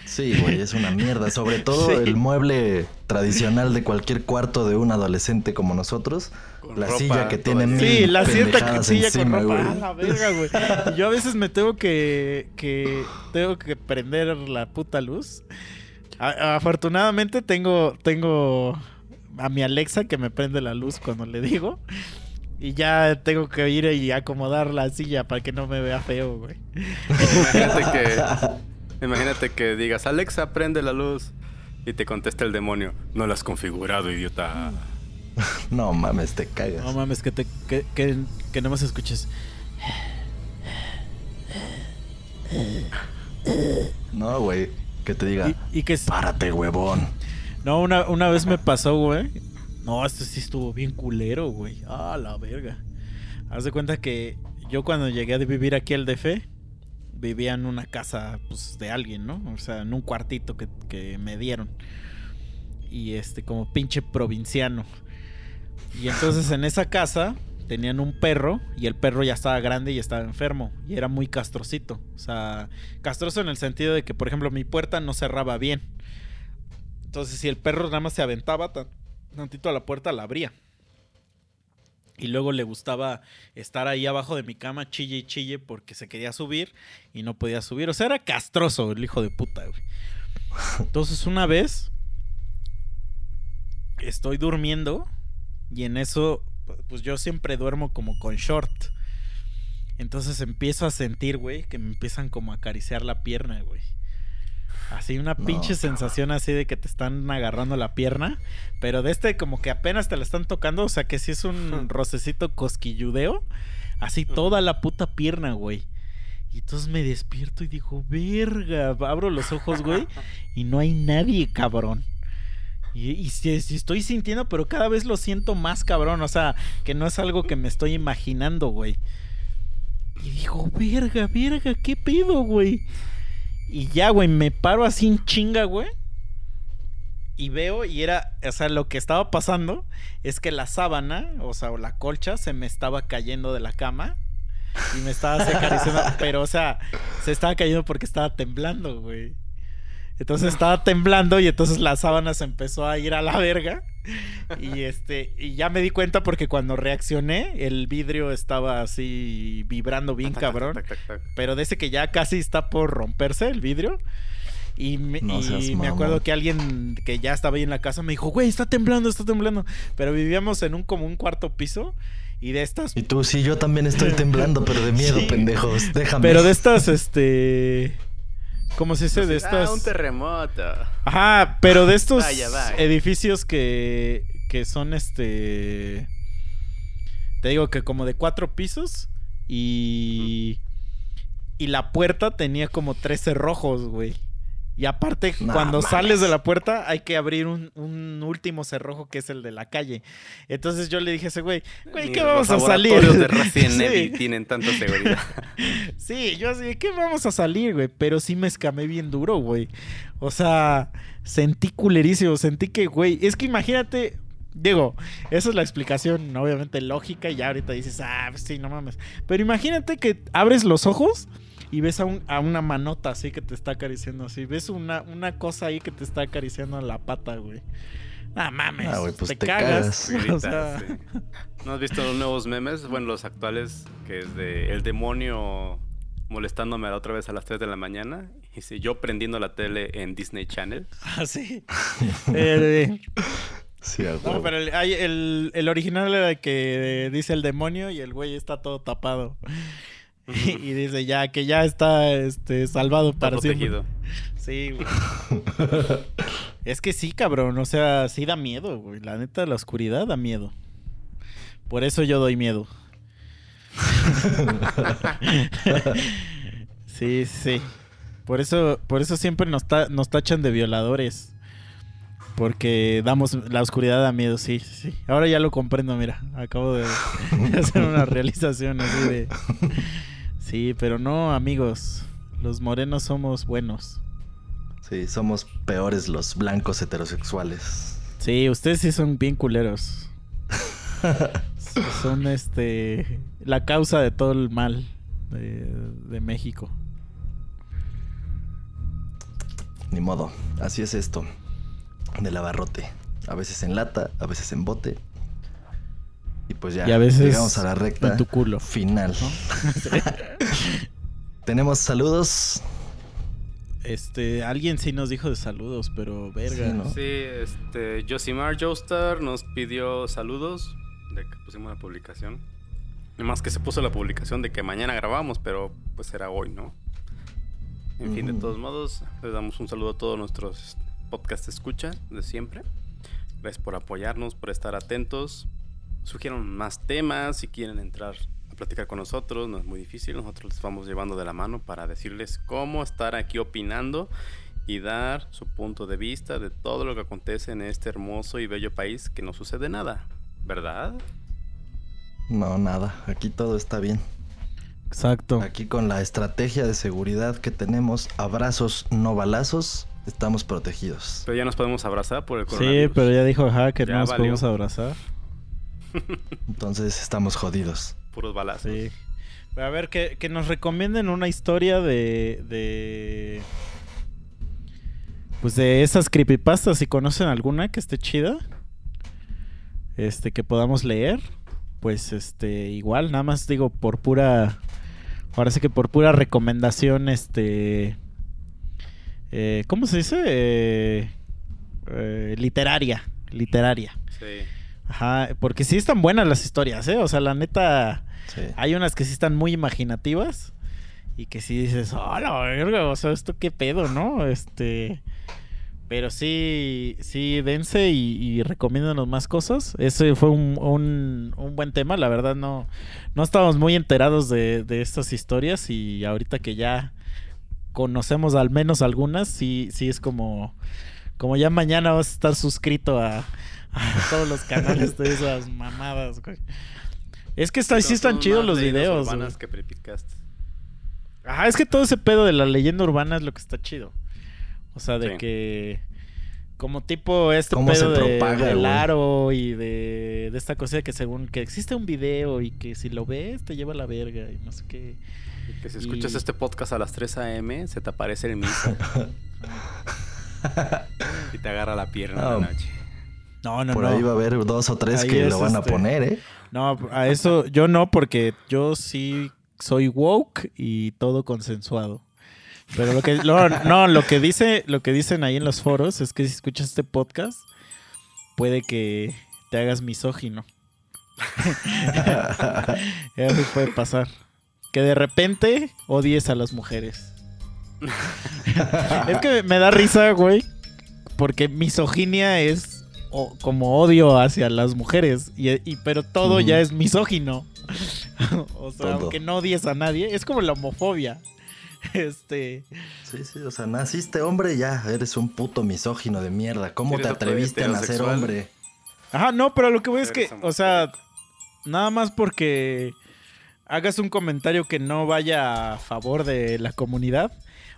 Sí, güey, es una mierda. Sobre <laughs> todo Sí. el mueble tradicional de cualquier cuarto de un adolescente como nosotros. Con la ropa silla que tiene mil. Sí, la pendejadas silla encima, con ropa. güey. A la verga, güey. Y yo a veces me tengo que, que tengo que prender la puta luz. A- afortunadamente tengo tengo a mi Alexa que me prende la luz cuando le digo. Y ya tengo que ir y acomodar la silla para que no me vea feo, güey. Imagínate que, imagínate que digas, Alexa, prende la luz. Y te contesta el demonio, no la has configurado, idiota. <laughs> No mames, te cagas. No mames, que te que, que, que no más escuches. No, güey. Que te diga, Y, y que párate, huevón. No, una, una vez me pasó, güey. No, esto sí estuvo bien culero, güey. Ah, la verga. Haz de cuenta que yo cuando llegué a vivir aquí al DF, vivía en una casa pues, de alguien, ¿no? O sea, en un cuartito que, que me dieron. Y este, como pinche provinciano. Y entonces en esa casa tenían un perro y el perro ya estaba grande y estaba enfermo. Y era muy castrocito. O sea, castroso en el sentido de que, por ejemplo, mi puerta no cerraba bien. Entonces, si el perro nada más se aventaba tan- tantito a la puerta, la abría. Y luego le gustaba estar ahí abajo de mi cama, chille y chille, porque se quería subir y no podía subir. O sea, era castroso el hijo de puta, güey. Entonces, una vez estoy durmiendo y en eso, pues yo siempre duermo como con short. Entonces empiezo a sentir, güey, que me empiezan como a acariciar la pierna, güey. Así una pinche sensación así de que te están agarrando la pierna, pero de este como que apenas te la están tocando, o sea que sí es un <laughs> rocecito cosquilludeo, así toda la puta pierna, güey. Y entonces me despierto y digo, verga, abro los ojos, güey, <laughs> y no hay nadie, cabrón. Y, y sí estoy sintiendo, pero cada vez lo siento más, cabrón. O sea, que no es algo que me estoy imaginando, güey. Y digo, verga, verga, ¿qué pedo, güey? Y ya, güey, me paro así en chinga, güey. Y veo, y era, o sea, lo que estaba pasando es que la sábana, o sea, o la colcha, se me estaba cayendo de la cama. Y me estaba acariciando, <laughs> pero, o sea, se estaba cayendo porque estaba temblando, güey. Entonces estaba temblando y entonces la sábana se empezó a ir a la verga. <laughs> Y este, y ya me di cuenta porque cuando reaccioné, el vidrio estaba así vibrando bien cabrón. tac, tac, tac. Pero de ese que ya casi está por romperse el vidrio. Y, me, No y seas me acuerdo que alguien que ya estaba ahí en la casa me dijo, güey, está temblando, está temblando. Pero vivíamos en un como un cuarto piso. Y de estas Y tú, sí, yo también estoy <laughs> temblando, pero de miedo, Sí. pendejos. Déjame. Pero de estas, este. ¿Cómo se dice? De Así, estas. Ah, un terremoto. Ajá, pero de estos Vaya, vaya. edificios que. que son este. Te digo que como de cuatro pisos. Y. Y la puerta tenía como tres cerrojos, güey. Y aparte, No cuando mames. sales de la puerta, hay que abrir un, un último cerrojo que es el de la calle. Entonces yo le dije a ese güey, güey, Ni ¿qué vamos a los salir? laboratorios de Resident <laughs> Sí. Evil tienen tanta seguridad. <laughs> Sí, yo así, ¿qué vamos a salir, güey? Pero sí me escamé bien duro, güey. O sea, sentí culerísimo, sentí que, güey, es que imagínate, digo, esa es la explicación, obviamente lógica, y ya ahorita dices, ah, pues sí, no mames. Pero imagínate que abres los ojos y ves a, un- a una manota así que te está acariciando así. Ves una, una cosa ahí que te está acariciando la pata, güey. Ah, mames. Ah, pues te, te cagas. cagas. Grita, <laughs> O sea, sí. ¿No has visto los nuevos memes? Bueno, los actuales, que es de el demonio molestándome la otra vez a las 3 de la mañana. Y dice, yo prendiendo la tele en Disney Channel. <laughs> así. <laughs> Eh, Sí, no, pero el, el- el original era el que dice el demonio y el güey está todo tapado. Y, y dice ya que ya está este, salvado Está para siempre. protegido. Sí, güey. es que sí, cabrón. O sea, sí da miedo, güey. La neta, la oscuridad da miedo. Por eso yo doy miedo. <laughs> sí, sí. Por eso, por eso siempre nos, ta- nos tachan de violadores. Porque damos la oscuridad da miedo, sí, sí. Ahora ya lo comprendo, mira. Acabo de <laughs> hacer una realización así de. Sí, pero no, amigos. Los morenos somos buenos. Sí, somos peores los blancos heterosexuales. Sí, ustedes sí son bien culeros. <laughs> Son este la causa de todo el mal de, de México. Ni modo, así es esto. Del abarrote. A veces en lata, a veces en bote. Y pues ya, Y a veces llegamos a la recta en tu culo. final. <laughs> Tenemos saludos. Este, alguien sí nos dijo de saludos, pero verga. Sí, ¿no? Sí, este, Josimar Joestar nos pidió saludos de que pusimos la publicación. Más que se puso la publicación de que mañana grabamos, pero pues era hoy, ¿no? En fin, de Ujú. todos modos, les damos un saludo a todos nuestros podcast escucha de siempre. Gracias por apoyarnos, por estar atentos. Sugieran más temas si quieren entrar a platicar con nosotros, no es muy difícil. Nosotros les vamos llevando de la mano para decirles cómo estar aquí opinando y dar su punto de vista de todo lo que acontece en este hermoso y bello país que no sucede nada, ¿verdad? No, nada. Aquí todo está bien. Exacto. Aquí con la estrategia de seguridad que tenemos, abrazos, no balazos, estamos protegidos. Pero ya nos podemos abrazar por el Sí, coronavirus. pero ya dijo Ya no nos valió. podemos abrazar. Entonces estamos jodidos. Puros balazos. Sí. Pero a ver, que, que nos recomienden una historia de, de. Pues de esas creepypastas, si conocen alguna que esté chida. Este, que podamos leer. Pues este, igual, nada más digo por pura. Ahora sí que por pura recomendación, este. eh, ¿Cómo se dice? Eh, eh, literaria. Literaria. Sí. Ajá, porque sí están buenas las historias, ¿eh? O sea, la neta. Sí. Hay unas que sí están muy imaginativas y que sí dices, oh, la verga, o sea, esto qué pedo, ¿no? Este. Pero sí, sí, dense y, y recomiéndanos más cosas. Ese fue un, un- un buen tema, la verdad no, no estábamos muy enterados de, de estas historias y ahorita que ya conocemos al menos algunas, sí, sí es como, como ya mañana vas a estar suscrito a <laughs> todos los canales de esas mamadas, güey. Es que está, sí están chidos los leyendas videos. urbanas que creepypastas. Ajá, es que todo ese pedo de la leyenda urbana es lo que está chido. O sea, de Sí. que. Como tipo este ¿Cómo se pedo de, propaga, del aro y de, de esta cosa de que según que existe un video y que si lo ves te lleva a la verga y no sé qué. Y Que si escuchas este podcast a las 3 a.m., se te aparece el misa <laughs> y te agarra la pierna en la noche. No, no, Por no. ahí va a haber dos o tres Ahí que lo van a este- poner, ¿eh? No, a eso yo no, porque yo sí soy woke y todo consensuado. Pero lo que lo- no, lo que dice, lo que dicen ahí en los foros es que si escuchas este podcast, puede que te hagas misógino. <laughs> Eso puede pasar. Que de repente odies a las mujeres. es que me da risa, güey. Porque misoginia es o- como odio hacia las mujeres. Y, y- pero todo ya es misógino. <laughs> o sea, Todo. aunque no odies a nadie. Es como la homofobia. <laughs> Este. Sí, sí, o sea, naciste hombre, ya eres un puto misógino de mierda. ¿Cómo te atreviste a nacer hombre? Ajá, no, pero lo que voy es que, o sea, nada más porque hagas un comentario que no vaya a favor de la comunidad.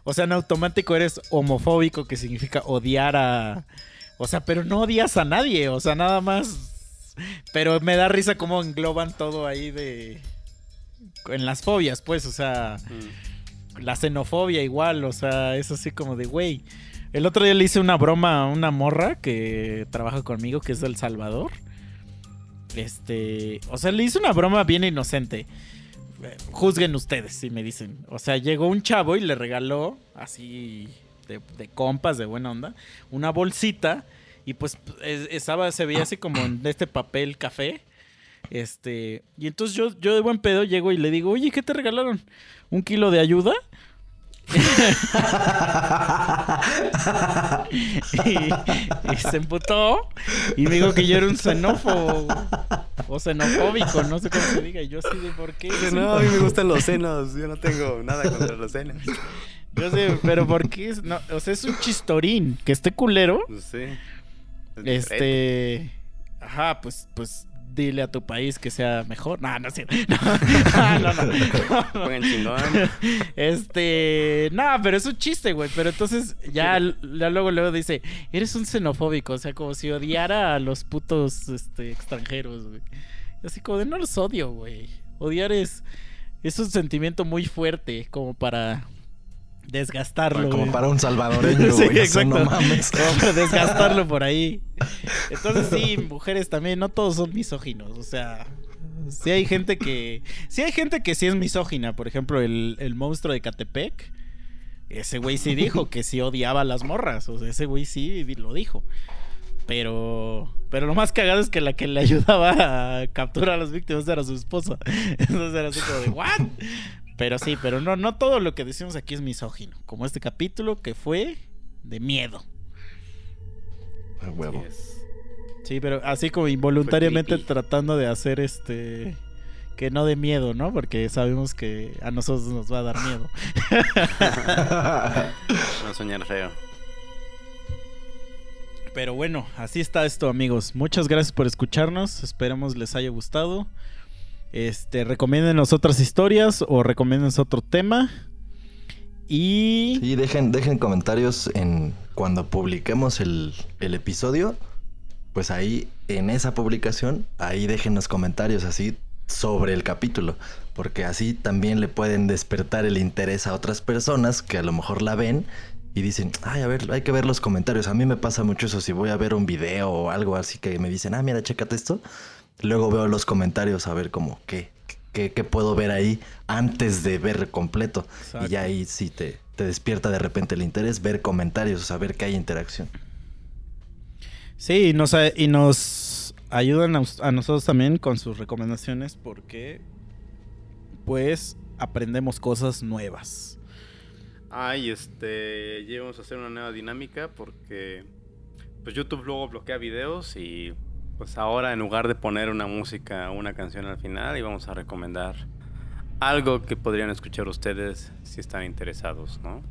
O sea, en automático eres homofóbico, que significa odiar a. O sea, pero no odias a nadie. O sea, nada más. Pero me da risa cómo engloban todo ahí de. En las fobias, pues, o sea. Mm. la xenofobia igual, o sea, es así como de, güey. El otro día le hice una broma a una morra que trabaja conmigo, que es del Salvador. Este, o sea, le hice una broma bien inocente. Juzguen ustedes si me dicen. O sea, llegó un chavo y le regaló, así de, compas, de buena onda, una bolsita. Y pues es- estaba, se veía así como en este papel café. Este, y entonces yo, yo de buen pedo llego y le digo, oye, ¿qué te regalaron? ¿Un kilo de ayuda? <laughs> y, se emputó y me dijo que yo era un xenófobo o xenofóbico, no sé cómo se diga. Y yo así de por qué. No, a mí me gustan los senos. Yo no tengo nada contra los senos. Yo sé, pero ¿por qué? es- No, o sea, es un chistorín. Que esté culero. Pues sí. Es. Este. Ajá, pues, pues dile a tu país que sea mejor. No, no es cierto. <laughs> No, no, no. Pongan chingón. Este. No, pero es un chiste, güey. Pero entonces ya, ya luego, luego dice: Eres un xenofóbico. O sea, como si odiara a los putos este, extranjeros, güey. Así como de no los odio, güey. Odiar es. Es un sentimiento muy fuerte como para desgastarlo. Como güey. para un salvadoreño, <laughs> Sí, güey. eso no exacto. mames. <laughs> Como desgastarlo por ahí. Entonces sí, mujeres también, no todos son misóginos. O sea, sí hay gente que. Sí hay gente que sí es misógina. Por ejemplo, el, el monstruo de Catepec. Ese güey sí dijo que sí odiaba a las morras. O sea, ese güey sí lo dijo. Pero. Pero lo más cagado es que la que le ayudaba a capturar a las víctimas era su esposa. <laughs> Entonces era así como de, ¿what? Pero sí, pero no, no todo lo que decimos aquí es misógino. Como este capítulo que fue de miedo. A huevo. Sí, pero así como involuntariamente tratando de hacer este que no de miedo, ¿no? Porque sabemos que a nosotros nos va a dar miedo. <laughs> No soñar feo. Pero bueno, así está esto, amigos. Muchas gracias por escucharnos. Esperemos les haya gustado. Este, recomiéndenos otras historias o recomiéndenos otro tema. Y Sí, dejen, dejen comentarios en cuando publiquemos el, el episodio. Pues ahí, en esa publicación, ahí dejen los comentarios así sobre el capítulo. Porque así también le pueden despertar el interés a otras personas que a lo mejor la ven y dicen, ay, a ver, hay que ver los comentarios. A mí me pasa mucho eso si voy a ver un video o algo así que me dicen, ah, mira, chécate esto. Luego veo los comentarios a ver como qué, qué, qué puedo ver ahí antes de ver completo. Exacto. Y ya ahí sí te, te despierta de repente el interés, ver comentarios, saber que hay interacción. sí, y nos, a- y nos ayudan a, a nosotros también con sus recomendaciones porque pues aprendemos cosas nuevas. Ay, este, ya vamos a hacer una nueva dinámica porque pues YouTube luego bloquea videos y pues ahora en lugar de poner una música o una canción al final íbamos a recomendar algo que podrían escuchar ustedes si están interesados, ¿no?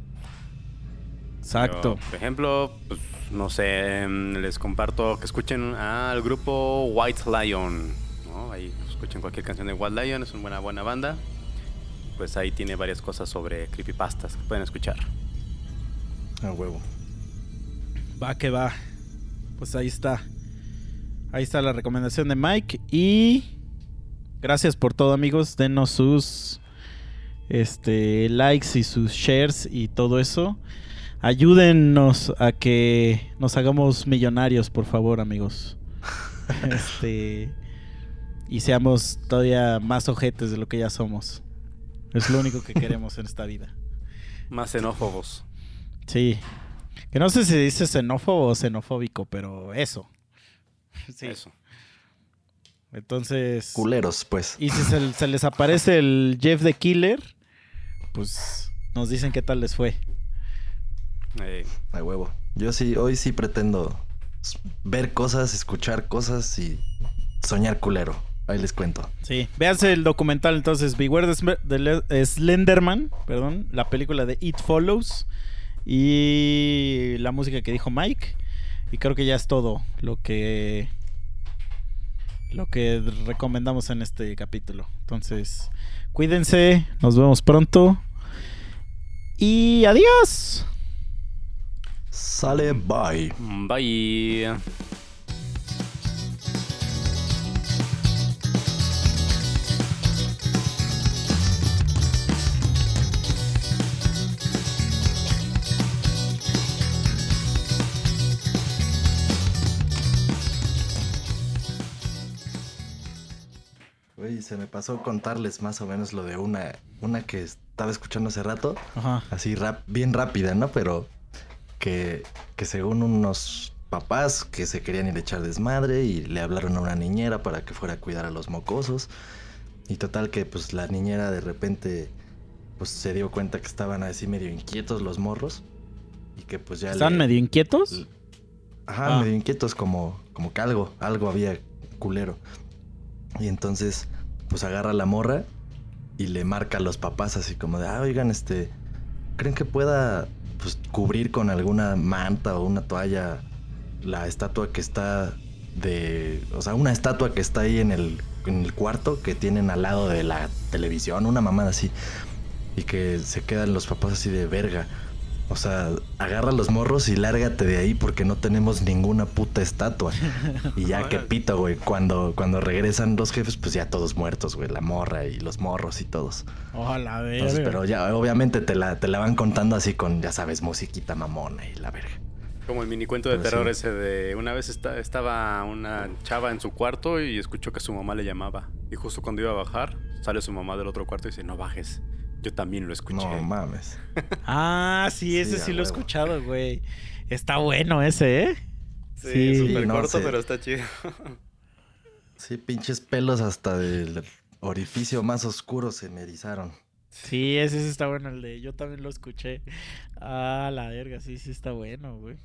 Exacto. Yo, por ejemplo, pues, no sé, em, les comparto que escuchen al grupo White Lion, ¿no? Ahí escuchen cualquier canción de White Lion, es una buena, buena banda. Pues ahí tiene varias cosas sobre creepypastas que pueden escuchar. A huevo. Va que va. Pues ahí está. Ahí está la recomendación de Mike. Y gracias por todo, amigos. Denos sus este, likes y sus shares y todo eso. Ayúdennos a que nos hagamos millonarios, por favor, amigos. <laughs> este. Y seamos todavía más ojetes de lo que ya somos. Es lo único que queremos en esta vida. Más xenófobos. Sí. Que no sé si dice xenófobo o xenofóbico, pero eso. <laughs> Sí. Eso. Entonces. Culeros, pues. Y si se, se les aparece el Jeff the Killer, pues nos dicen qué tal les fue. Eh, A huevo. Yo sí, hoy sí pretendo ver cosas, escuchar cosas y soñar culero. Ahí les cuento. Sí. Véanse el documental entonces, Beware the Le- Slenderman, perdón, la película de It Follows y la música que dijo Mike. Y creo que ya es todo lo que lo que recomendamos en este capítulo. Entonces, cuídense, nos vemos pronto. Y adiós. Sale, bye. bye. Se me pasó contarles más o menos lo de una, una que estaba escuchando hace rato. Ajá. Así rap, bien rápida, ¿no? Pero que, que según unos papás que se querían ir a echar desmadre y le hablaron a una niñera para que fuera a cuidar a los mocosos. Y total que pues la niñera de repente pues se dio cuenta que estaban así medio inquietos los morros. Y que pues ya... ¿Están le- medio inquietos? Ajá, Ah. medio inquietos, como, como que algo, algo había culero. Y entonces, pues agarra la morra y le marca a los papás así como de, ah, oigan, este, ¿creen que pueda pues cubrir con alguna manta o una toalla la estatua que está de, o sea, una estatua que está ahí en el, en el cuarto que tienen al lado de la televisión, una mamada así. Y que se quedan los papás así de verga. O sea, agarra los morros y lárgate de ahí porque no tenemos ninguna puta estatua. Y ya que <laughs> pito, güey. Cuando, cuando regresan los jefes, pues ya todos muertos, güey. La morra y los morros y todos. Oh, Entonces, verga. pero ya, obviamente te la, te la van contando así con, ya sabes, musiquita mamona y la verga. Como el mini cuento de Pero terror sí. ese de una vez esta- estaba una chava en su cuarto y escuchó que su mamá le llamaba. Y justo cuando iba a bajar, sale su mamá del otro cuarto y dice, no bajes. Yo también lo escuché. No mames. <laughs> Ah, sí, ese Sí, sí, lo he escuchado, güey. Está bueno ese, ¿eh? sí, Sí. súper No corto, sé. pero está chido. Sí, pinches pelos hasta del orificio más oscuro se me erizaron. Sí, ese sí está bueno, el de yo también lo escuché. Ah, la verga, sí, sí está bueno, güey.